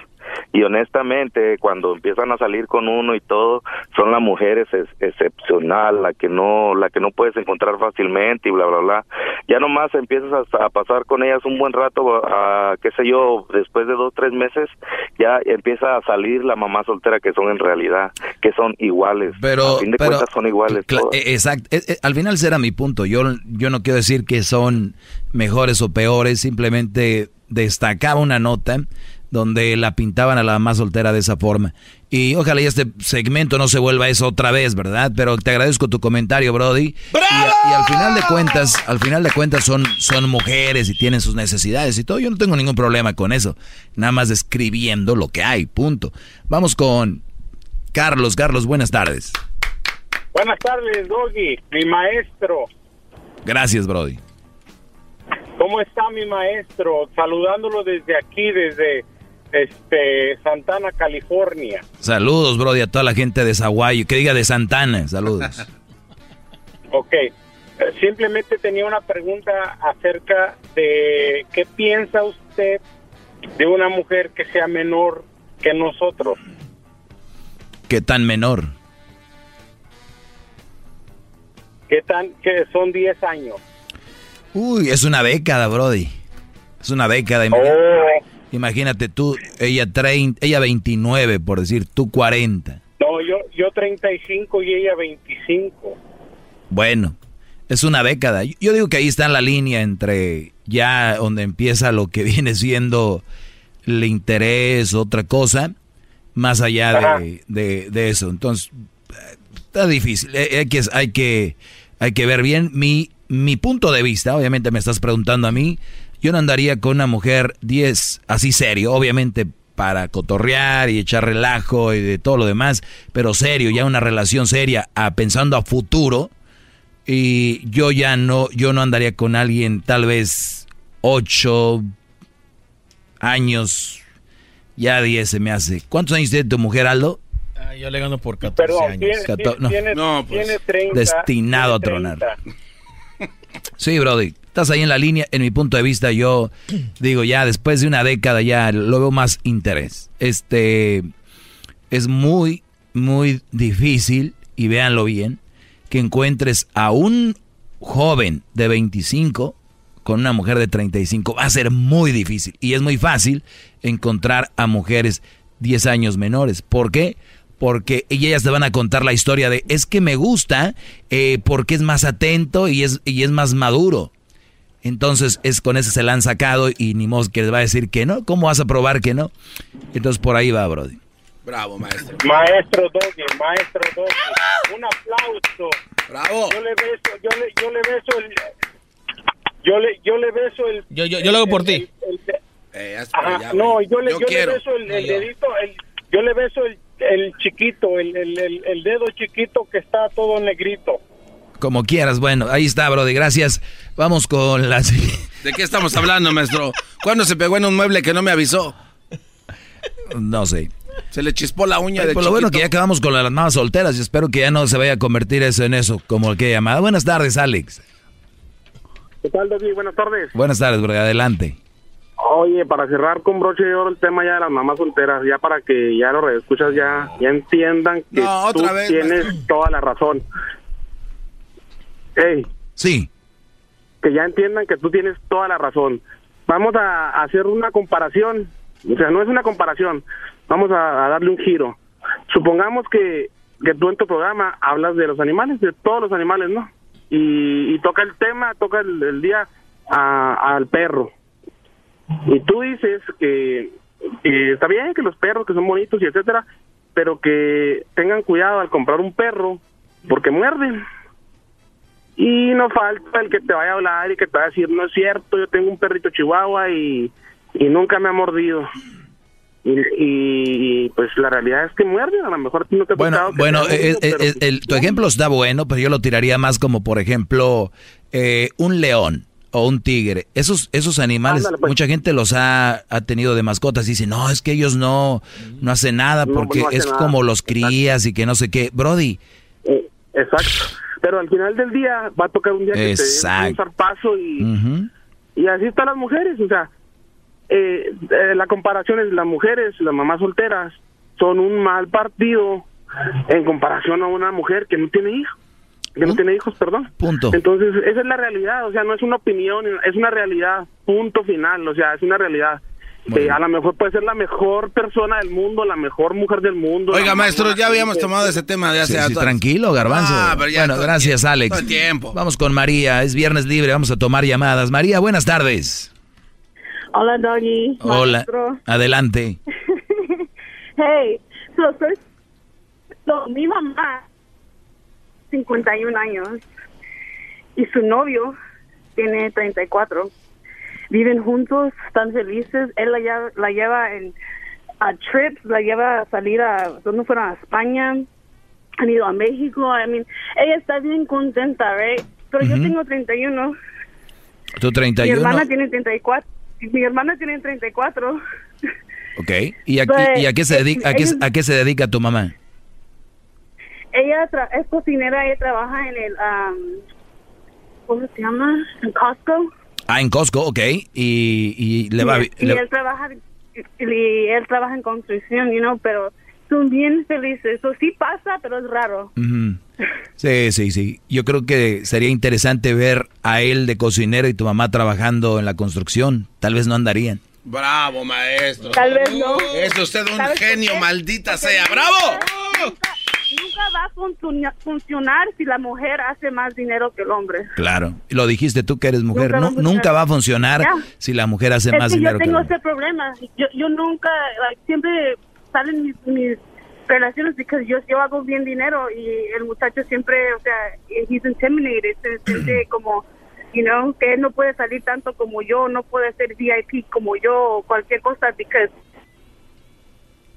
Speaker 29: Y honestamente, cuando empiezan a salir con uno y todo, son las mujeres ex- excepcional, la que no, la que no puedes encontrar fácilmente y bla bla bla. Ya nomás empiezas a, a pasar con ellas un buen rato, a, qué sé yo, después de dos tres meses, ya empieza a salir la mamá soltera que son en realidad, que son iguales.
Speaker 6: Pero,
Speaker 29: a fin de
Speaker 6: pero-
Speaker 29: cuentas son iguales. Todas.
Speaker 6: eh, Exacto. Eh, eh, Al final será mi punto. Yo, yo no quiero decir que son mejores o peores, simplemente destacaba una nota donde la pintaban a la más soltera de esa forma. Y ojalá y este segmento no se vuelva eso otra vez, ¿verdad? Pero te agradezco tu comentario, Brody. Y, a- y al final de cuentas, al final de cuentas son, son mujeres y tienen sus necesidades y todo. Yo no tengo ningún problema con eso. Nada más describiendo lo que hay, punto. Vamos con Carlos. Carlos, buenas tardes.
Speaker 30: Buenas tardes, Doggy, mi maestro.
Speaker 6: Gracias, Brody.
Speaker 30: ¿Cómo está mi maestro? Saludándolo desde aquí, desde este Santana, California.
Speaker 6: Saludos, Brody, a toda la gente de Zaguayo. Que diga de Santana. Saludos.
Speaker 30: Ok. Simplemente tenía una pregunta acerca de qué piensa usted de una mujer que sea menor que nosotros.
Speaker 6: ¿Qué tan menor?
Speaker 30: ¿Qué tan que son 10 años?
Speaker 6: Uy, es una década, Brody. Es una década.
Speaker 30: Oh.
Speaker 6: Imagínate tú, ella 30, ella 29, por decir, tú 40.
Speaker 30: No, yo yo 35 y ella 25.
Speaker 6: Bueno, es una década. Yo- digo que ahí está la línea entre ya donde empieza lo que viene siendo el interés, otra cosa, más allá de, de- de eso. Entonces, está difícil. Eh, Hay que, hay que, hay que ver bien mi, mi punto de vista. Obviamente me estás preguntando a mí. Yo no andaría con una mujer 10 así serio, obviamente para cotorrear y echar relajo y de todo lo demás, pero serio, ya una relación seria, a, pensando a futuro. Y yo ya no, yo no andaría con alguien tal vez 8 años, ya 10 se me hace. ¿Cuántos años tiene tu mujer, Aldo?
Speaker 25: Ah, yo le gano por 14
Speaker 30: Perdón,
Speaker 25: años.
Speaker 30: tiene,
Speaker 6: Cato- no.
Speaker 30: tiene,
Speaker 6: No,
Speaker 30: tiene
Speaker 6: pues,
Speaker 30: 30.
Speaker 6: destinado a
Speaker 30: tiene
Speaker 6: tronar.
Speaker 30: 30.
Speaker 6: Sí, Brody, estás ahí en la línea. En mi punto de vista, yo digo ya después de una década ya lo veo más interés. Este es muy, muy difícil y véanlo bien que encuentres a un joven de 25 con una mujer de 35 va a ser muy difícil y es muy fácil encontrar a mujeres 10 años menores. ¿Por qué? Porque ellas te van a contar la historia de es que me gusta eh, porque es más atento y es, y es más maduro. Entonces es con ese se la han sacado y ni modo que les va a decir que no. ¿Cómo vas a probar que no? Entonces por ahí va, Brody.
Speaker 5: Bravo, maestro.
Speaker 30: Maestro Doggy, maestro Doggy. Un aplauso.
Speaker 5: Bravo.
Speaker 30: Yo le beso, yo le, yo le beso el... Yo le, yo le beso el...
Speaker 25: Yo, yo, yo lo hago por ti.
Speaker 5: Eh,
Speaker 30: no, yo le,
Speaker 5: Yo
Speaker 30: yo le beso el, el
Speaker 5: No, yo.
Speaker 30: dedito, el- yo le beso el, el chiquito, el, el, el, el dedo chiquito que está todo negrito.
Speaker 6: Como quieras, bueno, ahí está, Brody, gracias. Vamos con la
Speaker 5: ¿De qué estamos hablando, maestro? ¿Cuándo se pegó en un mueble que no me avisó?
Speaker 6: No sé.
Speaker 5: Se le chispó la uña
Speaker 6: Ay,
Speaker 5: de
Speaker 6: por lo bueno que ya acabamos con las mamás solteras y espero que ya no se vaya a convertir eso en eso, como el que llamada. Buenas tardes, Alex.
Speaker 30: ¿Qué tal, Doggy? Buenas tardes.
Speaker 6: Buenas tardes, Brody, adelante.
Speaker 30: Oye, para cerrar con broche de oro el tema ya de las mamás solteras, ya para que ya los escuchas ya, ya entiendan que
Speaker 5: No,
Speaker 30: tú
Speaker 5: vez,
Speaker 30: tienes
Speaker 5: maestro.
Speaker 30: toda la razón. Ey,
Speaker 6: Sí.
Speaker 30: que ya entiendan que tú tienes toda la razón. Vamos a, a hacer una comparación, o sea, no es una comparación, vamos a, a darle un giro. Supongamos que, que tú en tu programa hablas de los animales, de todos los animales, ¿no? Y, y toca el tema, toca el, el día a- al perro. Y tú dices que, eh, está bien que los perros que son bonitos y etcétera, pero que tengan cuidado al comprar un perro porque muerden. Y no falta el que te vaya a hablar y que te vaya a decir, no es cierto, yo tengo un perrito chihuahua y, y nunca me ha mordido. Y, y, pues la realidad es que muerden, a lo mejor no te
Speaker 6: Bueno,
Speaker 30: que
Speaker 6: bueno, el- tu ejemplo está bueno, pero yo lo tiraría más como, por ejemplo, eh, un león o un tigre. Esos, esos animales,
Speaker 30: Ándale, pues.
Speaker 6: mucha gente los ha, ha tenido de mascotas y dice, no, es que ellos no, no hacen nada
Speaker 30: No,
Speaker 6: porque
Speaker 30: no
Speaker 6: es
Speaker 30: nada.
Speaker 6: como los crías y que no sé qué. Brody,
Speaker 30: Eh, exacto. Pero al final del día va a tocar un día que te un zarpazo y, y así están las mujeres. O sea, eh, eh, la comparación es las mujeres, las mamás solteras, son un mal partido en comparación a una mujer que no tiene hijos. Que no tiene hijos, perdón.
Speaker 6: Punto.
Speaker 30: Entonces, esa es la realidad. O sea, no es una opinión, es una realidad. Punto final. O sea, es una realidad. Eh, a lo mejor puede ser la mejor persona del mundo, la mejor mujer del mundo.
Speaker 5: Oiga, maestro, ya habíamos tomado ese tema de hace
Speaker 6: Sí, sí, tranquilo, garbanzo.
Speaker 5: Ah, pero ya
Speaker 6: bueno, gracias,
Speaker 5: tiempo,
Speaker 6: Alex.
Speaker 5: tiempo.
Speaker 6: Vamos con María, es viernes libre, vamos a tomar llamadas. María, buenas tardes.
Speaker 31: Hola, Doggy.
Speaker 6: Hola,
Speaker 31: Maestro.
Speaker 6: adelante.
Speaker 31: Hey, so, first, so, mi mamá, 51 años, y su novio tiene 34. Viven juntos, están felices. Él la lleva, la lleva en a trips, la lleva a salir a, donde fueron a España, han ido a México. I mean, ella está bien contenta, right? Pero yo
Speaker 6: Ujú.
Speaker 31: tengo 31.
Speaker 6: Tú
Speaker 31: Mi
Speaker 6: 31,
Speaker 31: hermana tiene 34. Mi hermana tiene 34.
Speaker 6: ok. ¿Y, aquí,
Speaker 31: But
Speaker 6: ¿y a, qué se dedica, a, qué, a qué se dedica tu mamá?
Speaker 31: Ella tra- es cocinera, ella trabaja en el, um, ¿cómo se llama? En Costco.
Speaker 6: Ah, en Costco, ok. Y, y le va...
Speaker 31: y,
Speaker 6: bi-
Speaker 31: y
Speaker 6: le-
Speaker 31: él trabaja, y, y él trabaja en construcción, you know, pero son bien felices. Eso sí pasa, pero es raro.
Speaker 6: Sí, sí, sí. Yo creo que sería interesante ver a él de cocinero y tu mamá trabajando en la construcción. Tal vez no andarían.
Speaker 5: Bravo, maestro.
Speaker 31: Tal vez no.
Speaker 5: Es usted un
Speaker 31: ¿Sabes por
Speaker 5: genio, maldita sea.
Speaker 31: nunca-
Speaker 5: ¡Bravo!
Speaker 31: Nunca, va a funciona- funcionar si la mujer hace más dinero que el hombre.
Speaker 6: Claro. Lo dijiste tú que eres mujer.
Speaker 31: Nunca va a.
Speaker 6: Nunca va a funcionar
Speaker 31: Ya.
Speaker 6: si la mujer hace
Speaker 31: es
Speaker 6: más
Speaker 31: que
Speaker 6: dinero
Speaker 31: yo
Speaker 6: que el
Speaker 31: tengo
Speaker 6: hombre.
Speaker 31: ese problema. Yo, yo nunca, like, siempre salen mis, mis relaciones porque yo, yo hago bien dinero y el muchacho siempre, o sea, he's intimidated, se siente como, you know, que él no puede salir tanto como yo, no puede ser VIP como yo o cualquier cosa porque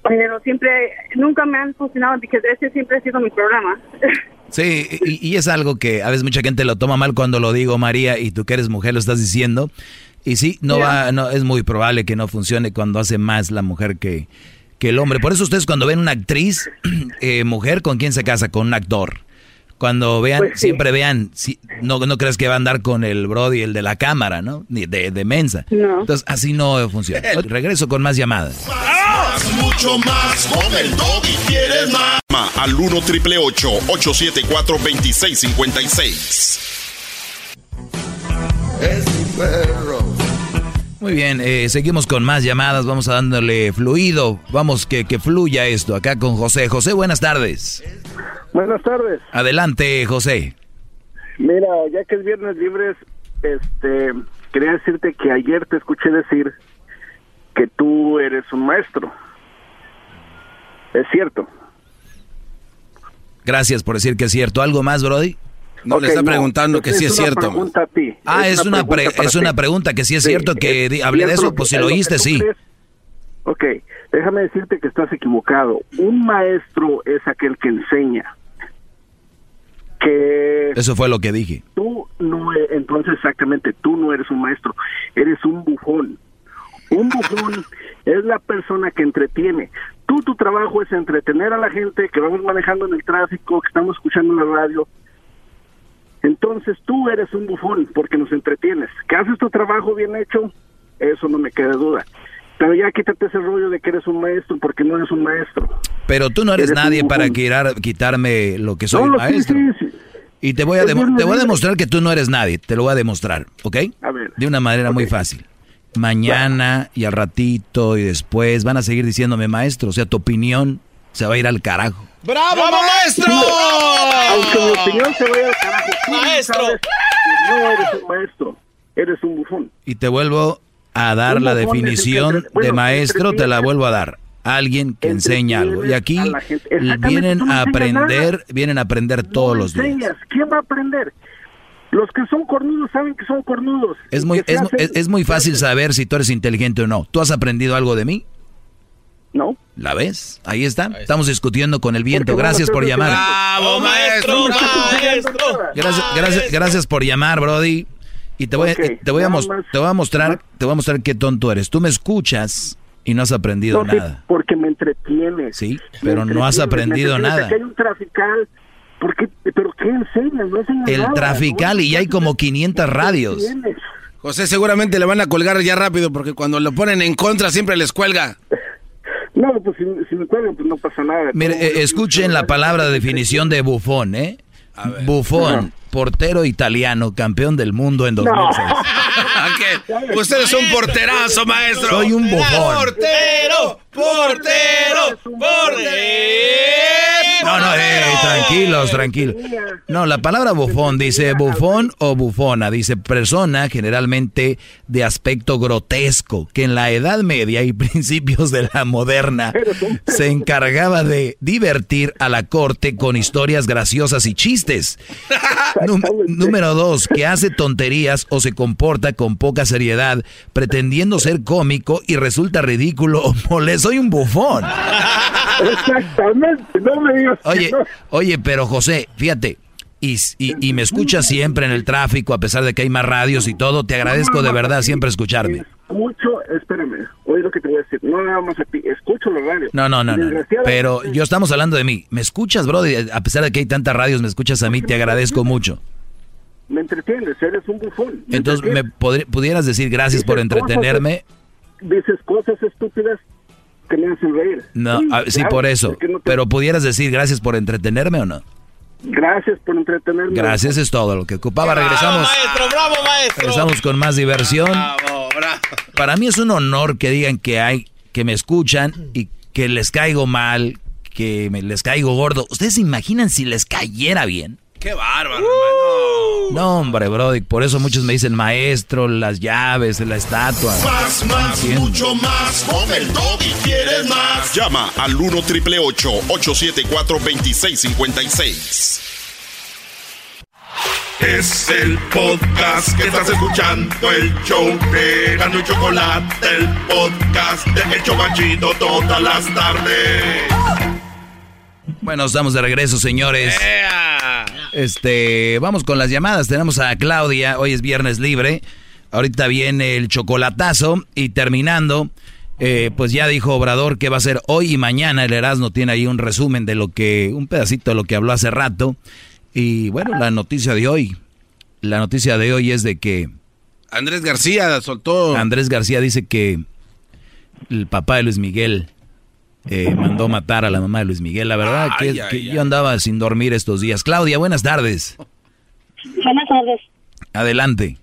Speaker 31: pero siempre, nunca me han funcionado porque ese siempre ha sido mi problema.
Speaker 6: Sí, y, y es algo que a veces mucha gente lo toma mal cuando lo digo, María, y tú que eres mujer lo estás diciendo. Y sí, no va, no, es muy probable que no funcione cuando hace más la mujer que, que el hombre. Por eso ustedes cuando ven una actriz, eh, mujer, ¿con quién se casa? Con un actor. Cuando vean,
Speaker 31: Pues sí.
Speaker 6: siempre vean, si, no, no crees que va a andar con el Brody, el de la cámara, ¿no? Ni de, de mensa.
Speaker 31: No.
Speaker 6: Entonces, así no funciona. Regreso con más llamadas.
Speaker 8: Más, mucho más. Con el doggy quieres más. Al 1 triple 874 2656.
Speaker 21: Es mi perro.
Speaker 6: Muy bien, eh, seguimos con más llamadas, vamos a dándole fluido, vamos que, que fluya esto, acá con José. José, buenas tardes.
Speaker 32: Buenas tardes.
Speaker 6: Adelante, José.
Speaker 32: Mira, ya que es viernes libres, este, quería decirte que ayer te escuché decir que tú eres un maestro. Es cierto.
Speaker 6: Gracias por decir que es cierto. ¿Algo más, Brody?
Speaker 5: No, le está preguntando que sí es cierto.
Speaker 32: pregunta a ti.
Speaker 6: Ah, es, una, pre- es una pregunta que sí es
Speaker 32: Sí,
Speaker 6: cierto que
Speaker 32: es
Speaker 6: di- hablé de eso, pues
Speaker 32: que-
Speaker 6: si lo
Speaker 32: que
Speaker 6: oíste, sí.
Speaker 32: crees. Ok, déjame decirte que estás equivocado. Un maestro es aquel que enseña. Que
Speaker 6: Eso fue lo que dije.
Speaker 32: tú no, e- entonces exactamente, tú no eres un maestro, eres un bufón. Un bufón es la persona que entretiene. Tú, tu trabajo es entretener a la gente que vamos manejando en el tráfico, que estamos escuchando en la radio. Entonces tú eres un bufón porque nos entretienes. Que haces tu trabajo bien hecho, eso no me queda duda. Pero ya quítate ese rollo de que eres un maestro porque no eres un maestro.
Speaker 6: Pero tú no eres, nadie para quitar, quitarme lo que soy
Speaker 32: No, sí,
Speaker 6: maestro.
Speaker 32: sí,
Speaker 6: Y te voy, a te voy a demostrar que tú no eres nadie. Te lo voy a demostrar, ¿ok?
Speaker 32: A ver.
Speaker 6: De una manera muy fácil. Mañana y al ratito y después van a seguir diciéndome maestro. O sea, tu opinión se va a ir al carajo.
Speaker 5: ¡Bravo, maestro!
Speaker 32: Aunque mi opinión se vaya al carajo,
Speaker 25: Maestro.
Speaker 32: no eres un maestro, eres un bufón.
Speaker 6: Y te vuelvo a dar
Speaker 32: Un
Speaker 6: la definición
Speaker 32: entre- bueno,
Speaker 6: de maestro, te la vuelvo a dar. Alguien que enseña algo. Y aquí
Speaker 32: a
Speaker 6: vienen a aprender,
Speaker 32: nada.
Speaker 6: vienen a aprender todos
Speaker 32: No
Speaker 6: los días.
Speaker 32: ¿Quién va a aprender? Los que son cornudos saben que son cornudos.
Speaker 6: Es muy, es,
Speaker 32: hacen-
Speaker 6: es- es muy fácil saber si tú eres inteligente o no. ¿Tú has aprendido algo de mí?
Speaker 32: No.
Speaker 6: ¿La ves? Ahí está. Estamos discutiendo con el viento.
Speaker 32: Porque
Speaker 6: Gracias por llamar.
Speaker 25: ¡Bravo, maestro! ¡Maestro!
Speaker 6: Gracias, gracias, gracias por llamar, Brody. Y te voy, a-
Speaker 32: Ok,
Speaker 6: te voy a
Speaker 32: nada
Speaker 6: mos-
Speaker 32: más.
Speaker 6: te voy a mostrar, te voy a mostrar qué tonto eres. Tú me escuchas y no has aprendido
Speaker 32: No, sí,
Speaker 6: nada.
Speaker 32: porque me entretienes.
Speaker 6: Sí, pero no has aprendido nada.
Speaker 32: Aquí hay un trafical. ¿Por qué? ¿Pero qué enseñas? No enseñas
Speaker 6: El
Speaker 32: nada.
Speaker 6: trafical y ya hay como 500 radios.
Speaker 32: Tienes.
Speaker 5: José seguramente le van a colgar ya rápido porque cuando lo ponen en contra siempre les cuelga.
Speaker 32: No, pues si, si me cuelgan, pues no pasa nada.
Speaker 6: Mire, eh, escuchen la palabra de definición de bufón, ¿eh? Bufón, portero italiano, campeón del mundo en 2006.
Speaker 5: ¿Qué? Usted es un porterazo, maestro.
Speaker 6: Soy un bufón.
Speaker 8: Portero, portero, portero.
Speaker 6: No, no, eh, tranquilos, tranquilos. No, la palabra bufón dice bufón o bufona, dice persona generalmente de aspecto grotesco, que en la Edad Media y principios de la moderna se encargaba de divertir a la corte con historias graciosas y chistes. Nú- número dos, que hace tonterías o se comporta con poca seriedad, pretendiendo ser cómico y resulta ridículo o molesto. Soy un bufón.
Speaker 32: Exactamente, no me digas.
Speaker 6: Oye, oye, pero José, fíjate, y, y, y me escuchas siempre en el tráfico, a pesar de que hay más radios y todo, te agradezco de verdad siempre escucharme.
Speaker 32: Mucho, espérame, oye lo que te voy a decir. No nada más a ti, escucho los radios.
Speaker 6: No, no, no, no. Pero yo estamos hablando de mí. ¿Me escuchas, bro? A pesar de que hay tantas radios, me escuchas a mí, te agradezco mucho.
Speaker 32: Me entretienes, eres un bufón. Me
Speaker 6: Entonces, ¿me pudieras decir gracias por entretenerme?
Speaker 32: Dices cosas estúpidas que me hacen reír.
Speaker 6: No, a- sí,
Speaker 32: claro,
Speaker 6: por eso.
Speaker 32: es que no te-
Speaker 6: Pero pudieras decir gracias por entretenerme o no?
Speaker 32: Gracias por entretenerme.
Speaker 6: Gracias, es todo lo que ocupaba. Regresamos.
Speaker 25: maestro! ¡Bravo, maestro!
Speaker 6: Regresamos con más diversión. Para mí es un honor que digan que hay, que me escuchan y que les caigo mal, que me, les caigo gordo. ¿Ustedes se imaginan si les cayera bien?
Speaker 5: Qué bárbaro,
Speaker 6: No, hombre, Brody, por eso muchos me dicen maestro, las llaves, la estatua.
Speaker 8: Más, más, mucho más. Con el y quieres más.
Speaker 33: Llama al 1 triple 874 2656.
Speaker 8: Es el podcast que estás escuchando, el show de Gano y Chocolate, el podcast de El Chobachito todas las tardes.
Speaker 6: Bueno, estamos de regreso, señores. Este, vamos con las llamadas. Tenemos a Claudia, hoy es viernes libre. Ahorita viene el chocolatazo y terminando, eh, pues ya dijo Obrador que va a ser hoy y mañana. El Erasmo tiene ahí un resumen de lo que, un pedacito de lo que habló hace rato. Y bueno, la noticia de hoy, la noticia de hoy es de que
Speaker 5: Andrés García soltó.
Speaker 6: Andrés García dice que el papá de Luis Miguel eh, mandó matar a la mamá de Luis Miguel. La verdad que,
Speaker 5: Ay, ay,
Speaker 6: que
Speaker 5: ay.
Speaker 6: yo andaba sin dormir estos días. Claudia, buenas tardes.
Speaker 34: Buenas tardes.
Speaker 6: Adelante.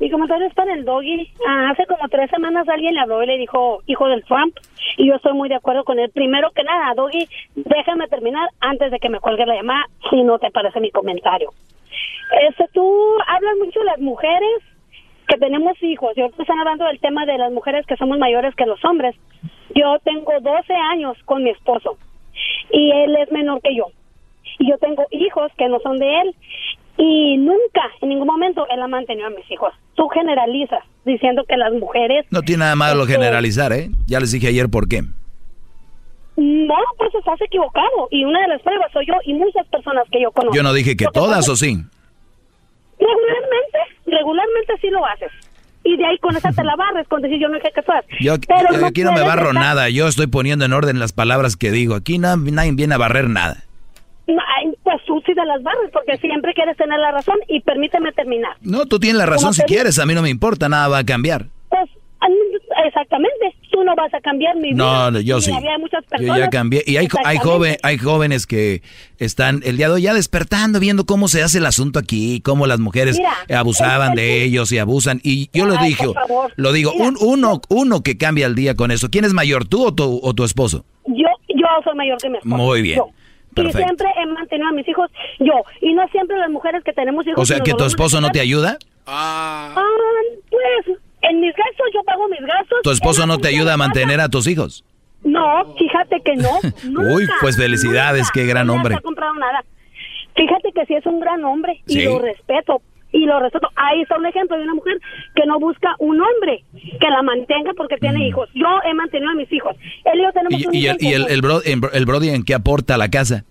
Speaker 34: Mi comentario es para el doggy. Ah, hace como tres semanas alguien le habló y le dijo hijo del Trump y yo estoy muy de acuerdo con él. Primero que nada, doggy, déjame terminar antes de que me cuelgue la llamada si no te parece mi comentario. Este, tú hablas mucho de las mujeres que tenemos hijos y ahorita están hablando del tema de las mujeres que somos mayores que los hombres. Yo tengo 12 años con mi esposo y él es menor que yo. Y yo tengo hijos que no son de él y nunca, en ningún momento, él ha mantenido a mis hijos. Tú generalizas diciendo que las mujeres...
Speaker 6: No tiene nada malo
Speaker 34: Este-
Speaker 6: generalizar, ¿eh? Ya les dije ayer por qué.
Speaker 34: No, pues estás equivocado. Y una de las pruebas soy yo y muchas personas que yo conozco.
Speaker 6: Yo no dije que todas o sí.
Speaker 34: Regularmente, regularmente sí lo haces. Y de ahí con esa te la barres, con decir yo no que tú haces.
Speaker 6: Yo,
Speaker 34: Pero
Speaker 6: yo
Speaker 34: no
Speaker 6: aquí no me barro
Speaker 34: estar-
Speaker 6: nada. Yo estoy poniendo en orden las palabras que digo. Aquí na- nadie viene a barrer nada.
Speaker 34: Ay, Pues tú sí de las barres, porque siempre quieres tener la razón y permíteme terminar.
Speaker 6: No, tú tienes la razón
Speaker 34: Como
Speaker 6: si quieres. A mí no me importa, nada va a cambiar.
Speaker 34: Pues exactamente, tú no vas a cambiar mi vida.
Speaker 6: No, no, yo
Speaker 34: Y
Speaker 6: sí.
Speaker 34: de muchas
Speaker 6: Yo
Speaker 34: personas.
Speaker 6: ya cambié. Y hay, hay, joven, hay jóvenes que están el día de hoy ya despertando, viendo cómo se hace el asunto aquí, cómo las mujeres
Speaker 34: Mira,
Speaker 6: abusaban
Speaker 34: el-
Speaker 6: de ellos y abusan. Y yo lo dije,
Speaker 34: por favor.
Speaker 6: lo digo,
Speaker 34: Mira,
Speaker 6: un, uno, uno que cambia el día con eso. ¿Quién es mayor, tú o tu, o tu esposo?
Speaker 34: Yo, yo soy mayor que mi esposo.
Speaker 6: Muy bien.
Speaker 34: Yo. Y siempre he mantenido a mis hijos yo. Y no siempre las mujeres que tenemos hijos.
Speaker 6: O sea,
Speaker 34: nos
Speaker 6: que tu esposo no te ayuda.
Speaker 34: Ah, pues En mis gastos, yo pago mis gastos.
Speaker 6: ¿Tu esposo no te ayuda a mantener a tus hijos?
Speaker 34: No, fíjate que no.
Speaker 6: Uy, pues felicidades, qué gran hombre.
Speaker 34: No ha comprado nada. Fíjate que sí es un gran hombre y lo respeto. Y lo respeto. Ahí está un ejemplo de una mujer que no busca un hombre que la mantenga porque tiene
Speaker 6: Mm.
Speaker 34: hijos. Yo he mantenido a mis hijos. Él y yo tenemos un
Speaker 6: ¿Y, y el, y el, el, bro- el Brody en qué aporta a la casa?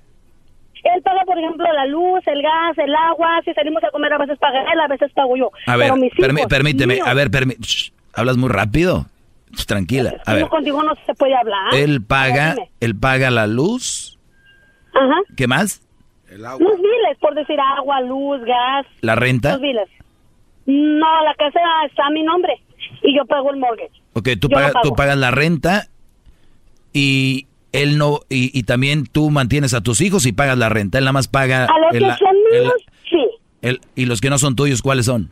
Speaker 34: Él paga, por ejemplo, la luz, el gas, el agua. Si salimos a comer, a veces paga él, a veces pago yo.
Speaker 6: A ver,
Speaker 34: Pero mis
Speaker 6: permi-
Speaker 34: hijos,
Speaker 6: permíteme,
Speaker 34: míos,
Speaker 6: a ver, permi- Shh, hablas muy rápido. Shh, Tranquila, a ver.
Speaker 34: ¿cómo contigo no se puede hablar.
Speaker 6: Él paga,
Speaker 34: ver,
Speaker 6: él paga la luz.
Speaker 34: Ajá.
Speaker 6: ¿Qué más?
Speaker 34: Los biles, por decir agua, luz, gas.
Speaker 6: ¿La renta?
Speaker 34: Los biles. No, la casa está a mi nombre y yo pago el mortgage.
Speaker 6: Ok, tú, pagas, tú pagas la renta y él no, y, y también tú mantienes a tus hijos y pagas la renta. Él nada más paga.
Speaker 34: A los
Speaker 6: el-
Speaker 34: que son
Speaker 6: el-
Speaker 34: míos, sí.
Speaker 6: el- y los que no son tuyos, ¿cuáles son?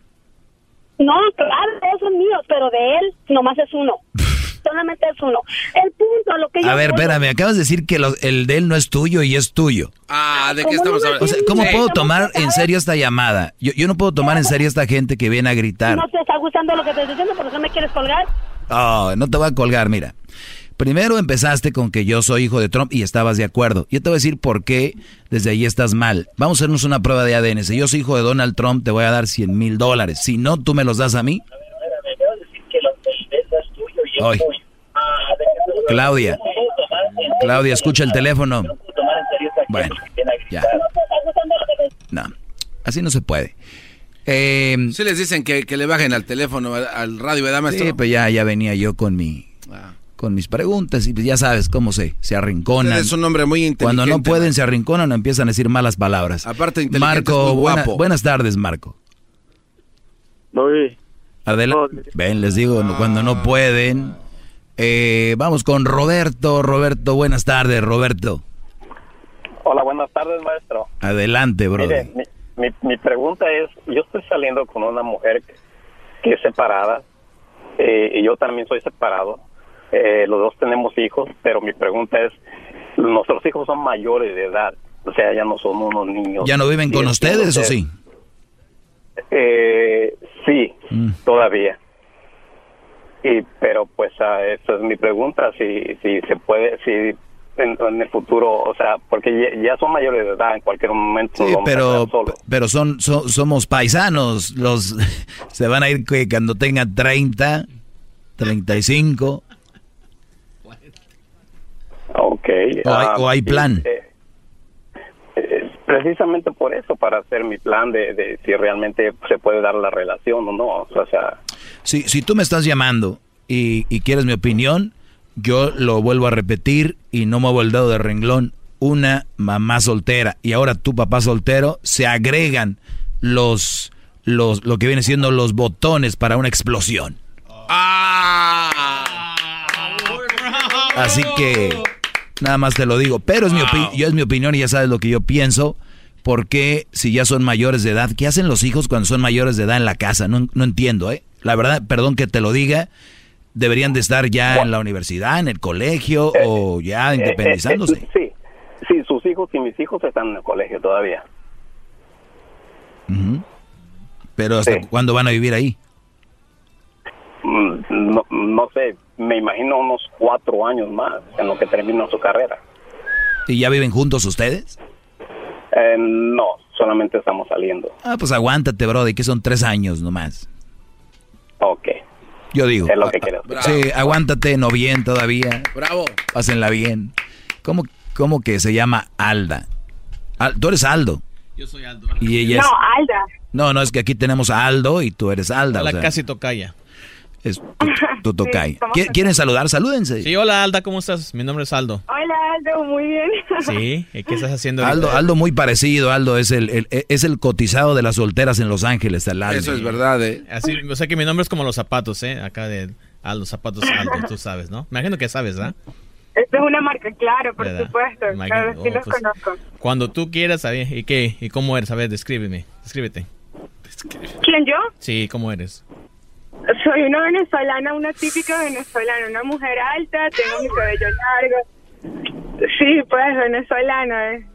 Speaker 34: No, claro, todos son míos, pero de él nomás es uno. Solamente es uno. El punto, lo que yo...
Speaker 6: A ver,
Speaker 34: voy-
Speaker 6: espérame, acabas de decir que lo- el de él no es tuyo y es tuyo.
Speaker 5: Ah, ¿de
Speaker 34: qué estamos hablando?
Speaker 6: O sea, ¿cómo
Speaker 34: Sí.
Speaker 6: puedo tomar en serio esta llamada? Yo, yo no puedo tomar en serio esta gente que viene a gritar.
Speaker 34: ¿No te está gustando lo que te estoy diciendo? ¿Por qué me quieres colgar?
Speaker 6: Oh, no te voy a colgar, mira. Primero empezaste con que yo soy hijo de Trump y estabas de acuerdo. Yo te voy a decir por qué desde ahí estás mal. Vamos a hacernos una prueba de ADN. Si yo soy hijo de Donald Trump, te voy a dar 100 mil dólares. Si no, tú me los das a mí. Ay. Claudia. Claudia, escucha el teléfono. Bueno, ya. No, así no se puede. Eh,
Speaker 5: Sí les dicen que, que le bajen al teléfono, al- al radio, ¿verdad, maestro?
Speaker 6: Sí, pues ya, ya venía yo con mi con mis preguntas y pues ya sabes cómo se, se arrinconan.
Speaker 5: Usted es un hombre muy inteligente.
Speaker 6: Cuando no pueden, se arrinconan o empiezan a decir malas palabras.
Speaker 5: Aparte, inteligente,
Speaker 6: Marco,
Speaker 5: es muy
Speaker 6: buena-
Speaker 5: guapo.
Speaker 6: buenas tardes, Marco.
Speaker 35: Oye,
Speaker 6: Adelante. Ven, les digo, cuando no pueden. Eh, vamos con Roberto. Roberto, buenas tardes, Roberto.
Speaker 35: Hola, buenas tardes, maestro.
Speaker 6: Adelante, bro.
Speaker 35: Mire, mi, mi, mi pregunta es, yo estoy saliendo con una mujer que, que es separada eh, y yo también soy separado. Eh, los dos tenemos hijos, pero mi pregunta es, nuestros hijos son mayores de edad, o sea, ya no son unos niños.
Speaker 6: ¿Ya no viven con ustedes o sí?
Speaker 35: Eh, sí,
Speaker 6: Mm.
Speaker 35: todavía. Y, pero pues ah, esa es mi pregunta, si, si se puede, si en, en el futuro, o sea, porque ya, son mayores de edad, en cualquier momento
Speaker 6: Sí, pero, pero son, so- somos paisanos. Los se van a ir cuando tengan 30, 35.
Speaker 35: Ok.
Speaker 6: O hay-
Speaker 35: ah,
Speaker 6: o hay plan.
Speaker 35: eh, eh, precisamente por eso, para hacer mi plan de, de si realmente se puede dar la relación o no. O sea,
Speaker 6: Si, si tú me estás llamando y, y quieres mi opinión, yo lo vuelvo a repetir y no muevo el dedo de renglón. Una mamá soltera y ahora tu papá soltero, se agregan los, los, lo que viene siendo los botones para una explosión. Así que nada más te lo digo, pero es mi yo es mi opinión y ya sabes lo que yo pienso. Porque si ya son mayores de edad, ¿qué hacen los hijos cuando son mayores de edad en la casa? No, no entiendo, ¿eh? La verdad, perdón que te lo diga, deberían de estar ya en la universidad, en el colegio o ya independizándose.
Speaker 35: Eh, eh, sí, sí, sus hijos y mis hijos están en el colegio todavía.
Speaker 6: Pero ¿hasta cuándo van a vivir ahí?
Speaker 35: Mm, No, no sé, me imagino unos cuatro años más en lo que termina su carrera.
Speaker 6: ¿Y ya viven juntos ustedes?
Speaker 35: Eh, no, solamente estamos saliendo.
Speaker 6: Ah, pues aguántate, brody, que son tres años nomás.
Speaker 35: Ok.
Speaker 6: Yo digo.
Speaker 35: Es lo que
Speaker 6: ah,
Speaker 35: quiero.
Speaker 6: ah, Sí, aguántate, no bien todavía.
Speaker 5: Bravo.
Speaker 6: Pásenla bien. ¿Cómo, cómo que se llama Alda? Al- tú eres Aldo.
Speaker 25: Yo soy Aldo.
Speaker 6: Y ella es...
Speaker 31: No, Alda.
Speaker 6: No, no, es que aquí tenemos a Aldo y tú eres Alda. o
Speaker 25: La
Speaker 6: sea,
Speaker 25: casi tocaya.
Speaker 6: Es tu, ¿Qui- ¿Quieren saludar? Salúdense.
Speaker 25: Sí, hola Alda, ¿cómo estás? Mi nombre es Aldo.
Speaker 31: Hola, Aldo, muy bien.
Speaker 25: Sí, ¿y qué estás haciendo?
Speaker 6: Aldo,
Speaker 25: ahorita?
Speaker 6: Aldo muy parecido, Aldo es el, el- es el cotizado de las solteras en Los Ángeles, el Aldo.
Speaker 5: Eso es verdad, ¿eh?
Speaker 25: Así, o sea que mi nombre es como los zapatos, ¿eh? Acá de Aldo, zapatos Aldo, tú sabes, ¿no? Me imagino que sabes, ¿ah?
Speaker 31: Esto es una marca, claro, por
Speaker 25: ¿Verdad?
Speaker 31: supuesto.
Speaker 25: Imagino.
Speaker 31: Claro, sí
Speaker 25: Oh,
Speaker 31: los
Speaker 25: pues,
Speaker 31: conozco.
Speaker 25: Cuando tú quieras, ¿sabes? ¿Y qué? ¿Y cómo eres? A ver, descríbeme. Descríbete.
Speaker 31: ¿Quién yo?
Speaker 25: Sí, ¿cómo eres?
Speaker 31: Soy una venezolana, una típica venezolana, una mujer alta, tengo mi cabello largo. Sí, pues venezolana. eh.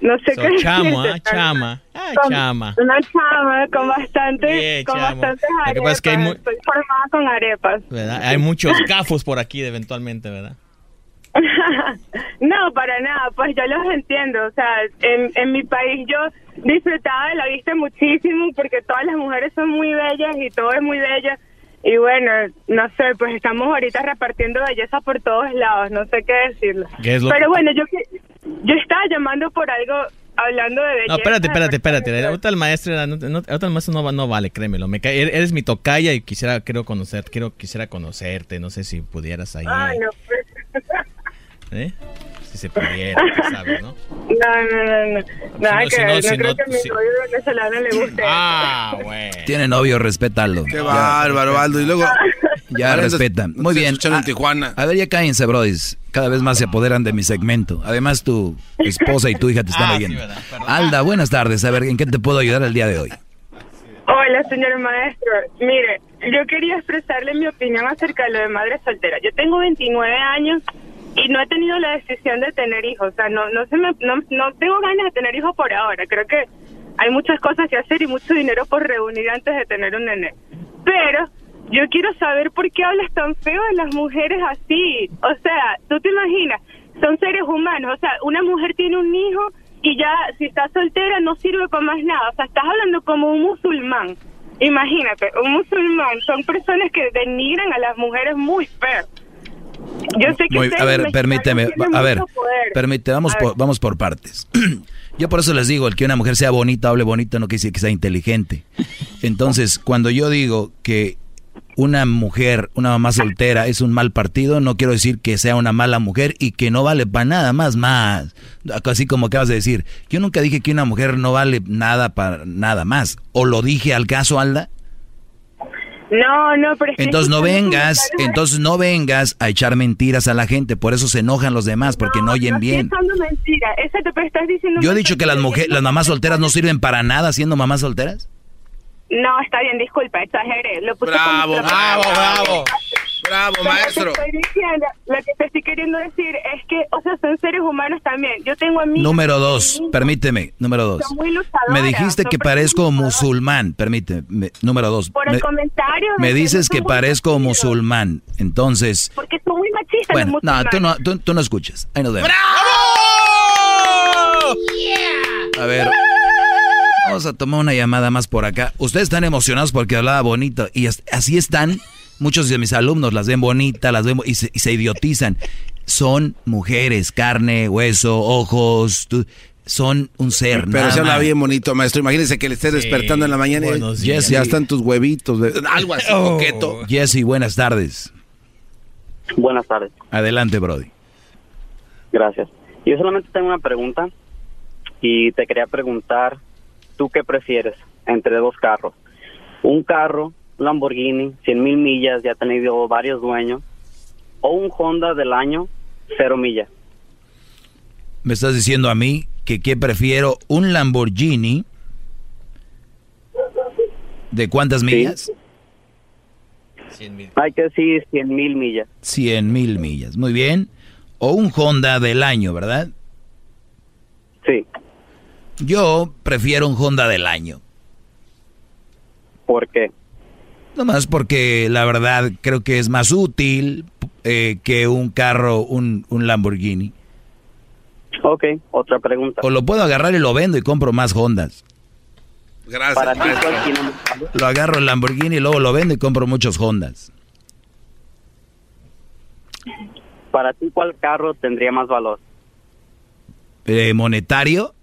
Speaker 36: no sé
Speaker 25: So,
Speaker 36: qué
Speaker 25: chamo, ah, chama. Ah,
Speaker 36: Con-
Speaker 25: chama.
Speaker 36: Una chama con bastante,
Speaker 25: Bien,
Speaker 36: con
Speaker 25: chamo.
Speaker 36: bastantes
Speaker 25: Lo que pasa es que hay
Speaker 36: arepas. Estoy formada con arepas.
Speaker 25: ¿verdad? Hay muchos gafos por aquí eventualmente, ¿verdad?
Speaker 36: no, para nada, pues yo los entiendo. O sea, en, en mi país yo disfrutaba de la vista muchísimo porque todas las mujeres son muy bellas y todo es muy bello. Y bueno, no sé, pues estamos ahorita repartiendo belleza por todos lados, no sé qué decirle.
Speaker 25: ¿Qué es lo
Speaker 36: Pero bueno, yo yo estaba llamando por algo, hablando de belleza.
Speaker 25: No, espérate, espérate, espérate. Ahorita el maestro, no, no- el maestro no, no vale, créemelo. Me cae- eres mi tocaya y quisiera, quiero conocer, quiero, quisiera conocerte. No sé si pudieras ahí,
Speaker 36: Ay, no, pues.
Speaker 25: ¿eh? Si se pudiera, sabes, ¿no?
Speaker 36: No, no, no, no. Nada
Speaker 25: no,
Speaker 36: que
Speaker 25: si no,
Speaker 36: ver, no
Speaker 25: si
Speaker 36: creo
Speaker 25: no,
Speaker 36: que a mi
Speaker 25: si-
Speaker 36: novio venezolano le guste.
Speaker 25: Ah, bueno.
Speaker 6: Tiene novio, respétalo.
Speaker 5: Qué bárbaro, Aldo. Y luego.
Speaker 6: Ya respeta. Muy bien. A-
Speaker 5: Tijuana.
Speaker 6: A ver, ya cállense, brodis. Cada vez más se apoderan de mi segmento. Además, tu esposa y tu hija te están
Speaker 36: Ah, sí,
Speaker 6: oyendo. Alda, buenas tardes. A ver, ¿en qué te puedo ayudar el día de hoy?
Speaker 36: Hola, señor maestro. Mire, yo quería expresarle mi opinión acerca de lo de madre soltera. Yo tengo 29 años y no he tenido la decisión de tener hijos. O sea, no, no, se me, no, tengo ganas de tener hijos por ahora. Creo que hay muchas cosas que hacer y mucho dinero por reunir antes de tener un nene. Pero yo quiero saber por qué hablas tan feo de las mujeres así. O sea, tú te imaginas, son seres humanos. O sea, una mujer tiene un hijo y ya si está soltera no sirve para más nada. O sea, estás hablando como un musulmán. Imagínate, un musulmán son personas que denigran a las mujeres muy feo. Yo sé que
Speaker 6: Muy- a ver, permíteme. A ver, permite, vamos
Speaker 36: A
Speaker 6: por,
Speaker 36: ver.
Speaker 6: vamos por partes. Yo por eso les digo, el que una mujer sea bonita, hable bonito, no quiere decir que sea inteligente. Entonces, cuando yo digo que una mujer, una mamá soltera es un mal partido, no quiero decir que sea una mala mujer y que no vale para nada más, más. Así como acabas de decir. Yo nunca dije que una mujer no vale nada para nada más. ¿O lo dije al caso, Alda?
Speaker 36: No, no, pero
Speaker 6: Entonces no vengas, entonces no vengas a echar mentiras a la gente, por eso se enojan los demás, porque no oyen
Speaker 36: No
Speaker 6: bien.
Speaker 36: mentira. Eso te estás diciendo.
Speaker 6: Yo he dicho que las mujeres, las mamás solteras no sirven para nada siendo mamás solteras.
Speaker 36: No, está bien, disculpa, exageré. Lo puse
Speaker 5: Bravo,
Speaker 36: como-
Speaker 5: bravo, bravo. Bravo,
Speaker 36: Pero
Speaker 5: maestro.
Speaker 36: Lo que, estoy diciendo, lo que te estoy queriendo decir es que, o sea, son seres humanos también. Yo tengo amigos.
Speaker 6: Número dos, permíteme, número dos.
Speaker 36: Son muy luchadoras,
Speaker 6: Me dijiste
Speaker 36: son
Speaker 6: que parezco musulmán, permíteme, número dos.
Speaker 36: Por el
Speaker 6: Me,
Speaker 36: comentario. de
Speaker 6: me dices que parezco musulmán, entonces,
Speaker 36: Porque son muy machistas
Speaker 6: bueno,
Speaker 36: los
Speaker 6: no, tú no, tú, tú no escuchas. Ahí nos vemos. A ver, vamos a tomar una llamada más por acá. Ustedes están emocionados porque hablaba bonito y as- así están. Muchos de mis alumnos las ven bonita, las ven y se, y se idiotizan. Son mujeres, carne, hueso, ojos, tú- son un ser.
Speaker 5: Pero
Speaker 6: nada
Speaker 5: se habla bien bonito, maestro. Imagínese que le estés despertando en la mañana y
Speaker 6: buenos
Speaker 5: ya están tus huevitos. de- Algo así,
Speaker 6: Oh.
Speaker 5: coqueto.
Speaker 6: Jesse, buenas tardes.
Speaker 35: Buenas tardes.
Speaker 6: Adelante, Brody.
Speaker 35: Gracias. Yo solamente tengo una pregunta y te quería preguntar, ¿tú qué prefieres entre dos carros? Un carro, un Lamborghini, 100 mil millas, ya ha tenido varios dueños, o un Honda del año, cero millas.
Speaker 6: Me estás diciendo a mí que qué prefiero un Lamborghini de cuántas millas?
Speaker 35: Hay que decir 100 mil millas.
Speaker 6: 100 mil millas. Muy bien. O un Honda del año, ¿verdad?
Speaker 35: Sí.
Speaker 6: Yo prefiero un Honda del año.
Speaker 35: ¿Por qué?
Speaker 6: Nomás porque la verdad creo que es más útil eh, que un carro, un, un Lamborghini.
Speaker 35: Ok, otra pregunta.
Speaker 6: O lo puedo agarrar y lo vendo y compro más Hondas.
Speaker 5: Gracias,
Speaker 35: Para ti.
Speaker 6: Lo agarro el Lamborghini y luego lo vendo y compro muchos Hondas.
Speaker 35: Para ti, ¿cuál carro tendría más valor?
Speaker 6: Eh, monetario,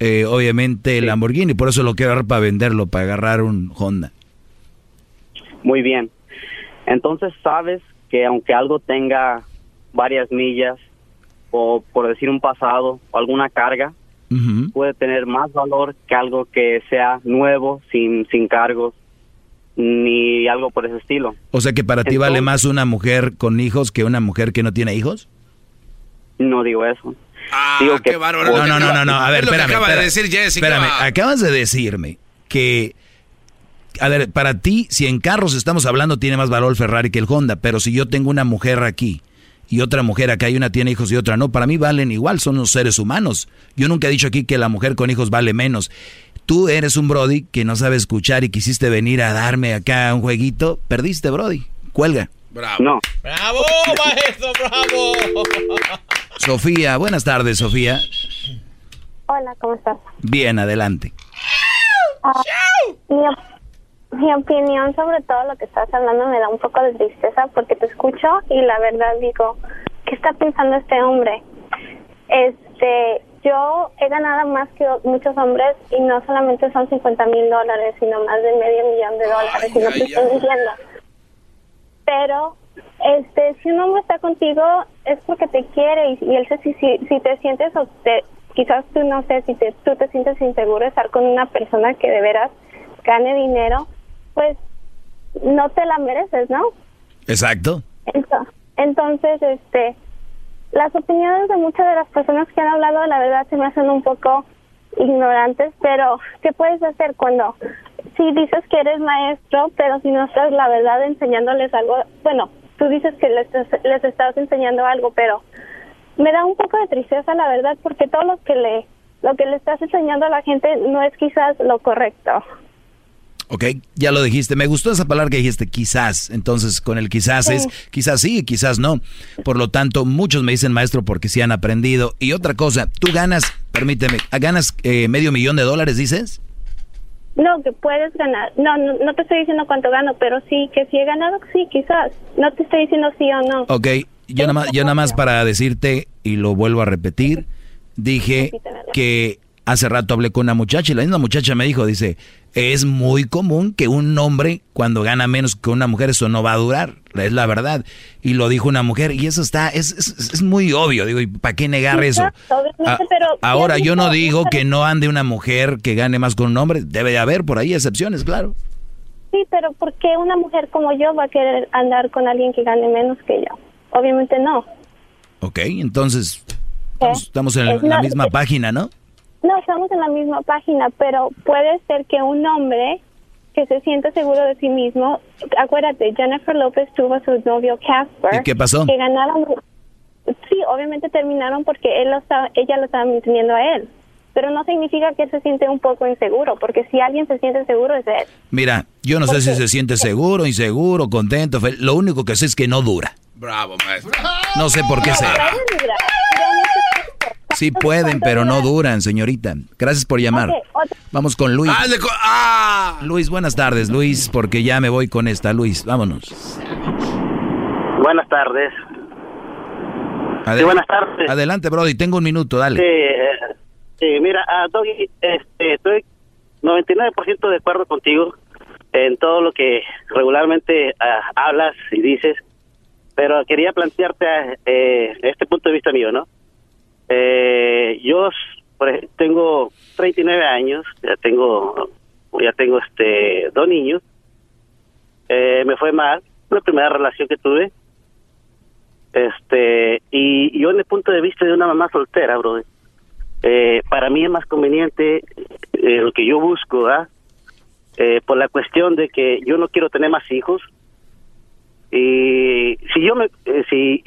Speaker 6: eh, obviamente el Lamborghini, por eso lo quiero agarrar para venderlo, para agarrar un Honda.
Speaker 35: Muy bien. Entonces, sabes que aunque algo tenga varias millas, o por decir un pasado, o alguna carga, puede tener más valor que algo que sea nuevo, sin, sin cargos, ni algo por ese estilo.
Speaker 6: O sea que para ti vale más una mujer con hijos que una mujer que no tiene hijos.
Speaker 35: No digo eso.
Speaker 5: Ah,
Speaker 35: Digo que
Speaker 5: qué bárbaro.
Speaker 6: No, no, no, no, no. A ver,
Speaker 5: Es lo que
Speaker 6: espérame.
Speaker 5: acaba de
Speaker 6: espérame.
Speaker 5: decir Jessica.
Speaker 6: Espérame, acabas de decirme que. A ver, para ti, si en carros estamos hablando, tiene más valor el Ferrari que el Honda. Pero si yo tengo una mujer aquí y otra mujer acá hay una tiene hijos y otra no, para mí valen igual, son los seres humanos. Yo nunca he dicho aquí que la mujer con hijos vale menos. Tú eres un Brody que no sabe escuchar y quisiste venir a darme acá un jueguito, perdiste Brody, cuelga.
Speaker 37: Bravo. No.
Speaker 25: ¡Bravo, maestro! ¡Bravo!
Speaker 6: Sofía, buenas tardes, Sofía.
Speaker 38: Hola, ¿cómo estás?
Speaker 6: Bien, adelante.
Speaker 38: Ah, mi, mi opinión sobre todo lo que estás hablando me da un poco de tristeza porque te escucho y la verdad digo, ¿qué está pensando este hombre? Este, yo he ganado más que muchos hombres y no solamente son 50 mil dólares, sino más de medio millón de dólares, y no te estoy diciendo. Pero, este, si un hombre está contigo es porque te quiere y, él si, si, si te sientes, o te, quizás tú no sé, si te, tú te sientes inseguro de estar con una persona que de veras gane dinero, pues no te la mereces, ¿no?
Speaker 6: Exacto.
Speaker 38: Entonces, este, las opiniones de muchas de las personas que han hablado, la verdad, se me hacen un poco ignorantes, pero ¿qué puedes hacer cuando si dices que eres maestro, pero si no estás, la verdad, enseñándoles algo? Bueno, tú dices que les, les estás enseñando algo, pero me da un poco de tristeza, la verdad, porque todo lo que le lo que le estás enseñando a la gente no es quizás lo correcto.
Speaker 6: Ok, ya lo dijiste. Me gustó esa palabra que dijiste, quizás. Entonces, con el quizás es quizás sí, quizás no. Por lo tanto, muchos me dicen maestro porque sí han aprendido. Y otra cosa, tú ganas, permíteme, ¿ganas eh, medio millón de dólares, dices?
Speaker 38: No, que puedes ganar. No, no, te estoy diciendo cuánto gano, pero sí, que si he ganado, sí, quizás. No te estoy diciendo sí o no.
Speaker 6: Ok, yo nada más, yo nada más para decirte, y lo vuelvo a repetir, dije que hace rato hablé con una muchacha y la misma muchacha me dijo, dice, es muy común que un hombre cuando gana menos que una mujer eso no va a durar, es la verdad. Y lo dijo una mujer y eso está, es, es, muy obvio, digo, ¿y para qué negar eso? Ah, ahora yo no digo que no ande una mujer que gane más con un hombre, debe de haber por ahí excepciones, claro.
Speaker 38: Sí, pero ¿por qué una mujer como yo va a querer andar con alguien que gane menos que yo? Obviamente no.
Speaker 6: Ok, entonces estamos, en la misma página, ¿no?
Speaker 38: No, estamos en la misma página, pero puede ser que un hombre que se sienta seguro de sí mismo, acuérdate, Jennifer López tuvo a su novio Casper.
Speaker 6: ¿Y qué pasó?
Speaker 38: Que ganaron, sí, obviamente terminaron porque él lo estaba, ella lo estaba manteniendo a él. Pero no significa que él se siente un poco inseguro, porque si alguien se siente seguro es él.
Speaker 6: Mira, yo no sé si se siente seguro, inseguro, contento, lo único que sé es que no dura.
Speaker 5: Bravo, maestro.
Speaker 6: No sé por qué sea. Sí pueden, pero no duran, señorita. Gracias por llamar. Vamos con Luis.
Speaker 5: Ah.
Speaker 6: Luis, buenas tardes, Luis, porque ya me voy con esta. Luis, vámonos.
Speaker 39: Buenas tardes. buenas tardes.
Speaker 6: Adelante, Brody, tengo un minuto, dale.
Speaker 39: Sí, eh, sí mira, uh, Doggy, este, estoy 99% de acuerdo contigo en todo lo que regularmente ah, hablas y dices, pero quería plantearte eh, este punto de vista mío, ¿no? Eh, yo tengo 39 años, ya tengo ya tengo este dos niños. Eh, me fue mal la primera relación que tuve. Este, y yo en el punto de vista de una mamá soltera, bro, eh, para mí es más conveniente eh, lo que yo busco, ¿ah? Por la cuestión de que yo no quiero tener más hijos. Y si yo me, eh, si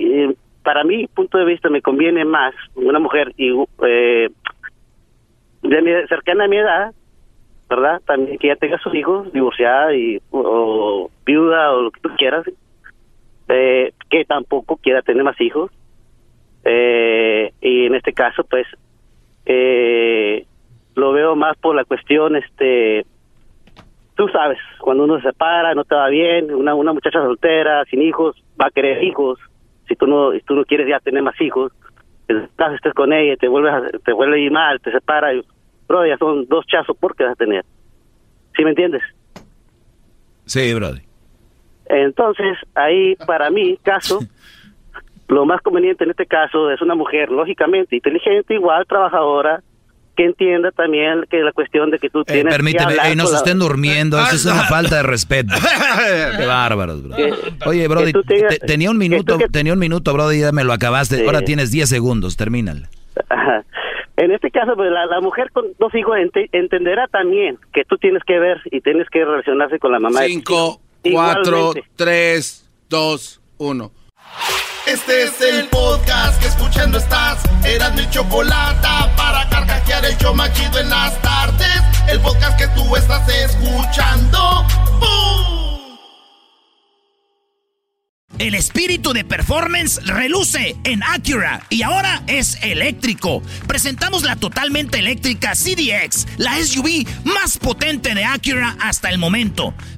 Speaker 39: para mi punto de vista me conviene más una mujer y, eh, de cercana a mi edad, ¿verdad? También que ya tenga sus hijos, divorciada y, o, viuda o lo que tú quieras, eh, que tampoco quiera tener más hijos. Eh, y en este caso, pues, eh, lo veo más por la cuestión, este, tú sabes, cuando uno se separa, no te va bien, una, una muchacha soltera, sin hijos, va a querer hijos, si tú no, tú no quieres ya tener más hijos, estás, estés con ella, te vuelves a, te vuelve a ir mal, te separa, y, bro, ya son dos chazos porque vas a tener. ¿Sí me entiendes?
Speaker 6: Sí, brother.
Speaker 39: Entonces, ahí para mí, caso, lo más conveniente en este caso es una mujer, lógicamente, inteligente, igual, trabajadora, que entienda también que la cuestión de que tú eh, tienes
Speaker 6: permíteme, que no se estén durmiendo, eso es una falta de respeto. Qué bárbaros, bro. Oye, Brody, tenía un minuto, tenía un minuto, Brody, ya me lo acabaste. Ahora tienes 10 segundos, termínala.
Speaker 39: En este caso, pues, la, mujer con dos hijos entenderá también que tú tienes que ver y tienes que relacionarse con la mamá.
Speaker 5: 5, 4, 3, 2, 1.
Speaker 8: Este es el podcast que escuchando estás. Eran mi chocolate para carcajear el yo machido en las tardes. El podcast que tú estás escuchando.
Speaker 2: El espíritu de performance reluce en Acura y ahora es eléctrico. Presentamos la totalmente eléctrica CDX, la SUV más potente de Acura hasta el momento.